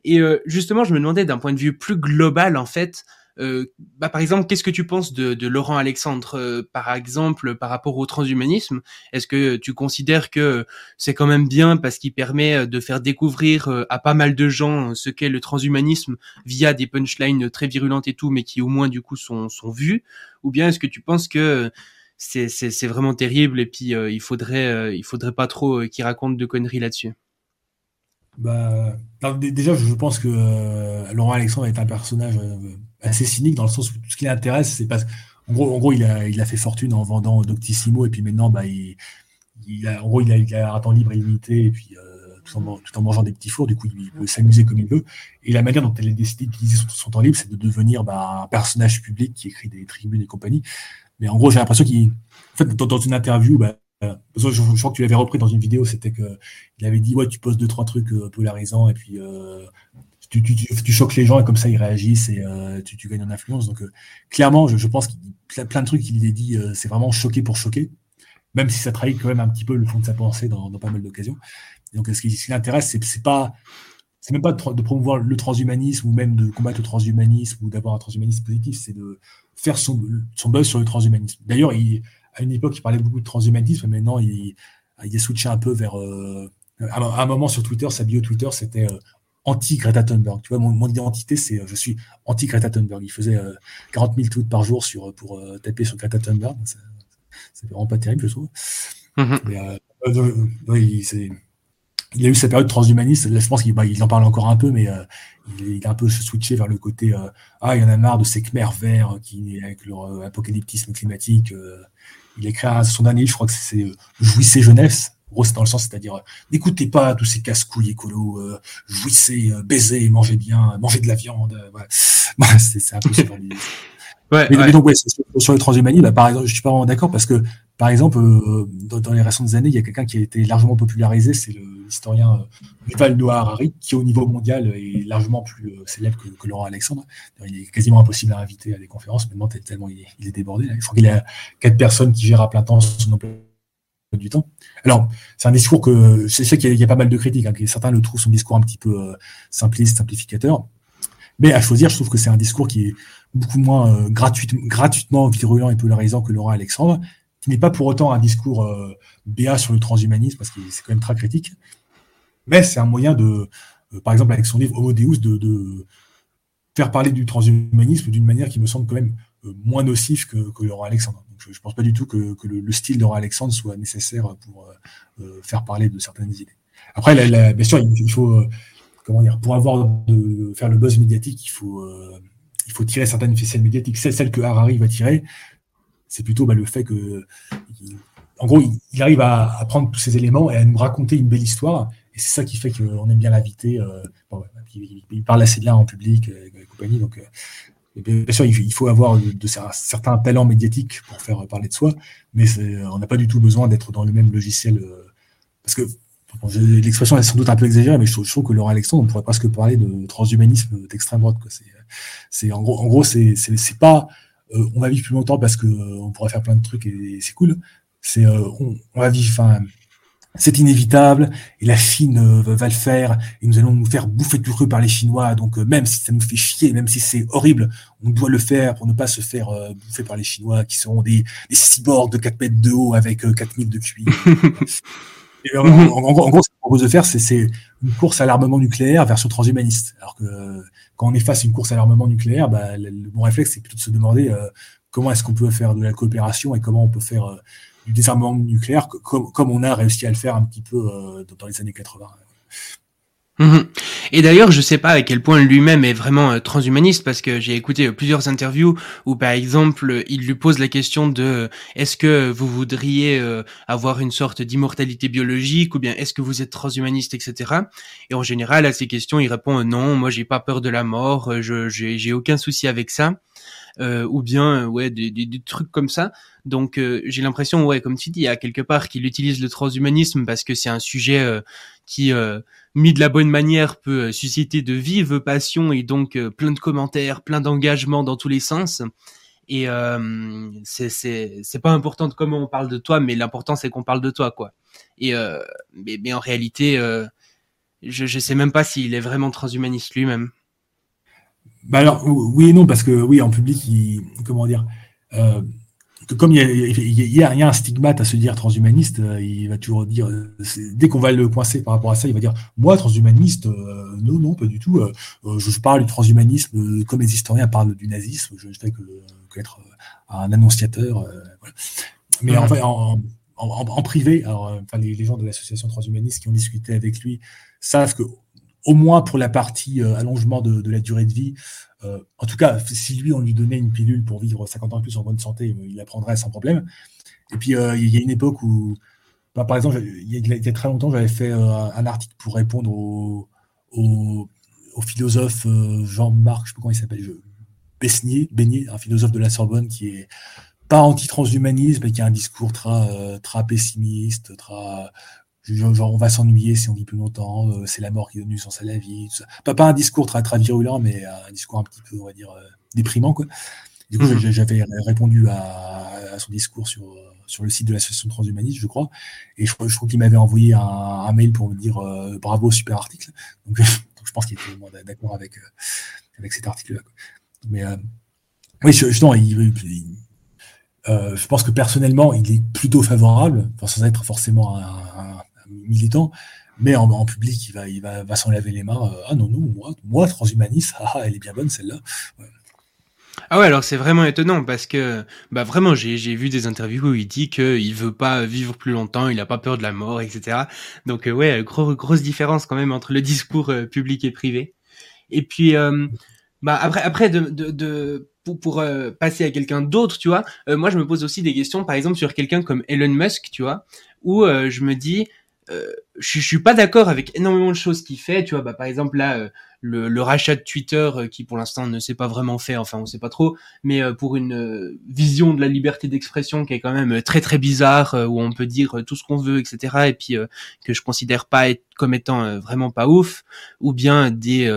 Et euh, justement, je me demandais d'un point de vue plus global, en fait, euh, bah, par exemple, qu'est-ce que tu penses de, de Laurent Alexandre, euh, par exemple, par rapport au transhumanisme? Est-ce que tu considères que c'est quand même bien parce qu'il permet de faire découvrir à pas mal de gens ce qu'est le transhumanisme via des punchlines très virulentes et tout, mais qui au moins du coup sont, sont vues? Ou bien est-ce que tu penses que c'est, vraiment terrible et puis il faudrait il faudrait pas trop qu'il raconte de conneries là-dessus? Bah, déjà, je pense que euh, Laurent Alexandre est un personnage euh, assez cynique dans le sens où tout ce qui l'intéresse, c'est parce qu'en gros, en gros, il a, il a fait fortune en vendant Doctissimo et puis maintenant, bah, il, en gros, il a, un temps libre illimité et puis euh, tout, en, tout, en, mangeant des petits fours, du coup, il peut s'amuser comme il veut. Et la manière dont elle a décidé d'utiliser son, temps libre, c'est de devenir bah, un personnage public qui écrit des tribunes et compagnie. Mais en gros, j'ai l'impression qu'il, en fait, dans, dans, une interview, bah, je, crois que tu l'avais repris dans une vidéo, c'était qu'il avait dit ouais tu poses deux trois trucs polarisants et puis tu, tu, choques les gens et comme ça ils réagissent et tu, gagnes en influence. Donc clairement, je, pense qu'il a plein de trucs qu'il a dit, c'est vraiment choqué pour choquer, même si ça trahit quand même un petit peu le fond de sa pensée dans, pas mal d'occasions. Donc ce qui, l'intéresse, c'est pas c'est même pas de, promouvoir le transhumanisme ou même de combattre le transhumanisme ou d'avoir un transhumanisme positif, c'est de faire son, son, buzz sur le transhumanisme. D'ailleurs, à une époque, il parlait beaucoup de transhumanisme, mais maintenant, il, il a switché un peu vers. Euh, à un moment sur Twitter, sa bio Twitter, c'était euh, anti-Greta Thunberg. Tu vois, mon, identité, c'est euh, je suis anti-Greta Thunberg. Il faisait 40 000 tweets par jour sur, pour taper sur Greta Thunberg. C'est vraiment pas terrible, je trouve. Mm-hmm. Mais, il, il a eu sa période transhumaniste. Là, je pense qu'il bah, en parle encore un peu, mais euh, il, est un peu switché vers le côté euh, ah, il y en a marre de ces Khmer verts qui, avec leur euh, apocalyptisme climatique. Il écrit son dernier, je crois que c'est Jouissez jeunesse. Gros, c'est dans le sens, c'est-à-dire n'écoutez pas tous ces casse-couilles écolos, jouissez, baisez, mangez bien, mangez de la viande. Ouais. c'est un peu ça. Ouais, mais, donc, ouais, sur, le transhumanisme, bah, par exemple, je suis pas vraiment d'accord parce que, par exemple, dans, les récentes années, il y a quelqu'un qui a été largement popularisé, c'est l'historien euh, Yuval Noah Harari, qui au niveau mondial est largement plus euh, célèbre que, Laurent Alexandre. Il est quasiment impossible à inviter à des conférences, maintenant tellement il est, débordé. Je crois qu'il y a quatre personnes qui gèrent à plein temps son emploi du temps. Alors, c'est un discours que je sais qu'il y, a pas mal de critiques, hein, certains le trouvent son discours un petit peu euh, simpliste, simplificateur. Mais à choisir, je trouve que c'est un discours qui est beaucoup moins gratuitement virulent et polarisant que Laurent Alexandre, qui n'est pas pour autant un discours euh, béat sur le transhumanisme, parce que c'est quand même très critique. Mais c'est un moyen de, euh, par exemple, avec son livre Homo Deus, de, faire parler du transhumanisme d'une manière qui me semble quand même euh, moins nocif que, que Laurent Alexandre. je ne pense pas du tout que, le, style de Laurent Alexandre soit nécessaire pour faire parler de certaines idées. Après, bien sûr, il, faut, comment dire, pour avoir de, faire le buzz médiatique, il faut, il faut tirer certaines ficelles médiatiques. C'est celle que Harari va tirer c'est plutôt bah, le fait que, en gros, il, arrive à, prendre tous ces éléments et à nous raconter une belle histoire. Et c'est ça qui fait qu'on aime bien l'inviter. Euh, il, parle assez bien en public euh, et, compagnie. Donc, euh, bien sûr, il, faut avoir de, certains talents médiatiques pour faire parler de soi, mais on n'a pas du tout besoin d'être dans le même logiciel. parce que l'expression est sans doute un peu exagérée, mais je trouve, que Laurent Alexandre, on pourrait presque parler de transhumanisme d'extrême droite. En gros, en gros, c'est, pas on va vivre plus longtemps parce que euh, pourra faire plein de trucs et, c'est cool. C'est euh, on, va vivre, c'est inévitable et la Chine va le faire et nous allons nous faire bouffer tout cru par les Chinois. Donc même si ça nous fait chier, même si c'est horrible, on doit le faire pour ne pas se faire bouffer par les Chinois qui seront des, cyborgs de 4 mètres de haut avec 4000 de QI. en, gros, ce qu'on propose de faire, c'est une course à l'armement nucléaire version transhumaniste. Alors que quand on est face à une course à l'armement nucléaire, bah, le, bon réflexe, c'est plutôt de se demander euh, comment est-ce qu'on peut faire de la coopération et comment on peut faire euh, du désarmement nucléaire, comme on a réussi à le faire un petit peu euh, dans les années 80. Mhm. Et d'ailleurs, je sais pas à quel point lui-même est vraiment euh, transhumaniste parce que j'ai écouté euh, plusieurs interviews où, par exemple, il lui pose la question de euh, est-ce que vous voudriez avoir une sorte d'immortalité biologique ou bien est-ce que vous êtes transhumaniste, etc. Et en général, à ces questions, il répond non, moi j'ai pas peur de la mort, je j'ai aucun souci avec ça. ou bien ouais des, des, trucs comme ça. Donc j'ai l'impression ouais comme tu dis à quelque part qu'il utilise le transhumanisme parce que c'est un sujet qui mis de la bonne manière peut euh, susciter de vives passions et donc euh, plein de commentaires, plein d'engagements dans tous les sens. Et euh, c'est pas important de comment on parle de toi, mais l'important c'est qu'on parle de toi quoi. Et euh, mais, en réalité, je je sais même pas s'il est vraiment transhumaniste lui-même. Bah alors oui et non parce que oui en public il comment dire euh, comme il y, a, un stigmate à se dire transhumaniste, euh, il va toujours dire, euh, dès qu'on va le coincer par rapport à ça, il va dire, moi, transhumaniste, euh, non, non, pas du tout. je, parle du transhumanisme comme les historiens parlent du nazisme. Je ne fais que, être un annonciateur. Mais en, en, privé, alors, les, gens de l'association transhumaniste qui ont discuté avec lui savent que, au moins pour la partie allongement de la durée de vie, euh, en tout cas, si lui, on lui donnait une pilule pour vivre 50 ans de plus en bonne santé, il la prendrait sans problème. Et puis, euh, il y a une époque où, bah, par exemple, il y, a, très longtemps, j'avais fait euh, un article pour répondre au, philosophe Jean-Marc, je ne sais pas comment il s'appelle, Besnier, un philosophe de la Sorbonne qui est pas anti-transhumanisme, mais qui a un discours très, très pessimiste, très genre, on va s'ennuyer si on vit plus longtemps, c'est la mort qui donne du sens à la vie, tout ça. Pas, pas un discours très, très virulent, mais un discours un petit peu, on va dire, déprimant, quoi. Du coup, mmh. j'avais répondu à, à, son discours sur, sur le site de l'association transhumaniste, je crois. Et je, je crois qu'il m'avait envoyé un, un, mail pour me dire euh, bravo, super article. Donc, donc je pense qu'il était d'accord avec, euh, avec cet article-là. Mais euh, oui, je, je, il, il, euh, je pense que personnellement, il est plutôt favorable, sans être forcément un, militant. Mais en, en, public, il va, il va, va s'en laver les mains. ah non, non, moi, moi transhumaniste, ah, elle est bien bonne celle-là. Ah ouais, alors c'est vraiment étonnant parce que bah vraiment j'ai vu des interviews où il dit que il veut pas vivre plus longtemps, il a pas peur de la mort, etc. Donc euh, ouais, gros, grosse différence quand même entre le discours euh, public et privé. Et puis euh, bah après après de, de, pour, euh, passer à quelqu'un d'autre, tu vois, euh, moi je me pose aussi des questions, par exemple sur quelqu'un comme Elon Musk, tu vois, où je me dis euh, je, je suis pas d'accord avec énormément de choses qu'il fait. Tu vois, bah, par exemple là, euh, le, le, rachat de Twitter, euh, qui pour l'instant ne s'est pas vraiment fait, enfin on sait pas trop, mais pour une vision de la liberté d'expression qui est quand même très très bizarre, où on peut dire tout ce qu'on veut, etc. Et puis que je considère pas être, comme étant vraiment pas ouf, ou bien des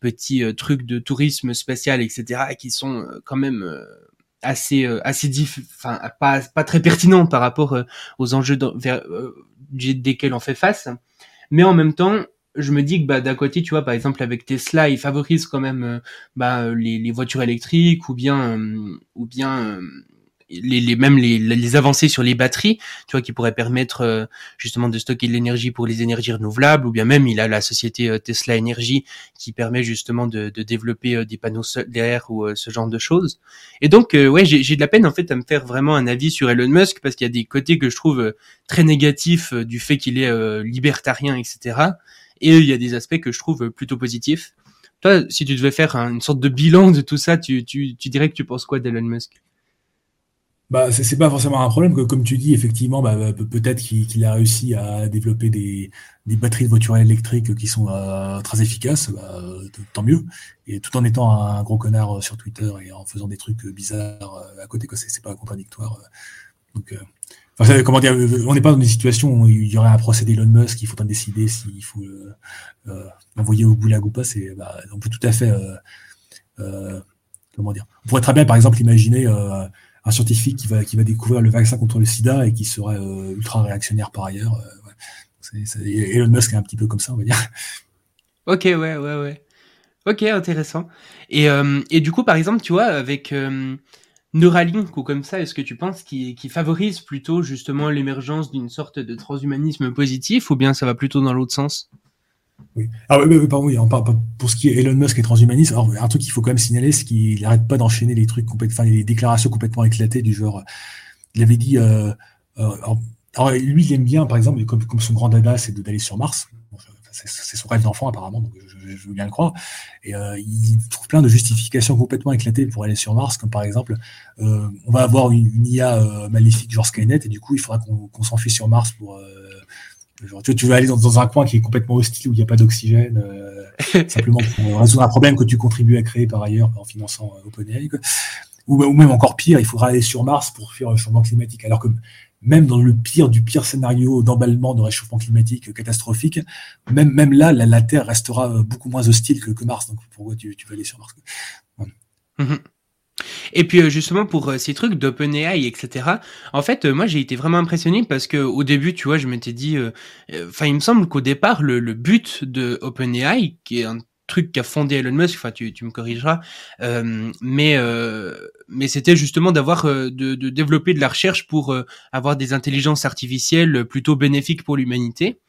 petits trucs de tourisme spatial, etc. qui sont quand même assez assez diff enfin pas pas très pertinent par rapport aux enjeux vers, desquels on fait face. Mais en même temps, je me dis que bah d'un côté, tu vois, par exemple avec Tesla, ils favorisent quand même euh, bah, les, les, voitures électriques ou bien euh, ou bien euh, les, les même les, les, avancées sur les batteries, tu vois, qui pourraient permettre euh, justement de stocker de l'énergie pour les énergies renouvelables, ou bien même il a la société euh, Tesla Energy qui permet justement de, de développer euh, des panneaux solaires ou ce genre de choses. Et donc, ouais, j'ai de la peine en fait à me faire vraiment un avis sur Elon Musk parce qu'il y a des côtés que je trouve très négatifs du fait qu'il est libertarien, etc. Et il y a des aspects que je trouve plutôt positifs. Toi, si tu devais faire une sorte de bilan de tout ça, tu, tu, tu dirais que tu penses quoi d'Elon Musk? Bah, c'est pas forcément un problème, que, comme tu dis, effectivement, bah, bah peut-être qu'il a réussi à développer des, des, batteries de voitures électriques qui sont euh, très efficaces, bah, tant mieux. Et tout en étant un gros connard euh, sur Twitter et en faisant des trucs bizarres euh, à côté, quoi, c'est pas contradictoire. Donc, comment dire, on n'est pas dans une situation où il y aurait un procès d'Elon Musk, il faudra décider s'il faut euh, l'envoyer au goulag ou pas. Bah, on peut tout à fait, comment dire, on pourrait très bien, par exemple, imaginer un scientifique qui va, qui va découvrir le vaccin contre le sida et qui serait euh, ultra réactionnaire par ailleurs. Euh, Elon Musk est un petit peu comme ça, on va dire. Ok, ouais, ouais, ouais. Ok, intéressant. Et, euh, et du coup, par exemple, tu vois, avec Neuralink ou comme ça, est-ce que tu penses qu'il favorise plutôt justement l'émergence d'une sorte de transhumanisme positif ou bien ça va plutôt dans l'autre sens? Oui. Ah oui, oui, pardon, oui, pour ce qui est Elon Musk et transhumanisme, alors un truc qu'il faut quand même signaler, c'est qu'il n'arrête pas d'enchaîner les trucs complètement, les déclarations complètement éclatées du genre. Il avait dit, euh, euh, alors, lui, il aime bien, par exemple, comme, comme son grand dada, c'est d'aller sur Mars. c'est son rêve d'enfant apparemment, donc je, veux bien le croire. Et euh, il trouve plein de justifications complètement éclatées pour aller sur Mars, comme par exemple, euh, on va avoir une, une IA euh, maléfique genre Skynet, et du coup, il faudra qu'on qu s'enfuit sur Mars pour euh, tu, veux aller dans, un coin qui est complètement hostile où il n'y a pas d'oxygène, euh, simplement pour résoudre un problème que tu contribues à créer par ailleurs en finançant euh, OpenAI. Ou, ou, même encore pire, il faudra aller sur Mars pour fuir le changement climatique. Alors que même dans le pire du pire scénario d'emballement de réchauffement climatique catastrophique, même, même là, la, Terre restera beaucoup moins hostile que, que Mars. Donc pourquoi tu, tu veux aller sur Mars et puis euh, justement pour euh, ces trucs d'OpenAI, etc. En fait, euh, moi j'ai été vraiment impressionné parce que au début, tu vois, je m'étais dit, enfin, il me semble qu'au départ, le, le, but de OpenAI, qui est un truc qu'a fondé Elon Musk, enfin, tu, tu me corrigeras, mais mais c'était justement d'avoir de, de, développer de la recherche pour avoir des intelligences artificielles plutôt bénéfiques pour l'humanité.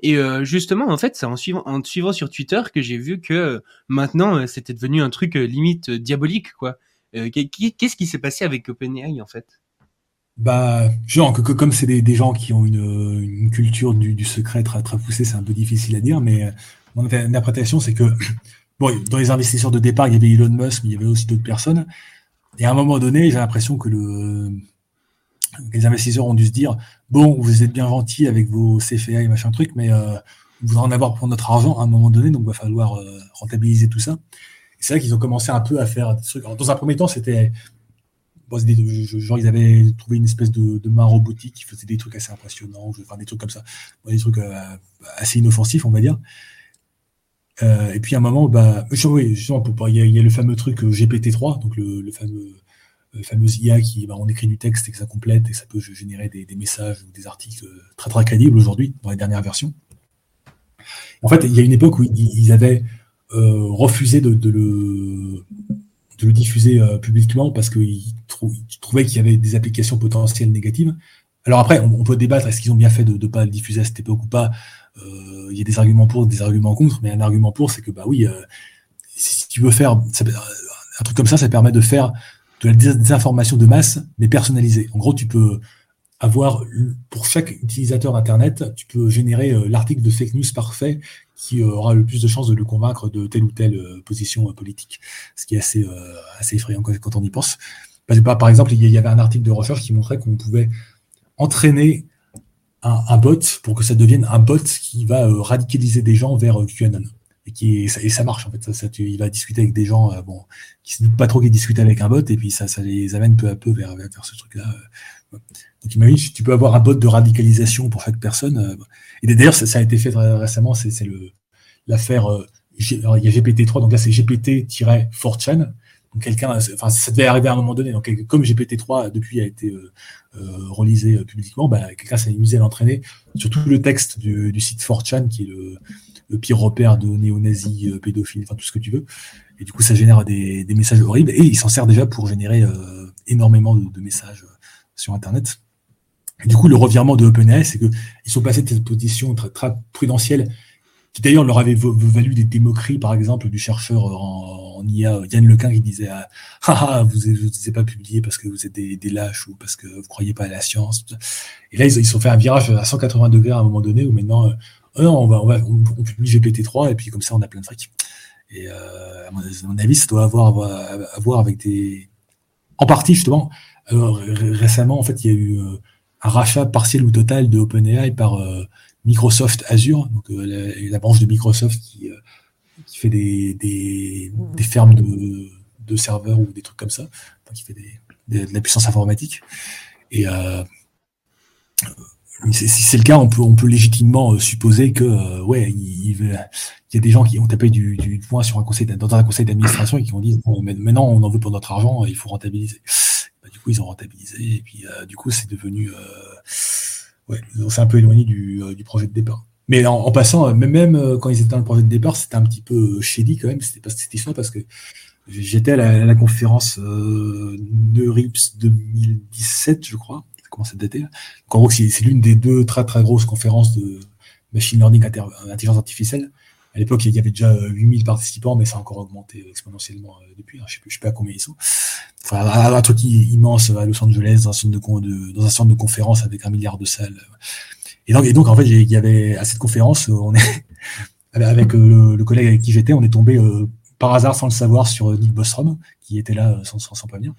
Et justement, en fait, c'est en suivant, en suivant sur Twitter que j'ai vu que maintenant, c'était devenu un truc limite diabolique, quoi. Euh, qu'est-ce qui s'est passé avec OpenAI en fait? Bah, genre, que, comme c'est des, gens qui ont une, culture du, secret très, très poussée, c'est un peu difficile à dire, mais euh, mon interprétation, c'est que, bon, dans les investisseurs de départ, il y avait Elon Musk, mais il y avait aussi d'autres personnes. Et à un moment donné, j'ai l'impression que le, les investisseurs ont dû se dire, bon, vous êtes bien gentil avec vos CFA et machin truc, mais euh, vous en avoir pour notre argent à un moment donné, donc il va falloir euh, rentabiliser tout ça c'est vrai qu'ils ont commencé un peu à faire des trucs. dans un premier temps, c'était genre, ils avaient trouvé une espèce de, main robotique qui faisait des trucs assez impressionnants, enfin des trucs comme ça, des trucs assez inoffensifs, on va dire. et puis à un moment, bah, oui, il y, a le fameux truc GPT-3, donc le, fameux fameuse IA qui, bah, on écrit du texte et que ça complète et ça peut générer des, messages ou des articles très très crédibles aujourd'hui dans les dernières versions. En fait, il y a une époque où ils avaient euh, refusé de, le, de, le, diffuser euh, publiquement parce qu'ils trouvaient qu'il y avait des applications potentielles négatives. Alors après, on, peut débattre, est-ce qu'ils ont bien fait de ne pas le diffuser à cette époque ou pas? Euh, Il y a des arguments pour, des arguments contre, mais un argument pour, c'est que bah oui, si tu veux faire un truc comme ça, ça permet de faire de la désinformation de masse, mais personnalisée. En gros, tu peux avoir, pour chaque utilisateur d'Internet, tu peux générer euh, l'article de fake news parfait qui euh, aura le plus de chances de le convaincre de telle ou telle euh, position politique. Ce qui est assez, effrayant quand on y pense. Par exemple, il y avait un article de recherche qui montrait qu'on pouvait entraîner un, bot pour que ça devienne un bot qui va radicaliser des gens vers QAnon. Et, qui, et ça marche en fait. Ça, il va discuter avec des gens bon, qui se doutent pas trop qu'ils discutent avec un bot et puis ça, les amène peu à peu vers ce truc-là. Donc imagine, tu peux avoir un bot de radicalisation pour chaque personne. Euh, et d'ailleurs, ça, a été fait récemment, c'est l'affaire, euh, il y a GPT-3, donc là c'est GPT-4chan. Donc quelqu'un, enfin ça devait arriver à un moment donné. Donc comme GPT-3 depuis a été euh, euh relisé publiquement, bah, quelqu'un s'est amusé à l'entraîner sur tout le texte du, site 4chan, qui est le, pire repère de néo-nazis, pédophiles, enfin tout ce que tu veux. Et du coup, ça génère des, messages horribles. Et il s'en sert déjà pour générer énormément de messages sur Internet. Du coup, le revirement de OpenAI, c'est qu'ils sont passés de cette position très, très prudentielle, qui d'ailleurs leur avait valu des, démoqueries, par exemple, du chercheur en, IA, Yann Lequin, qui disait ah, ah, ah vous ne vous pas publié parce que vous êtes des, lâches ou parce que vous ne croyez pas à la science. Et là, ils, ils ont fait un virage à 180 degrés à un moment donné, où maintenant, euh, oh on, va, on, on, publie GPT-3, et puis comme ça, on a plein de fric. Et euh, à, mon, avis, ça doit avoir à voir avec des... En partie, justement, alors, récemment, en fait, il y a eu euh, un rachat partiel ou total de OpenAI par euh, Microsoft Azure, donc euh, la, branche de Microsoft qui, qui fait des, des, des fermes de, de, serveurs ou des trucs comme ça, enfin, qui fait des, de la puissance informatique. Et si c'est le cas, on peut, on peut légitimement supposer que, ouais, il, y a des gens qui ont tapé du, du poing sur un conseil, dans un conseil d'administration et qui ont dit, bon, maintenant, on en veut pour notre argent, il faut rentabiliser. Ils ont rentabilisé. Et puis, euh, du coup, c'est devenu. Euh, ouais, c'est un peu éloigné du, euh, du, projet de départ. Mais en, passant, même, quand ils étaient dans le projet de départ, c'était un petit peu shady quand même. C'était pas cette histoire parce que j'étais à la, conférence euh, Neurips 2017, je crois. Ça commence à dater. Donc, en gros, c'est l'une des deux très très grosses conférences de machine learning, intelligence artificielle. À l'époque, il y avait déjà 8000 euh, participants, mais ça a encore augmenté exponentiellement euh, depuis. Hein. Je ne sais, pas combien ils sont. Enfin, un, truc immense à Los Angeles, dans un centre de, dans un centre de conférence avec un milliard de salles. Et donc, et donc en fait, il y avait à cette conférence, euh, on est avec le, collègue avec qui j'étais, on est tombé par hasard sans le savoir sur Nick Bostrom, qui était là sans, sans, sans prévenir.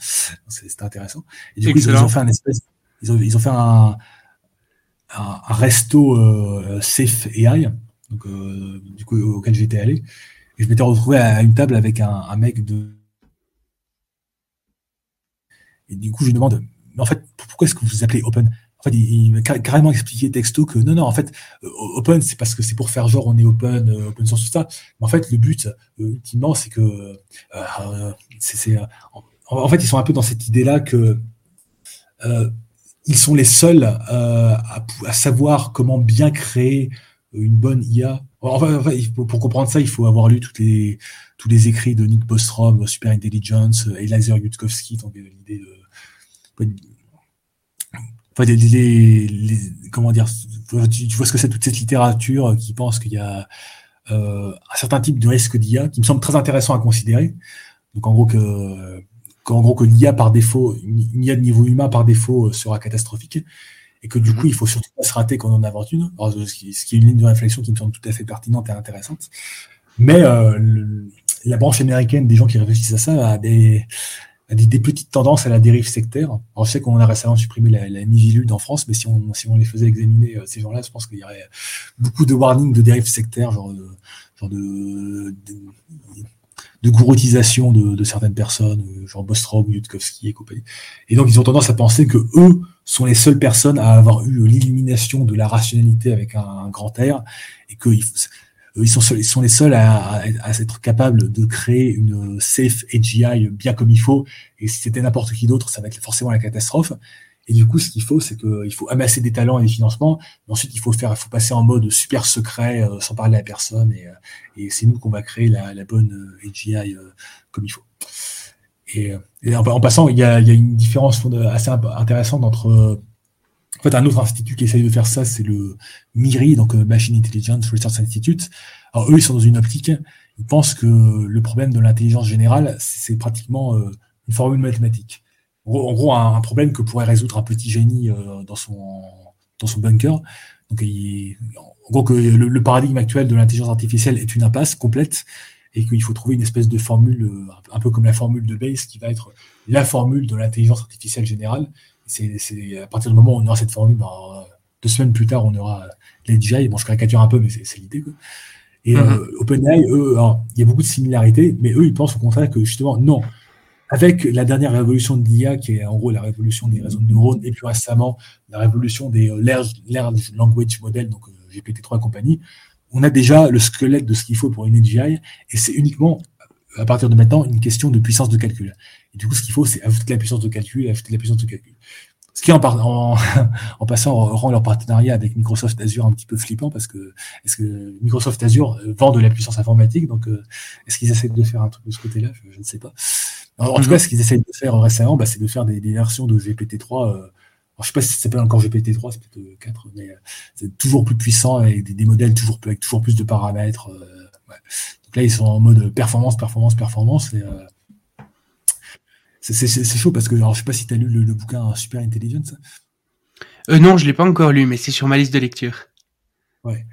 C'était intéressant. Et du coup, ils, ont fait un espèce, ils ont, ils ont fait un, un, resto safe AI euh, du coup, auquel j'étais allé. Je m'étais retrouvé à une table avec un, mec de. Et du coup, je lui demande, mais en fait, pourquoi est-ce que vous vous appelez Open? En fait, il, m'a carrément expliqué texto que non, non, en fait, euh, Open, c'est parce que c'est pour faire genre on est Open, euh, Open source, tout ça. Mais en fait, le but, ultimement, c'est que. en, fait, ils sont un peu dans cette idée-là que. ils sont les seuls à, savoir comment bien créer une bonne IA. Pour comprendre ça, il faut avoir lu les, tous les écrits de Nick Bostrom, Super Intelligence, Eliezer Yudkowsky, donc l'idée de. Enfin, comment dire, tu, vois ce que c'est toute cette littérature qui pense qu'il y a euh, un certain type de risque d'IA qui me semble très intéressant à considérer. Donc en gros que, qu'en gros que l'IA par défaut, une IA de niveau humain par défaut sera catastrophique et que du coup, il faut surtout pas se rater quand on en invente une, ce, qui, est une ligne de réflexion qui me semble tout à fait pertinente et intéressante. Mais euh, la branche américaine des gens qui réfléchissent à ça a des, des, petites tendances à la dérive sectaire. Alors, je sais qu'on a récemment supprimé la, la Mivilude en France, mais si on, si on les faisait examiner, euh, ces gens-là, je pense qu'il y aurait beaucoup de warnings de dérive sectaire, genre de, genre de, de gouroutisation de, certaines personnes, genre Bostrom, Yudkowsky et compagnie. Et donc ils ont tendance à penser que eux sont les seules personnes à avoir eu l'élimination de la rationalité avec un, grand R, et qu'ils ils sont, ils sont les seuls à, à, être capables de créer une safe AGI bien comme il faut. Et si c'était n'importe qui d'autre, ça va être forcément la catastrophe. Et du coup, ce qu'il faut, c'est qu'il faut amasser des talents et des financements. Ensuite, il faut faire, il faut passer en mode super secret, euh, sans parler à personne. Et, euh, et c'est nous qu'on va créer la, la bonne euh, AGI comme il faut. Et, et en, passant, il y, a, il y, a, une différence assez intéressante entre. En fait, un autre institut qui essaye de faire ça, c'est le MIRI, donc Machine Intelligence Research Institute. Alors eux, ils sont dans une optique. Ils pensent que le problème de l'intelligence générale, c'est pratiquement une formule mathématique en gros, un, problème que pourrait résoudre un petit génie euh, dans, son, dans son bunker. Donc, en gros, que le, paradigme actuel de l'intelligence artificielle est une impasse complète et qu'il faut trouver une espèce de formule, euh, un peu comme la formule de Bayes, qui va être la formule de l'intelligence artificielle générale. C'est à partir du moment où on aura cette formule, ben, deux semaines plus tard, on aura l'AGI. Bon, je caricature un peu, mais c'est l'idée. Et mm-hmm. euh, OpenAI, eux, il y a beaucoup de similarités, mais eux, ils pensent au contraire que justement, non, avec la dernière révolution de l'IA, qui est en gros la révolution des réseaux de neurones, et plus récemment la révolution des euh, large, language models, donc euh, GPT-3 et compagnie, on a déjà le squelette de ce qu'il faut pour une AGI, et c'est uniquement, à partir de maintenant, une question de puissance de calcul. Et du coup, ce qu'il faut, c'est ajouter la puissance de calcul, ajouter la puissance de calcul. Ce qui, en, en, en, passant, rend leur partenariat avec Microsoft Azure un petit peu flippant parce que, est-ce que Microsoft Azure euh, vend de la puissance informatique Donc, est-ce qu'ils essaient de faire un truc de ce côté-là? Je, ne sais pas en tout cas, ce qu'ils essayent de faire récemment, bah, c'est de faire des, versions de GPT-3. Euh, je ne sais pas si ça s'appelle encore GPT-3, c'est peut-être 4, mais euh, c'est toujours plus puissant avec des, modèles toujours plus, avec toujours plus de paramètres. Euh, Donc là, ils sont en mode performance, performance, performance. c'est chaud parce que alors, je sais pas si tu as lu le, bouquin Super Intelligence. non, je l'ai pas encore lu, mais c'est sur ma liste de lecture. Ouais.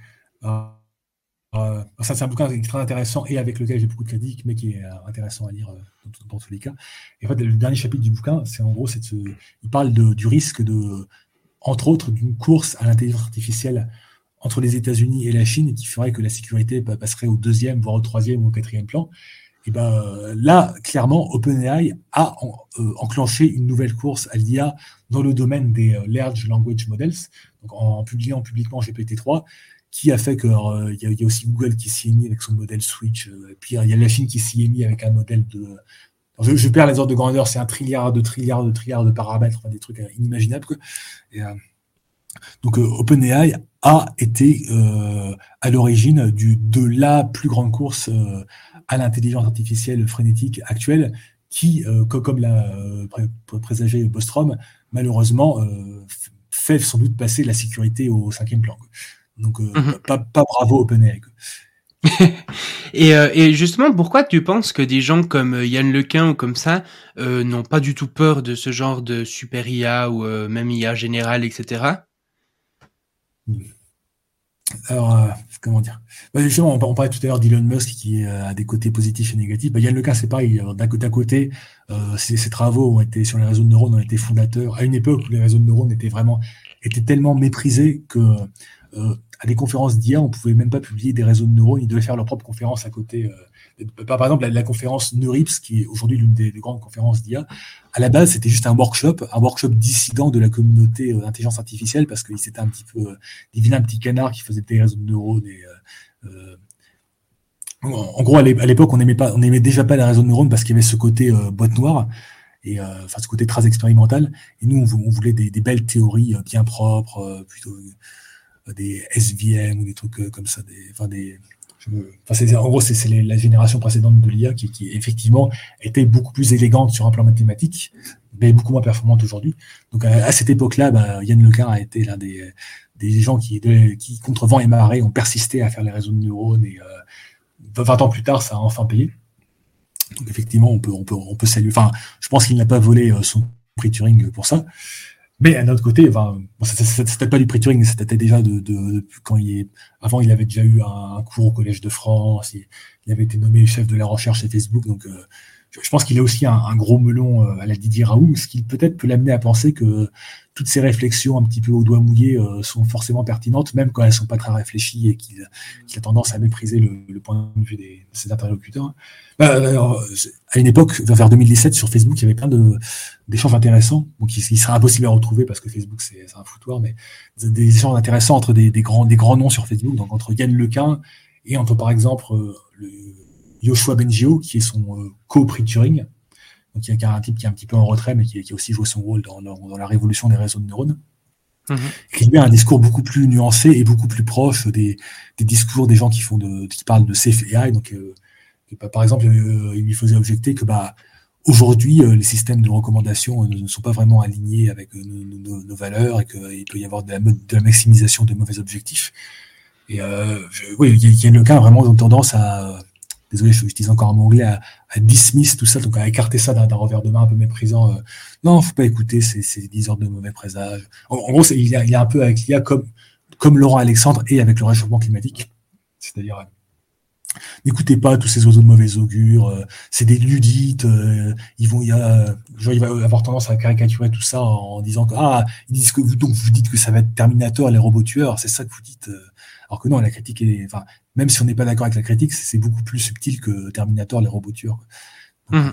Euh, ça, c'est un bouquin très intéressant et avec lequel j'ai beaucoup de critiques, mais qui est euh, intéressant à lire euh, dans, tous les cas. Et en fait, le dernier chapitre du bouquin, c'est en gros, c'est il parle du risque de, entre autres, d'une course à l'intelligence artificielle entre les États-Unis et la Chine qui ferait que la sécurité passerait au deuxième, voire au troisième ou au quatrième plan. Et ben là, clairement, OpenAI a enclenché une nouvelle course à l'IA dans le domaine des large language models, en publiant publiquement GPT-3 qui a fait qu'il euh, y, a aussi Google qui s'y est mis avec son modèle Switch. Euh, et puis il y a la Chine qui s'y est mis avec un modèle de. je, perds les ordres de grandeur, c'est un trilliard de trilliards de trilliards de paramètres, des trucs inimaginables. donc OpenAI a été à l'origine de la plus grande course à l'intelligence artificielle frénétique actuelle, qui, comme l'a présagé Bostrom, malheureusement fait sans doute passer la sécurité au cinquième plan. Donc, euh, mhm. pas, bravo OpenAI. et, euh, et, justement, pourquoi tu penses que des gens comme euh, Yann Lequin ou comme ça n'ont pas du tout peur de ce genre de super IA ou même IA générale, etc. Alors, comment dire? Bah, Justement, on, parlait tout à l'heure d'Elon Musk qui a des côtés positifs et négatifs. Bah, Yann Lequin, c'est pareil. D'un côté, côté ses, travaux ont été sur les réseaux de neurones ont été fondateurs à une époque où les réseaux de neurones étaient vraiment étaient tellement méprisés que à des conférences d'IA, on pouvait même pas publier des réseaux de neurones, ils devaient faire leur propre conférence à côté. Euh, par exemple, la, conférence Neurips, qui est aujourd'hui l'une des, grandes conférences d'IA, à la base, c'était juste un workshop, un workshop dissident de la communauté euh, d'intelligence artificielle, parce que c'était un petit peu euh, des vilains petits canards qui faisaient des réseaux de neurones. En gros, à l'époque, on n'aimait pas, on n'aimait déjà pas les réseaux de neurones parce qu'il y avait ce côté boîte noire et enfin ce côté très expérimental. Et nous, on, voulait des belles théories bien propres, plutôt des SVM ou des trucs euh, comme ça. Enfin, des, en gros, c'est la génération précédente de l'IA qui, effectivement était beaucoup plus élégante sur un plan mathématique, mais beaucoup moins performante aujourd'hui. Donc à, cette époque-là, bah, Yann Lequin a été l'un des, gens qui, qui, contre vent et marée, ont persisté à faire les réseaux de neurones et 20 euh, ans plus tard, ça a enfin payé. Donc effectivement, on peut saluer. Enfin, je pense qu'il n'a pas volé euh, son prix Turing pour ça. Mais à autre côté, enfin, c'était pas du pre-Turing, c'était déjà de, de, quand il est, avant il avait déjà eu un, cours au Collège de France, il, avait été nommé chef de la recherche chez Facebook, donc euh, je pense qu'il a aussi un, gros melon à la Didier Raoult, ce qui peut-être peut l'amener à penser que toutes ces réflexions un petit peu au doigt mouillé sont forcément pertinentes, même quand elles sont pas très réfléchies et qu'il a tendance à mépriser le, point de vue de ses interlocuteurs. Bah, à une époque, vers 2017, sur Facebook, il y avait plein d'échanges intéressants, donc il, sera impossible à retrouver parce que Facebook c'est un foutoir, mais des échanges intéressants entre des, grands, des grands noms sur Facebook, donc entre Yann Lequin et entre par exemple le Yoshua Bengio, qui est son euh, co-prix Turing, donc il y a un type qui est un petit peu en retrait, mais qui, a aussi joué son rôle dans, la révolution des réseaux de neurones. Mm Qui a un discours beaucoup plus nuancé et beaucoup plus proche des, discours des gens qui font de, qui parlent de safe AI. Donc, euh, bah, par exemple, euh, il lui faisait objecter que bah, aujourd'hui, les systèmes de recommandation ne, sont pas vraiment alignés avec nos, valeurs et qu'il peut y avoir de la, maximisation de mauvais objectifs. Et oui, il y, a le cas vraiment tendance à désolé, je utilise encore un mot anglais, à, à, dismiss tout ça, donc à écarter ça d'un revers de main un peu méprisant. Euh, non, faut pas écouter, c'est 10 heures de mauvais présage. En, gros, il y, a, il y, a, un peu avec l'IA comme, comme Laurent Alexandre et avec le réchauffement climatique. C'est-à-dire, euh, n'écoutez pas tous ces oiseaux de mauvais augure, euh, c'est des ludites, euh, ils vont, y a, genre, il va avoir tendance à caricaturer tout ça en, disant que, ah, ils disent que vous, donc vous dites que ça va être Terminator, les robots tueurs, c'est ça que vous dites. alors que non, la critique est, enfin, même si on n'est pas d'accord avec la critique, c'est beaucoup plus subtil que Terminator, les robots tueurs. Mhm. Euh,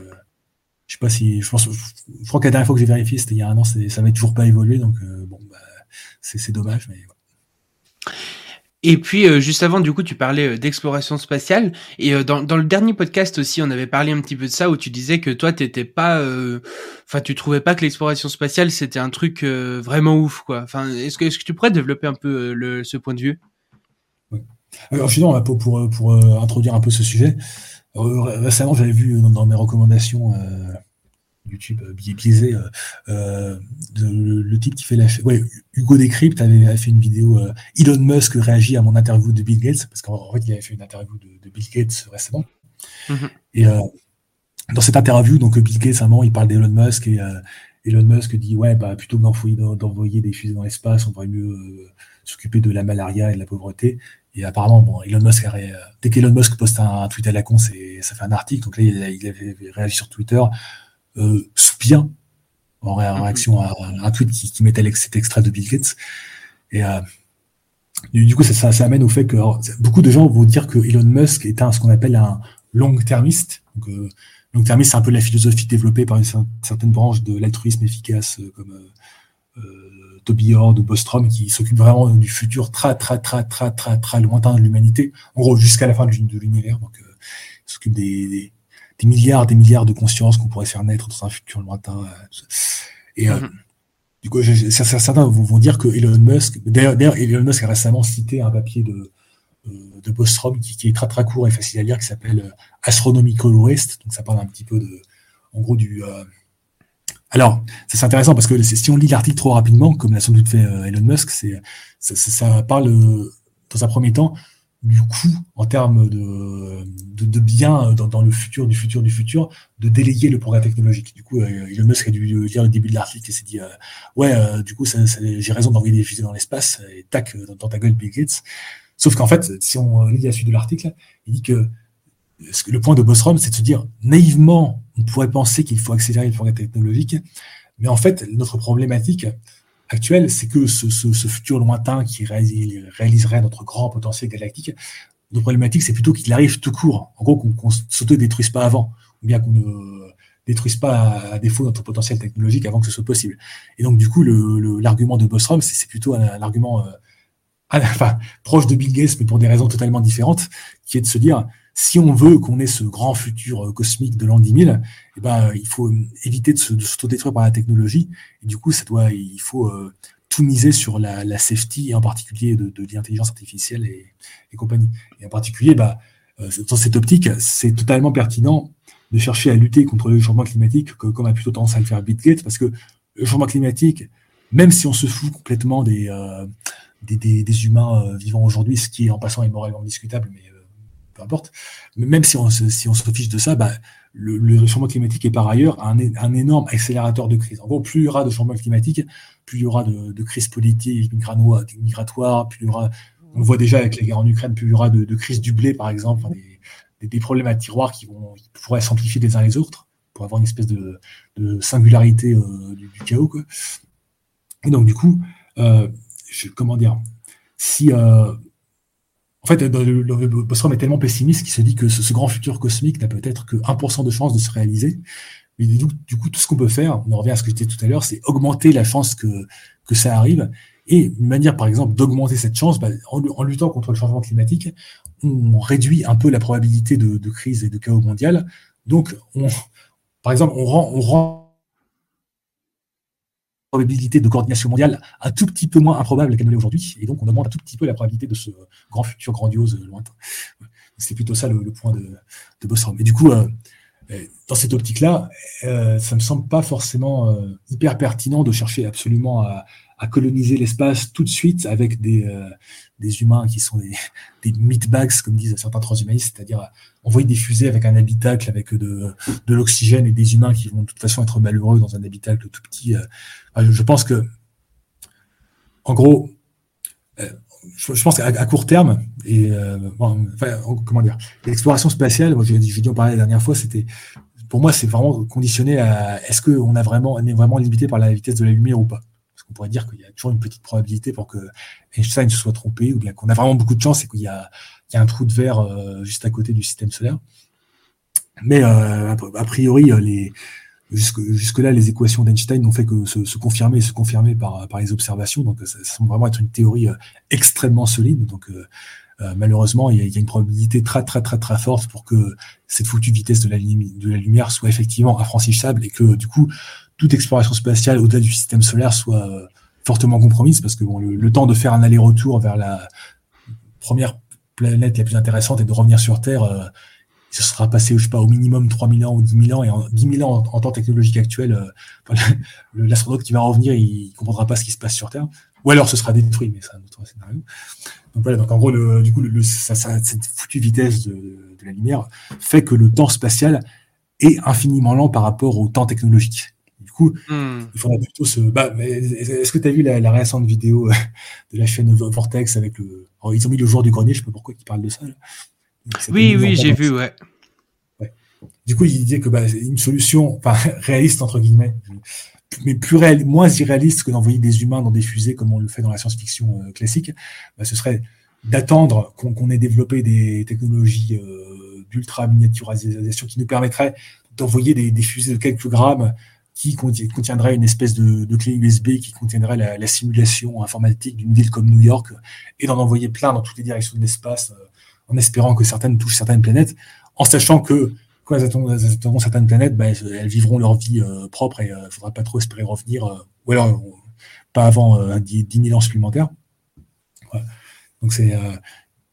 je sais pas si, je pense, je crois que la dernière fois que j'ai vérifié, c'était il y a un an, ça n'avait toujours pas évolué, donc euh, bon, bah, c'est dommage, mais. Et puis euh, juste avant, du coup, tu parlais d'exploration spatiale. Et dans, le dernier podcast aussi, on avait parlé un petit peu de ça, où tu disais que toi, t'étais pas, enfin, tu trouvais pas que l'exploration spatiale c'était un truc vraiment ouf, quoi. Enfin, est-ce que, est-ce que tu pourrais développer un peu le, ce point de vue? Alors, sinon, pour, pour, euh, introduire un peu ce sujet, euh, récemment, j'avais vu dans, mes recommandations euh, YouTube biaisé, le, type qui fait la ouais, Hugo Décrypte avait, fait une vidéo Elon Musk réagit à mon interview de Bill Gates parce qu'en fait il avait fait une interview de, Bill Gates récemment mm-hmm. et dans cette interview donc Bill Gates à il parle d'Elon Musk et Elon Musk dit ouais bah plutôt que d'envoyer des fusées dans l'espace on devrait mieux s'occuper de la malaria et de la pauvreté et apparemment, bon, Elon Musk, dès qu'Elon Musk poste un, tweet à la con, ça fait un article. Donc là, il, avait réagi sur Twitter, euh, soupir, en mhm. réaction à, un tweet qui, mettait cet extrait de Bill Gates. Et euh, du coup, ça, ça, amène au fait que beaucoup de gens vont dire que Elon Musk est un, ce qu'on appelle un long-termiste. Donc, euh, long-termiste, c'est un peu la philosophie développée par une certaine branche de l'altruisme efficace, euh, comme euh, Toby Hord ou Bostrom qui s'occupe vraiment du futur très, très, très, très, très, très lointain de l'humanité, en gros jusqu'à la fin de l'univers. Donc, euh, s'occupe des, des, milliards, des milliards de consciences qu'on pourrait faire naître dans un futur lointain. Euh, et euh, mhm. du coup, certains vont, dire que Elon Musk, d'ailleurs, Elon Musk a récemment cité un papier de, de Bostrom qui, qui, est très très court et facile à lire qui s'appelle Astronomical Waste. Donc, ça parle un petit peu de, en gros, du alors, c'est intéressant parce que si on lit l'article trop rapidement, comme l'a sans doute fait euh, Elon Musk, c'est ça, parle euh, dans un premier temps du coût en termes de, de, biens dans, le futur du futur du futur de déléguer le progrès technologique. Du coup, euh, Elon Musk a dû lire le début de l'article et s'est dit ouais, du coup, j'ai raison d'envoyer des fusées dans l'espace et tac dans, ta gueule Bill Gates. Sauf qu'en fait, si on lit la suite de l'article, il dit que le point de Bostrom, c'est de se dire naïvement, on pourrait penser qu'il faut accélérer le progrès technologique, mais en fait, notre problématique actuelle, c'est que ce, futur lointain qui réaliserait notre grand potentiel galactique, notre problématique, c'est plutôt qu'il arrive tout court. En gros, qu'on ne s'auto-détruise pas avant, ou bien qu'on ne détruise pas à, défaut notre potentiel technologique avant que ce soit possible. Et donc, du coup, l'argument de Bostrom, c'est plutôt un, argument euh, enfin, proche de Bill Gates, mais pour des raisons totalement différentes, qui est de se dire, si on veut qu'on ait ce grand futur euh, cosmique de l'an 10 000, eh ben, il faut éviter de s'autodétruire par la technologie. Et du coup, ça doit, il faut euh, tout miser sur la, safety, et en particulier de, l'intelligence artificielle et, compagnie. Et en particulier, bah, euh, dans cette optique, c'est totalement pertinent de chercher à lutter contre le changement climatique, comme a plutôt tendance à le faire Bill Gates, parce que le changement climatique, même si on se fout complètement des, des, humains vivant aujourd'hui, ce qui en passant est moralement discutable, mais peu importe. Mais même si on, se fiche de ça, bah, le, changement climatique est par ailleurs un, un, énorme accélérateur de crise. En gros, plus il y aura de changement climatique, plus il y aura de, de crises politiques, migratoires, plus il y aura, on voit déjà avec les guerres en Ukraine, plus il y aura de, de crises du blé, par exemple, des, problèmes à tiroir qui, vont, pourraient s'amplifier les uns les autres. pour avoir une espèce de, singularité du, chaos. Et donc, du coup, je, comment dire, si. En fait, le, le est tellement pessimiste qu'il se dit que ce, grand futur cosmique n'a peut-être que 1% de chance de se réaliser. Mais du, coup, tout ce qu'on peut faire, on en revient à ce que je disais tout à l'heure, c'est augmenter la chance que, ça arrive. Et une manière, par exemple, d'augmenter cette chance, bah, en, luttant contre le changement climatique, on réduit un peu la probabilité de, crise et de chaos mondial. Donc, on, par exemple, on rend, on rend probabilité de coordination mondiale un tout petit peu moins improbable qu'elle ne l'est aujourd'hui, et donc on augmente un tout petit peu la probabilité de ce grand futur grandiose lointain. C'est plutôt ça le, point de, de Bostrom. Et du coup, euh, dans cette optique-là, euh, ça me semble pas forcément euh, hyper pertinent de chercher absolument à, à coloniser l'espace tout de suite avec des, euh, des humains qui sont des, des meatbags, comme disent certains transhumanistes, c'est-à-dire envoyer des fusées avec un habitacle, avec de, de l'oxygène et des humains qui vont de toute façon être malheureux dans un habitacle tout petit. Euh. je pense que, en gros, euh, je, pense qu'à court terme, et enfin, comment dire, l'exploration spatiale, moi j'ai dit en parler la dernière fois, c'était pour moi c'est vraiment conditionné à est-ce qu'on a vraiment on est vraiment limité par la vitesse de la lumière ou pas? On pourrait dire qu'il y a toujours une petite probabilité pour que Einstein se soit trompé, ou bien qu'on a vraiment beaucoup de chance et qu'il y, a, un trou de verre euh, juste à côté du système solaire. Mais euh, a priori, euh, les, jusque, là, les équations d'Einstein n'ont fait que se, confirmer et se confirmer par, les observations. Donc, ça, semble vraiment être une théorie extrêmement solide. Donc, malheureusement, il y, a, une probabilité très, très, très, très forte pour que cette foutue vitesse de la lumière soit effectivement infranchissable et que, du coup, toute exploration spatiale au-delà du système solaire soit euh, fortement compromise parce que bon, le, temps de faire un aller-retour vers la première planète la plus intéressante et de revenir sur Terre, euh, ce sera passé, je sais pas, au minimum 3000 ans ou 10 000 ans. Et en 10 000 ans, en, temps technologique actuel, euh, l'astronaute qui va revenir, il, comprendra pas ce qui se passe sur Terre. Ou alors ce sera détruit, mais c'est un autre scénario. Donc voilà, donc en gros, le, du coup, le, cette foutue vitesse de la lumière fait que le temps spatial est infiniment lent par rapport au temps technologique. Hmm. il faudrait plutôt se. Bah, est-ce que tu as vu la, récente vidéo euh, de la chaîne Vortex avec le. ils ont mis le jour du grenier, je sais pas pourquoi ils parlent de ça. Oui, oui, j'ai vu, ouais. Du coup, il disait que bah, une solution enfin, réaliste, entre guillemets, mais plus réel, moins irréaliste que d'envoyer des humains dans des fusées comme on le fait dans la science-fiction euh, classique, bah, ce serait d'attendre qu'on ait développé des technologies euh, d'ultra miniaturisation qui nous permettraient d'envoyer des, des, fusées de quelques grammes qui contiendrait une espèce de, clé USB qui contiendrait la, simulation informatique d'une ville comme New York et d'en envoyer plein dans toutes les directions de l'espace euh, en espérant que certaines touchent certaines planètes, en sachant que quand elles atteindront certaines planètes, bah, elles, vivront leur vie euh, propre et il euh, ne faudra pas trop espérer revenir, ou alors pas avant 10, 000 ans supplémentaires. Donc c'est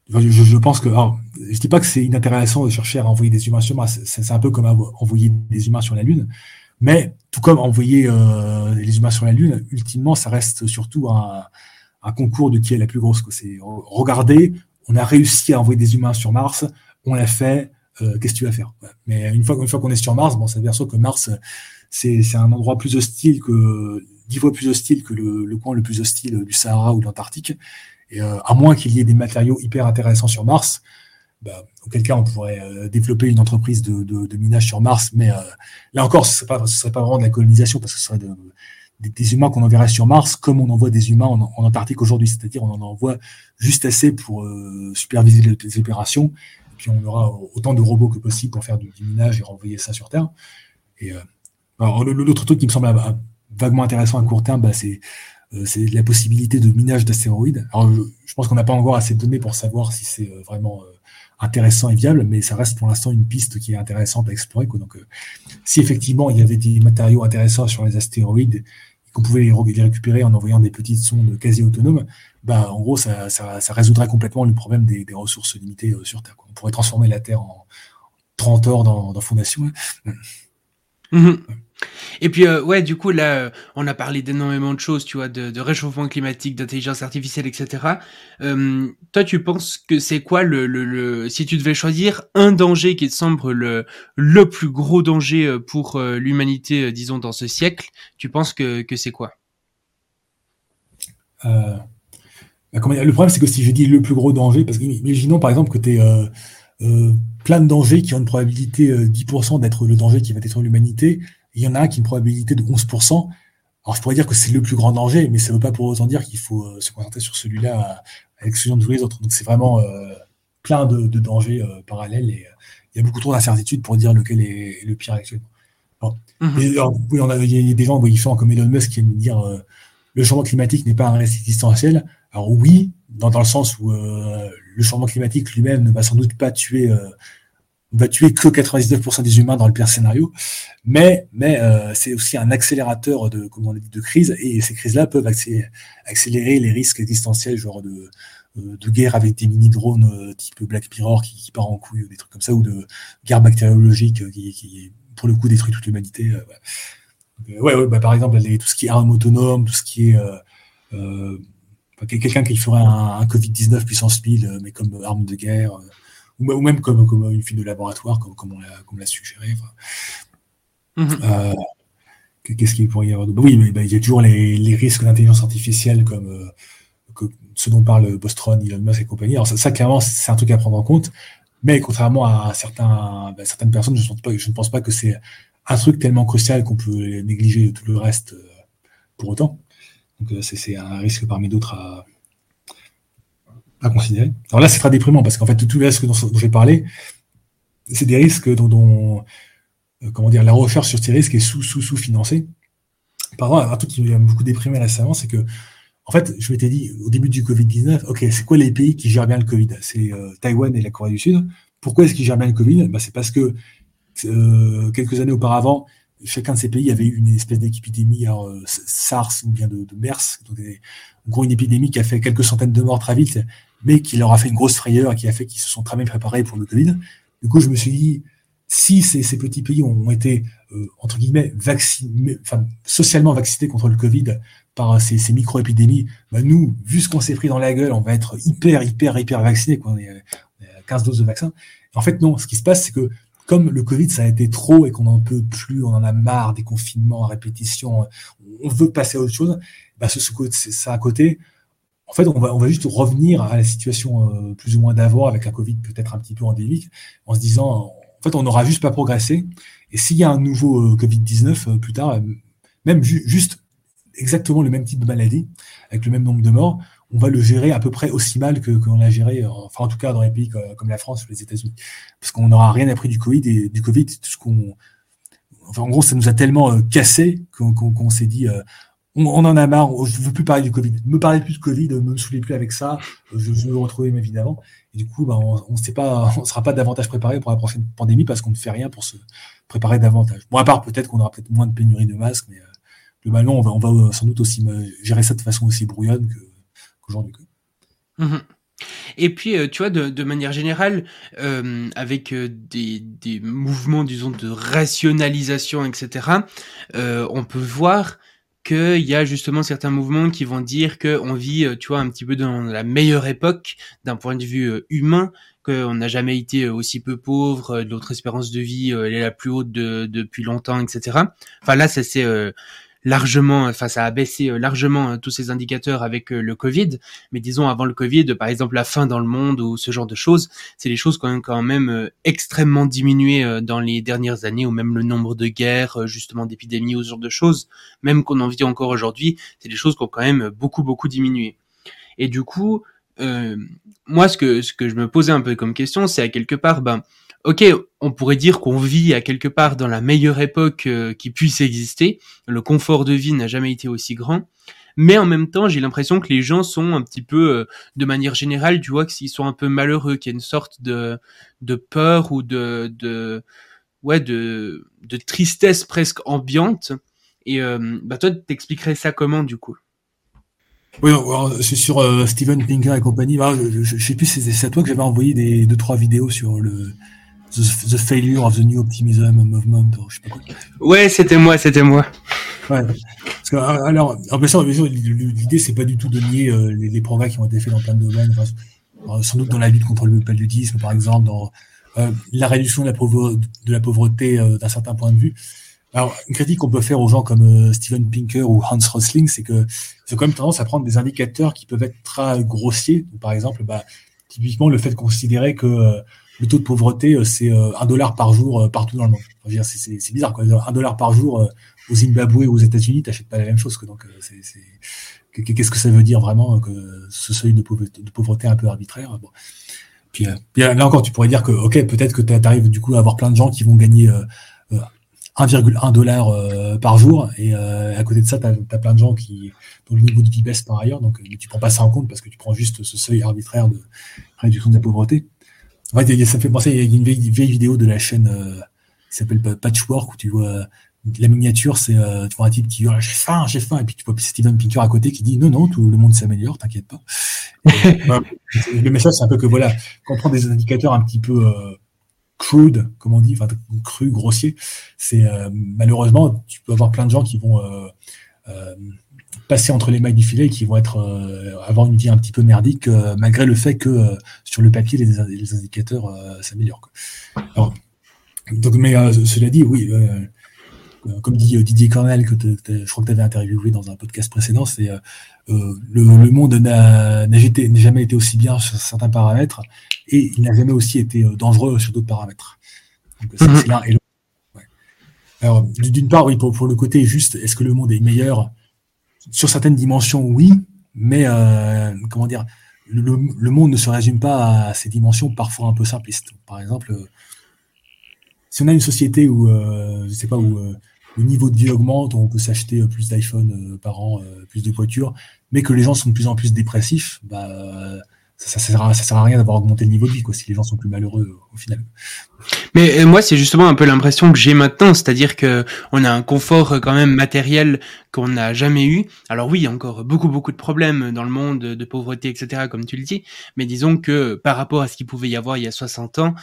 je, pense que, alors, je dis pas que c'est inintéressant de chercher à envoyer des humains sur Mars. C'est un peu comme envoyer des humains sur la Lune. Mais tout comme envoyer euh, les humains sur la Lune, ultimement, ça reste surtout un, concours de qui est la plus grosse. C'est regardez, on a réussi à envoyer des humains sur Mars, on l'a fait. Euh, qu'est-ce que tu vas faire? Mais une fois, qu'on est sur Mars, bon, ça dire que Mars, c'est un endroit plus hostile que dix fois plus hostile que le, coin le plus hostile du Sahara ou de l'Antarctique. Et euh, à moins qu'il y ait des matériaux hyper intéressants sur Mars, bah, auquel cas on pourrait euh, développer une entreprise de, minage sur Mars, mais euh, là encore, ce ne serait, pas vraiment de la colonisation, parce que ce serait des, humains qu'on enverrait sur Mars, comme on envoie des humains en, Antarctique aujourd'hui, c'est-à-dire on en envoie juste assez pour euh, superviser les, opérations, et puis on aura autant de robots que possible pour faire du, minage et renvoyer ça sur Terre. Et l'autre truc qui me semble vaguement intéressant à court terme, bah, c'est la possibilité de minage d'astéroïdes. Alors, je, pense qu'on n'a pas encore assez de données pour savoir si c'est vraiment intéressant et viable, mais ça reste pour l'instant une piste qui est intéressante à explorer. Quoi. Donc, euh, si effectivement il y avait des matériaux intéressants sur les astéroïdes, qu'on pouvait les, récupérer en envoyant des petites sondes quasi autonomes, bah, en gros, ça, ça, ça résoudrait complètement le problème des, des ressources limitées euh, sur Terre. Quoi. On pourrait transformer la Terre en 30 heures dans, dans Fondation. Mmh. Et puis euh, ouais, du coup là, euh, on a parlé d'énormément de choses, tu vois, de, réchauffement climatique, d'intelligence artificielle, etc. Euh, toi, tu penses que c'est quoi le, si tu devais choisir un danger qui te semble le le plus gros danger pour l'humanité, disons dans ce siècle, tu penses que que c'est quoi? Bah, Le problème, c'est que si je dis le plus gros danger, parce que imaginons par exemple que tu es plein de dangers qui ont une probabilité 10% d'être le danger qui va détruire l'humanité. Il y en a un qui a une probabilité de 11%. Alors, je pourrais dire que c'est le plus grand danger, mais ça ne veut pas pour autant dire qu'il faut se concentrer sur celui-là à l'exclusion de tous les autres. Donc, c'est vraiment plein de, dangers parallèles et il y a beaucoup trop d'incertitudes pour dire lequel est, le pire actuellement. Il y a des gens font comme Elon Musk qui aiment dire euh, le changement climatique n'est pas un risque existentiel. Alors oui, dans, dans le sens où euh, le changement climatique lui-même ne va sans doute pas tuer, euh, va tuer que 99% des humains dans le pire scénario, mais, mais c'est aussi un accélérateur de, comment on dit, de crise, et ces crises-là peuvent accélérer les risques existentiels, genre de, de guerre avec des mini-drones type Black Mirror qui, part en couille, des trucs comme ça, ou de guerre bactériologique qui, qui pour le coup détruit toute l'humanité. Euh, ouais, ouais bah, par exemple, tout ce qui est armes autonomes, tout ce qui est euh, euh, quelqu'un qui ferait un, Covid-19 puissance 1000, mais comme arme de guerre, ou, même comme, comme une fille de laboratoire, comme, comme on l'a suggéré. Mm-hmm. Qu'est-ce qu'il pourrait y avoir de... Oui, mais bah, il y a toujours les, risques d'intelligence artificielle comme ce dont parle Bostron, Elon Musk et compagnie. Alors ça, ça clairement, c'est un truc à prendre en compte. Mais contrairement à certains, ben, certaines personnes, je, ne pense pas que c'est un truc tellement crucial qu'on peut négliger tout le reste euh, pour autant. Donc euh, c'est un risque parmi d'autres à, considérer. Alors là, c'est très déprimant parce qu'en fait, tous les risques dont, j'ai parlé, c'est des risques dont, euh, comment dire, la recherche sur ces risques est sous, sous, sous-financée. Par exemple, un truc qui m'a beaucoup déprimé récemment, c'est que, en fait, je m'étais dit au début du Covid-19, OK, c'est quoi les pays qui gèrent bien le Covid? C'est Taïwan et la Corée du Sud. Pourquoi est-ce qu'ils gèrent bien le Covid? Bah, C'est parce que euh, quelques années auparavant, chacun de ces pays avait eu une espèce d'épidémie, euh, SARS ou bien de, MERS, donc en gros une épidémie qui a fait quelques centaines de morts très vite, mais qui leur a fait une grosse frayeur et qui a fait qu'ils se sont très bien préparés pour le Covid. Du coup, je me suis dit, si ces, petits pays ont été, euh, entre guillemets, vaccinés, enfin, socialement vaccinés contre le Covid par ces, micro-épidémies, bah, nous, vu ce qu'on s'est pris dans la gueule, on va être hyper, hyper, hyper vaccinés. Quoi. On est, 15 doses de vaccin. En fait, non. Ce qui se passe, c'est que comme le Covid, ça a été trop et qu'on n'en peut plus, on en a marre des confinements à répétition, on veut passer à autre chose, bah, ça à côté. En fait, on va, on va juste revenir à la situation euh, plus ou moins d'avant avec un Covid peut-être un petit peu endémique, en se disant, en fait, on n'aura juste pas progressé. Et s'il y a un nouveau euh, Covid-19 euh, plus tard, même juste exactement le même type de maladie, avec le même nombre de morts, on va le gérer à peu près aussi mal que qu'on l'a géré, enfin en tout cas dans les pays comme, la France ou les États-Unis, parce qu'on n'aura rien appris du Covid et du Covid, ce qu'on, en gros, ça nous a tellement euh, cassé qu'on s'est dit, euh, on, en a marre, je veux plus parler du Covid, me parlez plus de Covid, ne me saoulez plus avec ça, je, veux retrouver ma vie. Et du coup, bah, on, sait pas, on sera pas davantage préparé pour la prochaine pandémie parce qu'on ne fait rien pour se préparer davantage. Bon, à part peut-être qu'on aura peut-être moins de pénurie de masques, mais euh, globalement, on va, on va sans doute aussi gérer ça de façon aussi brouillonne que aujourd'hui. Mhm. Et puis, euh, tu vois, de, manière générale, euh, avec euh, des, des, mouvements, disons, de rationalisation, etc., on peut voir qu'il y a justement certains mouvements qui vont dire qu'on vit, tu vois, un petit peu dans la meilleure époque d'un point de vue humain, qu'on n'a jamais été aussi peu pauvre, notre espérance de vie elle est la plus haute de, depuis longtemps, etc. Enfin là, ça c'est largement, enfin ça a baissé euh, largement euh, tous ces indicateurs avec euh, le Covid, mais disons avant le Covid, par exemple la faim dans le monde ou ce genre de choses, c'est des choses qui ont quand même extrêmement diminué dans les dernières années, ou même le nombre de guerres, justement d'épidémies ou ce genre de choses, même qu'on en vit encore aujourd'hui, c'est des choses qui ont quand même beaucoup beaucoup diminué. Et du coup, moi ce que ce que je me posais un peu comme question, c'est à quelque part, ben ok, on pourrait dire qu'on vit à quelque part dans la meilleure époque euh, qui puisse exister. Le confort de vie n'a jamais été aussi grand. Mais en même temps, j'ai l'impression que les gens sont un petit peu, euh, de manière générale, tu vois, qu'ils sont un peu malheureux, qu'il y a une sorte de, de peur ou de, de, ouais, de, de tristesse presque ambiante. Et euh, bah toi, t'expliquerais ça comment du coup? Oui, c'est sur Steven Pinker et compagnie. Je, je, sais plus, c'est à toi que j'avais envoyé des deux trois vidéos sur le The, Failure of the New Optimism Movement, je sais pas quoi. Ouais, c'était moi, c'était moi. Ouais. Parce que, alors, en plus, l'idée, c'est pas du tout de nier euh, les, progrès qui ont été faits dans plein de domaines. Euh, sans doute dans la lutte contre le paludisme, par exemple, dans euh, la réduction de la, pauvreté, de la pauvreté d'un certain point de vue. Alors, une critique qu'on peut faire aux gens comme Steven Pinker ou Hans Rosling, c'est que c'est quand même tendance à prendre des indicateurs qui peuvent être très grossiers. par exemple, bah, typiquement le fait de considérer que le taux de pauvreté, c'est un dollar par jour partout dans le monde. c'est bizarre, quoi. Un dollar par jour au Zimbabwe ou aux États-Unis, t'achètes pas la même chose. Que, donc, qu'est-ce que ça veut dire vraiment que ce seuil de pauvreté, de pauvreté un peu arbitraire bon. puis, là encore, tu pourrais dire que, ok, peut-être que tu arrives du coup à avoir plein de gens qui vont gagner 1,1 dollar euh, par jour. Et euh, à côté de ça, tu as, plein de gens qui, dont le niveau de vie baisse par ailleurs. Donc, tu prends pas ça en compte parce que tu prends juste ce seuil arbitraire de réduction de la pauvreté. En fait, ça fait penser, il y a une vieille, vidéo de la chaîne euh, qui s'appelle Patchwork où tu vois la miniature, c'est tu vois un type qui dit j'ai faim, j'ai faim, et puis tu vois Steven Pinker à côté qui dit non non, tout le monde s'améliore, t'inquiète pas. le message c'est un peu que voilà, quand on prend des indicateurs un petit peu crude, comme on dit, enfin cru, grossier, c'est euh, malheureusement, tu peux avoir plein de gens qui vont euh, euh, passer entre les mailles du filet et qui vont être avoir une vie un petit peu merdique, malgré le fait que sur le papier, les, les indicateurs s'améliorent. Donc, mais cela dit, oui, comme dit Didier Cornel, que je crois que tu avais interviewé dans un podcast précédent, c'est le, le, monde n'a jamais été aussi bien sur certains paramètres et il n'a jamais aussi été euh, dangereux sur d'autres paramètres. Donc, c'est mhm. et Alors, d'une part, oui, pour, le côté juste, est-ce que le monde est meilleur? Sur certaines dimensions, oui, mais euh, comment dire, le, monde ne se résume pas à ces dimensions parfois un peu simplistes. Par exemple, euh, si on a une société où, je sais pas, où le niveau de vie augmente, on peut s'acheter plus d'iPhone par an, plus de voitures, mais que les gens sont de plus en plus dépressifs, bah, ça, ça, sert à, ça sert à rien d'avoir augmenté le niveau de vie, quoi, si les gens sont plus malheureux euh, au final. Mais euh, moi, c'est justement un peu l'impression que j'ai maintenant, c'est-à-dire que on a un confort euh, quand même matériel qu'on n'a jamais eu. Alors oui, il y a encore beaucoup beaucoup de problèmes dans le monde de pauvreté, etc., comme tu le dis. Mais disons que par rapport à ce qu'il pouvait y avoir il y a 60 ans,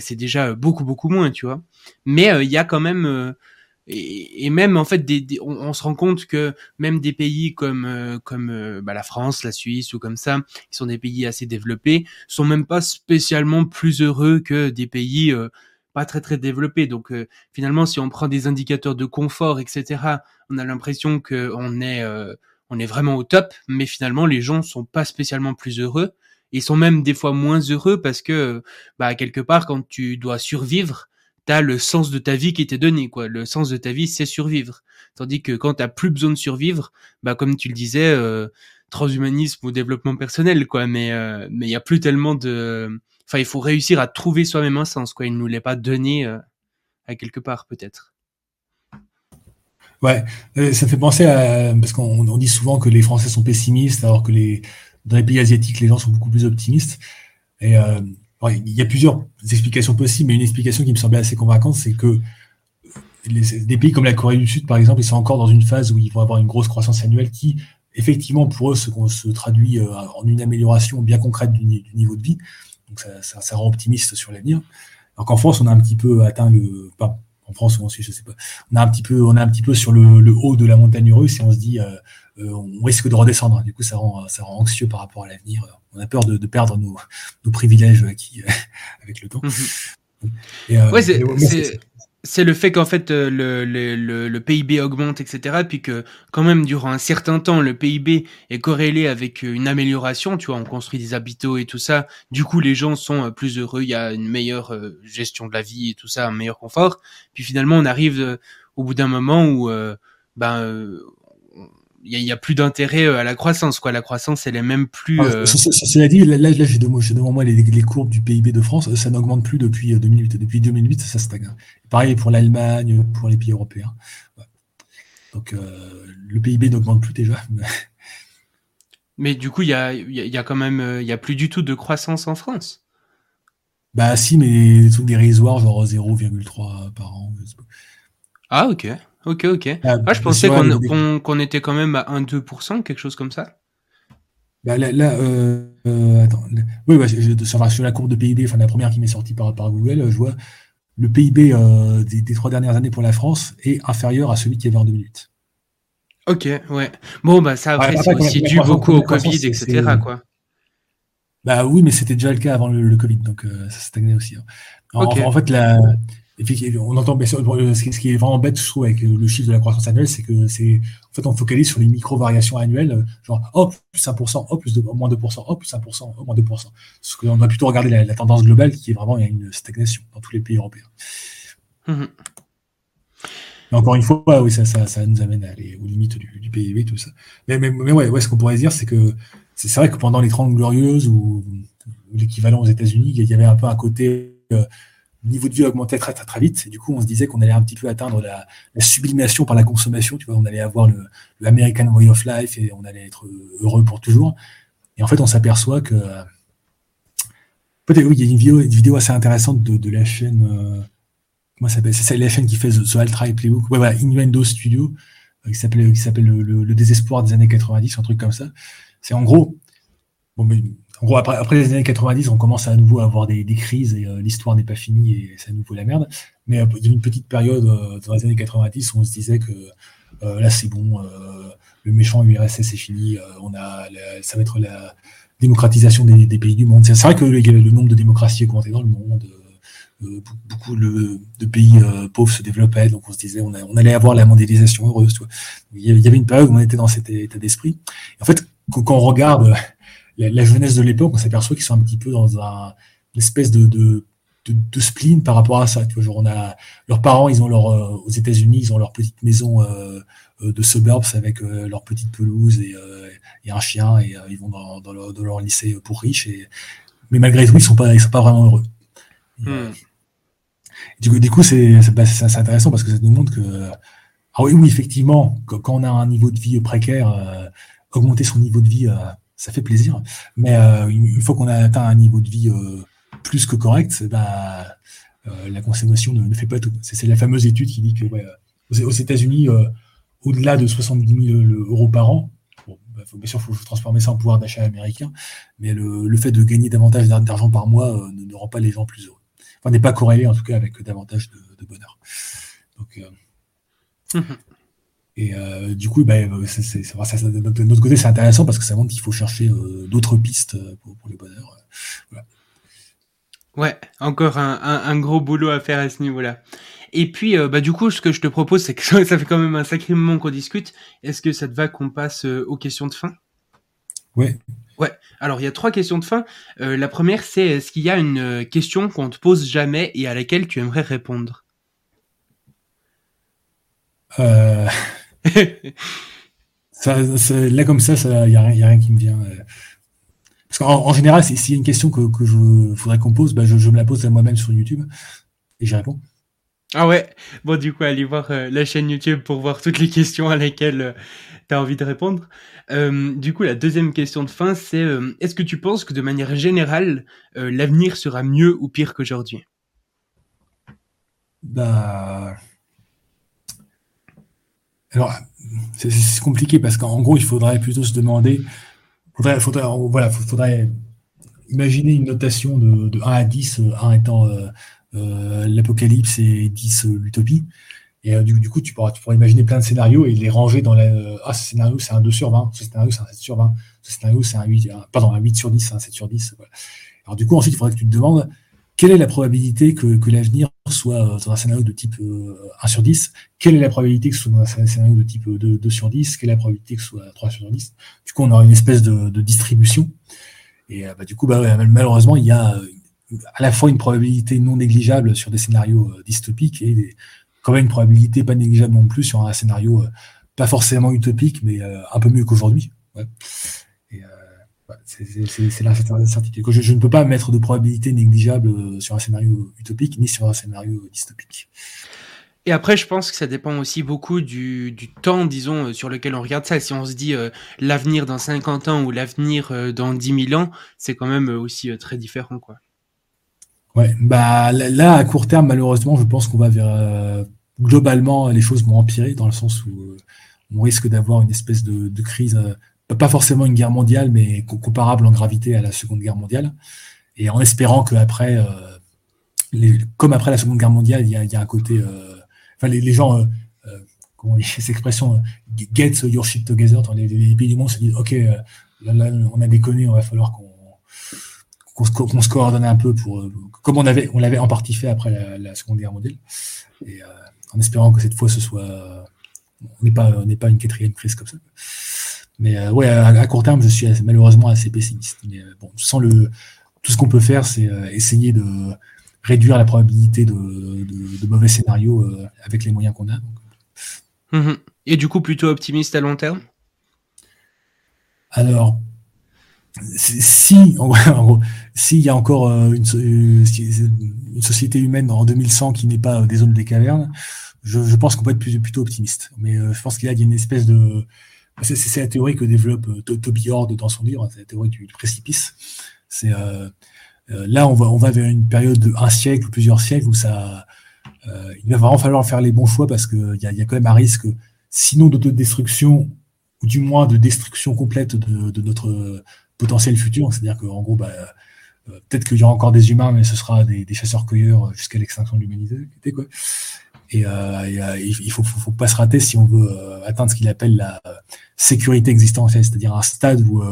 c'est déjà beaucoup beaucoup moins, tu vois. Mais il y a quand même et, même en fait, des, on, se rend compte que même des pays comme euh, comme euh, bah, la France, la Suisse ou comme ça, qui sont des pays assez développés, sont même pas spécialement plus heureux que des pays euh, pas très très développés. Donc finalement, si on prend des indicateurs de confort, etc., on a l'impression que on est on est vraiment au top, mais finalement les gens sont pas spécialement plus heureux. Ils sont même des fois moins heureux parce que, bah, quelque part, quand tu dois survivre, le sens de ta vie qui t'est donné, quoi. Le sens de ta vie, c'est survivre. Tandis que quand t'as plus besoin de survivre, bah comme tu le disais, euh, transhumanisme ou développement personnel, quoi. Mais euh, mais il y a plus tellement de, enfin, il faut réussir à trouver soi-même un sens, quoi. Il nous l'est pas donné euh, à quelque part, peut-être. Ouais, ça fait penser à parce qu'on dit souvent que les Français sont pessimistes, alors que les dans les pays asiatiques, les gens sont beaucoup plus optimistes. Et il y a plusieurs explications possibles, mais une explication qui me semblait assez convaincante, c'est que des pays comme la Corée du Sud, par exemple, ils sont encore dans une phase où ils vont avoir une grosse croissance annuelle qui, effectivement, pour eux, se, traduit euh, en une amélioration bien concrète du, niveau de vie. Donc ça, rend optimiste sur l'avenir. Alors qu'en France, on a un petit peu atteint le, pas en France ou en Suisse, je sais pas, on a un petit peu, on a un petit peu sur le, haut de la montagne russe et on se dit, euh, euh, on risque de redescendre. Du coup, ça rend, ça rend anxieux par rapport à l'avenir on a peur de, perdre nos, privilèges acquis euh, avec le temps. Mhm. Euh, c'est le fait qu'en fait euh, le, PIB augmente, etc. Puis que quand même durant un certain temps, le PIB est corrélé avec une amélioration. Tu vois, on construit des habitants et tout ça. Du coup, les gens sont plus heureux. Il y a une meilleure gestion de la vie et tout ça, un meilleur confort. Puis finalement, on arrive au bout d'un moment où ben il y, a plus d'intérêt euh, à la croissance quoi. La croissance elle est même plus ah, euh... cela dit là, là j'ai devant moi les, les, courbes du PIB de France. Ça n'augmente plus depuis 2008 euh, depuis 2008 ça stagne. Pareil pour l'Allemagne pour les pays européens. Donc euh, le PIB n'augmente plus déjà. Mais du coup il y a, y a quand même il y a plus du tout de croissance en France. Bah si mais des trucs dérisoires genre 0,3 par an ah ok Ok, ok. Ah, ah je pensais qu'on était quand même à 1-2%, quelque chose comme ça. Bah, là, euh, euh, attends. Oui, bah, je, sur la courbe de PIB, enfin la première qui m'est sortie par, par Google, je vois le PIB euh, des, trois dernières années pour la France est inférieur à celui qui y avait en 2008. Ok, ouais. Bon, bah ça après, c'est aussi dû beaucoup au Covid, etc. Quoi. Bah oui, mais c'était déjà le cas avant le, Covid, donc ça stagnait aussi. Hein. En, en, fait, la, on entend ce qui est vraiment bête, je trouve, avec le chiffre de la croissance annuelle, c'est que c'est, en fait, on focalise sur les micro-variations annuelles, genre, hop, plus 1%, hop, plus de, moins 2%, hop, plus 1%, hop, moins 2%. Parce qu'on doit plutôt regarder la, tendance globale qui est vraiment, il y a une stagnation dans tous les pays européens. Mmh. Mais encore une fois, oui, ça, ça, ça nous amène à aller aux limites du, du PIB, tout ça. Mais, mais, mais ouais, ouais, ce qu'on pourrait dire, c'est que c'est vrai que pendant les 30 glorieuses ou, l'équivalent aux États-Unis, il y avait un peu un côté euh, niveau de vie augmentait très, très très vite. Et du coup, on se disait qu'on allait un petit peu atteindre la, sublimation par la consommation. Tu vois, on allait avoir le, American way of life et on allait être heureux pour toujours. Et en fait, on s'aperçoit que peut-être oui, il y a une vidéo, assez intéressante de, la chaîne. Euh, comment s'appelle? C'est la chaîne qui fait The, The Ultra Playbook. Ouais, voilà, Innuendo Studio, euh, qui s'appelle qui s'appelle le, désespoir des années 90, un truc comme ça. C'est en gros, bon, mais après, après, les années 90, on commence à, nouveau à avoir des, crises et euh, l'histoire n'est pas finie et c'est à nouveau la merde. Mais euh, il y a une petite période euh, dans les années 90 où on se disait que là c'est bon, le méchant URSS est fini, on a, ça va être la démocratisation des, pays du monde. C'est vrai que le, le, nombre de démocraties augmentait dans le monde. beaucoup de pays pauvres se développaient, donc on se disait on, allait avoir la mondialisation heureuse. Il y avait une période où on était dans cet état d'esprit. En fait, quand on regarde la, jeunesse de l'époque, on s'aperçoit qu'ils sont un petit peu dans un, une espèce de, de, de, spleen par rapport à ça. Tu vois, genre on a leurs parents, ils ont leur euh, aux États-Unis, ils ont leur petite maison euh, euh, de suburbs avec leur petite pelouse et, et, un chien et ils vont dans, dans, leur, dans, leur, lycée pour riches. Et, mais malgré tout, ils sont pas ils sont pas vraiment heureux. Hmm. Du coup, du coup c'est c'est intéressant parce que ça nous montre que ah oui, oui effectivement, quand, on a un niveau de vie précaire, augmenter son niveau de vie ça fait plaisir. Mais euh, une fois qu'on a atteint un niveau de vie euh, plus que correct, bah, euh, la consommation ne, fait pas tout. C'est la fameuse étude qui dit que aux, États-Unis, au-delà de 70 000 euros par an, bah, bien sûr, il faut transformer ça en pouvoir d'achat américain, mais le, fait de gagner davantage d'argent par mois ne, rend pas les gens plus heureux. Enfin, n'est pas corrélé en tout cas avec davantage de, bonheur. Donc, mmh et euh, du coup, ben, de notre côté, c'est intéressant parce que ça montre qu'il faut chercher euh, d'autres pistes euh, pour, le bonheur. Ouais, encore un, gros boulot à faire à ce niveau-là. Et puis, bah, du coup, ce que je te propose, c'est que ça fait quand même un sacré moment qu'on discute. Est-ce que ça te va qu'on passe aux questions de fin? Ouais. Ouais. Alors, il y a trois questions de fin. la première, c'est est-ce qu'il y a une question qu'on te pose jamais et à laquelle tu aimerais répondre? Euh, ça, là, comme ça, il n'y a, rien qui me vient. Euh. Parce qu'en général, s'il y a une question que, que je faudrait qu'on pose, bah, je, me la pose à moi-même sur YouTube et j'y réponds. Ah ouais, bon du coup allez voir euh, la chaîne YouTube pour voir toutes les questions à lesquelles euh, tu as envie de répondre. du coup la deuxième question de fin c'est est-ce que tu penses que de manière générale l'avenir sera mieux ou pire qu'aujourd'hui? Bah alors, c'est compliqué parce qu'en gros, il faudrait plutôt se demander, faudrait, faudrait, voilà, faudrait imaginer une notation de, 1 à 10, 1 étant euh, euh, l'apocalypse et 10 euh, l'utopie. Et du, coup, tu pourras, tu pourras imaginer plein de scénarios et les ranger dans la. ah, ce scénario, c'est un 2 sur 20, ce scénario, c'est un 7 sur 20, ce scénario, c'est un 8, pardon, un 8 sur 10, c'est un 7 sur 10. Alors, du coup, ensuite, il faudrait que tu te demandes quelle est la probabilité que, que l'avenir soit euh, dans un scénario de type 1 euh, sur 10 Quelle est la probabilité que ce soit dans un scénario de type 2, 2 sur 10 Quelle est la probabilité que ce soit 3 sur 10 Du coup, on aura une espèce de, distribution. Et euh, bah, du coup, bah, malheureusement, il y a à la fois une probabilité non négligeable sur des scénarios dystopiques et quand même une probabilité pas négligeable non plus sur un scénario pas forcément utopique, mais un peu mieux qu'aujourd'hui. C'est l'incertitude. Je, je ne peux pas mettre de probabilité négligeable euh, sur un scénario utopique ni sur un scénario dystopique. Et après, je pense que ça dépend aussi beaucoup du, du temps, disons, euh, sur lequel on regarde ça. Si on se dit euh, l'avenir dans 50 ans ou l'avenir dans 10 000 ans, c'est quand même aussi très différent, quoi. Ouais, bah là, à court terme, malheureusement, je pense qu'on va vers globalement les choses vont empirer dans le sens où on risque d'avoir une espèce de, de crise pas forcément une guerre mondiale, mais comparable en gravité à la Seconde Guerre mondiale. Et en espérant qu'après, euh, comme après la Seconde Guerre mondiale, il y a, un côté. Euh, enfin, les, gens, euh, comment on cette expression, get your shit together, les, les, pays du monde se disent Ok, là, on a déconné, on va falloir qu'on se, coordonne un peu comme on avait, on l'avait en partie fait après la, Seconde Guerre mondiale, et en espérant que cette fois ce soit, n'est pas, on n'est pas une quatrième crise comme ça. Mais ouais, à, court terme, je suis malheureusement assez pessimiste. Mais bon, sans le, tout ce qu'on peut faire, c'est essayer de réduire la probabilité de, de, mauvais scénarios avec les moyens qu'on a. Mhm. Et du coup, plutôt optimiste à long terme? Alors, si, en gros, s'il y a encore euh, une, une, société humaine en 2100 qui n'est pas des zones des cavernes, je, je pense qu'on peut être plutôt optimiste. Mais euh, je pense qu'il y a une espèce de... C'est la théorie que développe euh, Toby Hord dans son livre, c'est la théorie du, précipice. C'est là, on va, on va vers une période de un siècle ou plusieurs siècles où ça, il va vraiment falloir faire les bons choix parce qu'il y a, quand même un risque sinon d'autodestruction, ou du moins de destruction complète de, notre potentiel futur. C'est-à-dire qu'en gros, bah, euh, peut-être qu'il y aura encore des humains, mais ce sera des, chasseurs-cueilleurs jusqu'à l'extinction de l'humanité. Et, euh, il faut, faut, pas se rater si on veut euh, atteindre ce qu'il appelle la sécurité existentielle, c'est-à-dire un stade où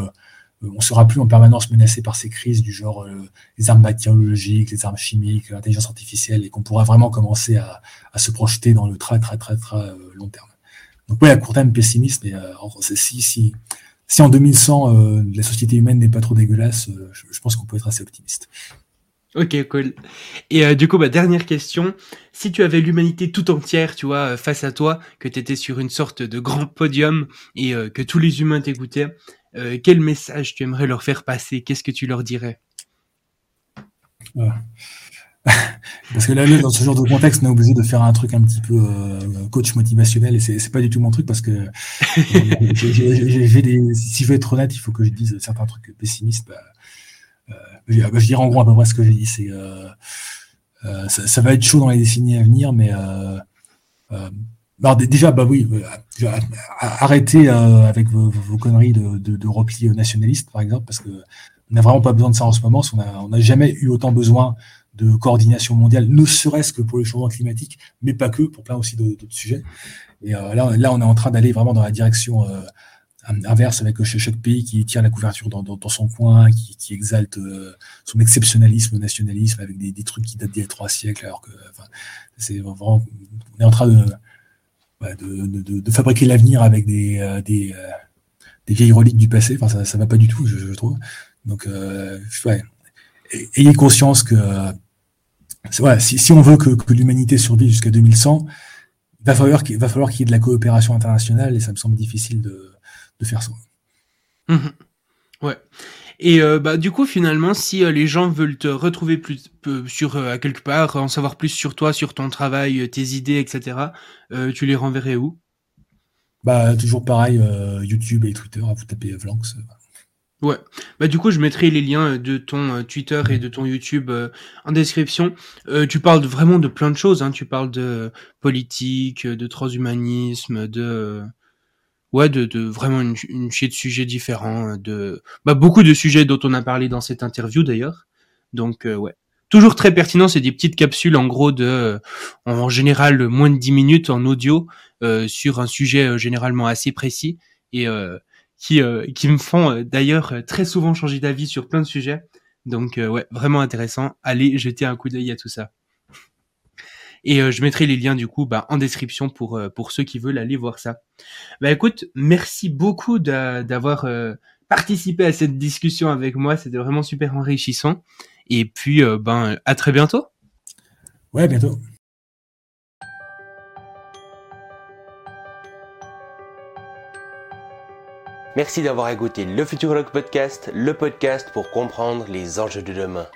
on sera plus en permanence menacé par ces crises du genre les armes bactériologiques, les armes chimiques, l'intelligence artificielle, et qu'on pourra vraiment commencer à, à, se projeter dans le très très très très long terme. Donc oui, à court terme pessimiste, mais euh, si, si, si en 2100 euh, la société humaine n'est pas trop dégueulasse, euh, je, pense qu'on peut être assez optimiste. Ok, cool. Et du coup, bah, dernière question. Si tu avais l'humanité tout entière, tu vois, face à toi, que tu étais sur une sorte de grand podium et que tous les humains t'écoutaient, quel message tu aimerais leur faire passer? Qu'est-ce que tu leur dirais? Parce que là, dans ce genre de contexte, on est obligé de faire un truc un petit peu euh, coach motivationnel et c'est pas du tout mon truc parce que euh, des, si je veux être honnête, il faut que je dise certains trucs pessimistes. Bah, euh, je, dirais en gros à peu près ce que j'ai dit. C'est ça, va être chaud dans les décennies à venir, mais alors déjà, bah oui, arrêtez avec vos, conneries de, repli nationaliste, par exemple, parce que on n'a vraiment pas besoin de ça en ce moment. On n'a jamais eu autant besoin de coordination mondiale, ne serait-ce que pour le changement climatique, mais pas que, pour plein aussi d'autres sujets. Et euh, là, on est en train d'aller vraiment dans la direction euh, inverse avec chaque pays qui tire la couverture dans, son coin, qui, exalte euh, son exceptionnalisme, nationalisme, avec des, trucs qui datent d'il y a trois siècles, alors que c'est vraiment, on est en train de, fabriquer l'avenir avec des, des, des, vieilles reliques du passé. Enfin, ça, ça va pas du tout, je, trouve. Donc, ayez conscience que si, on veut que, l'humanité survive jusqu'à 2100, il va falloir qu'il y ait de la coopération internationale et ça me semble difficile de, faire ça. Mhm. Ouais. Et euh, bah du coup finalement, si euh, les gens veulent te retrouver plus sur euh, à quelque part, en savoir plus sur toi, sur ton travail, tes idées, etc., tu les renverrais où? Bah toujours pareil, YouTube et Twitter. Vous tapez Vlanx. Ouais. Bah du coup, je mettrai les liens euh, de ton euh, Twitter et de ton YouTube euh, en description. tu parles vraiment de plein de choses. Hein. Tu parles de politique, de transhumanisme, de ouais, de, de vraiment une, une de sujets différents. De bah beaucoup de sujets dont on a parlé dans cette interview d'ailleurs. Donc ouais, toujours très pertinent. C'est des petites capsules en gros de en général moins de 10 minutes en audio sur un sujet généralement assez précis et qui, euh, qui me font euh, d'ailleurs euh, très souvent changer d'avis sur plein de sujets. Donc ouais, vraiment intéressant. Allez jeter un coup d'œil à tout ça. Et je mettrai les liens du coup bah, en description pour pour ceux qui veulent aller voir ça. Bah écoute, merci beaucoup d'avoir participé à cette discussion avec moi. C'était vraiment super enrichissant. Et puis ben à très bientôt. Ouais, bientôt. Merci d'avoir écouté le Futurologue Podcast, le podcast pour comprendre les enjeux de demain.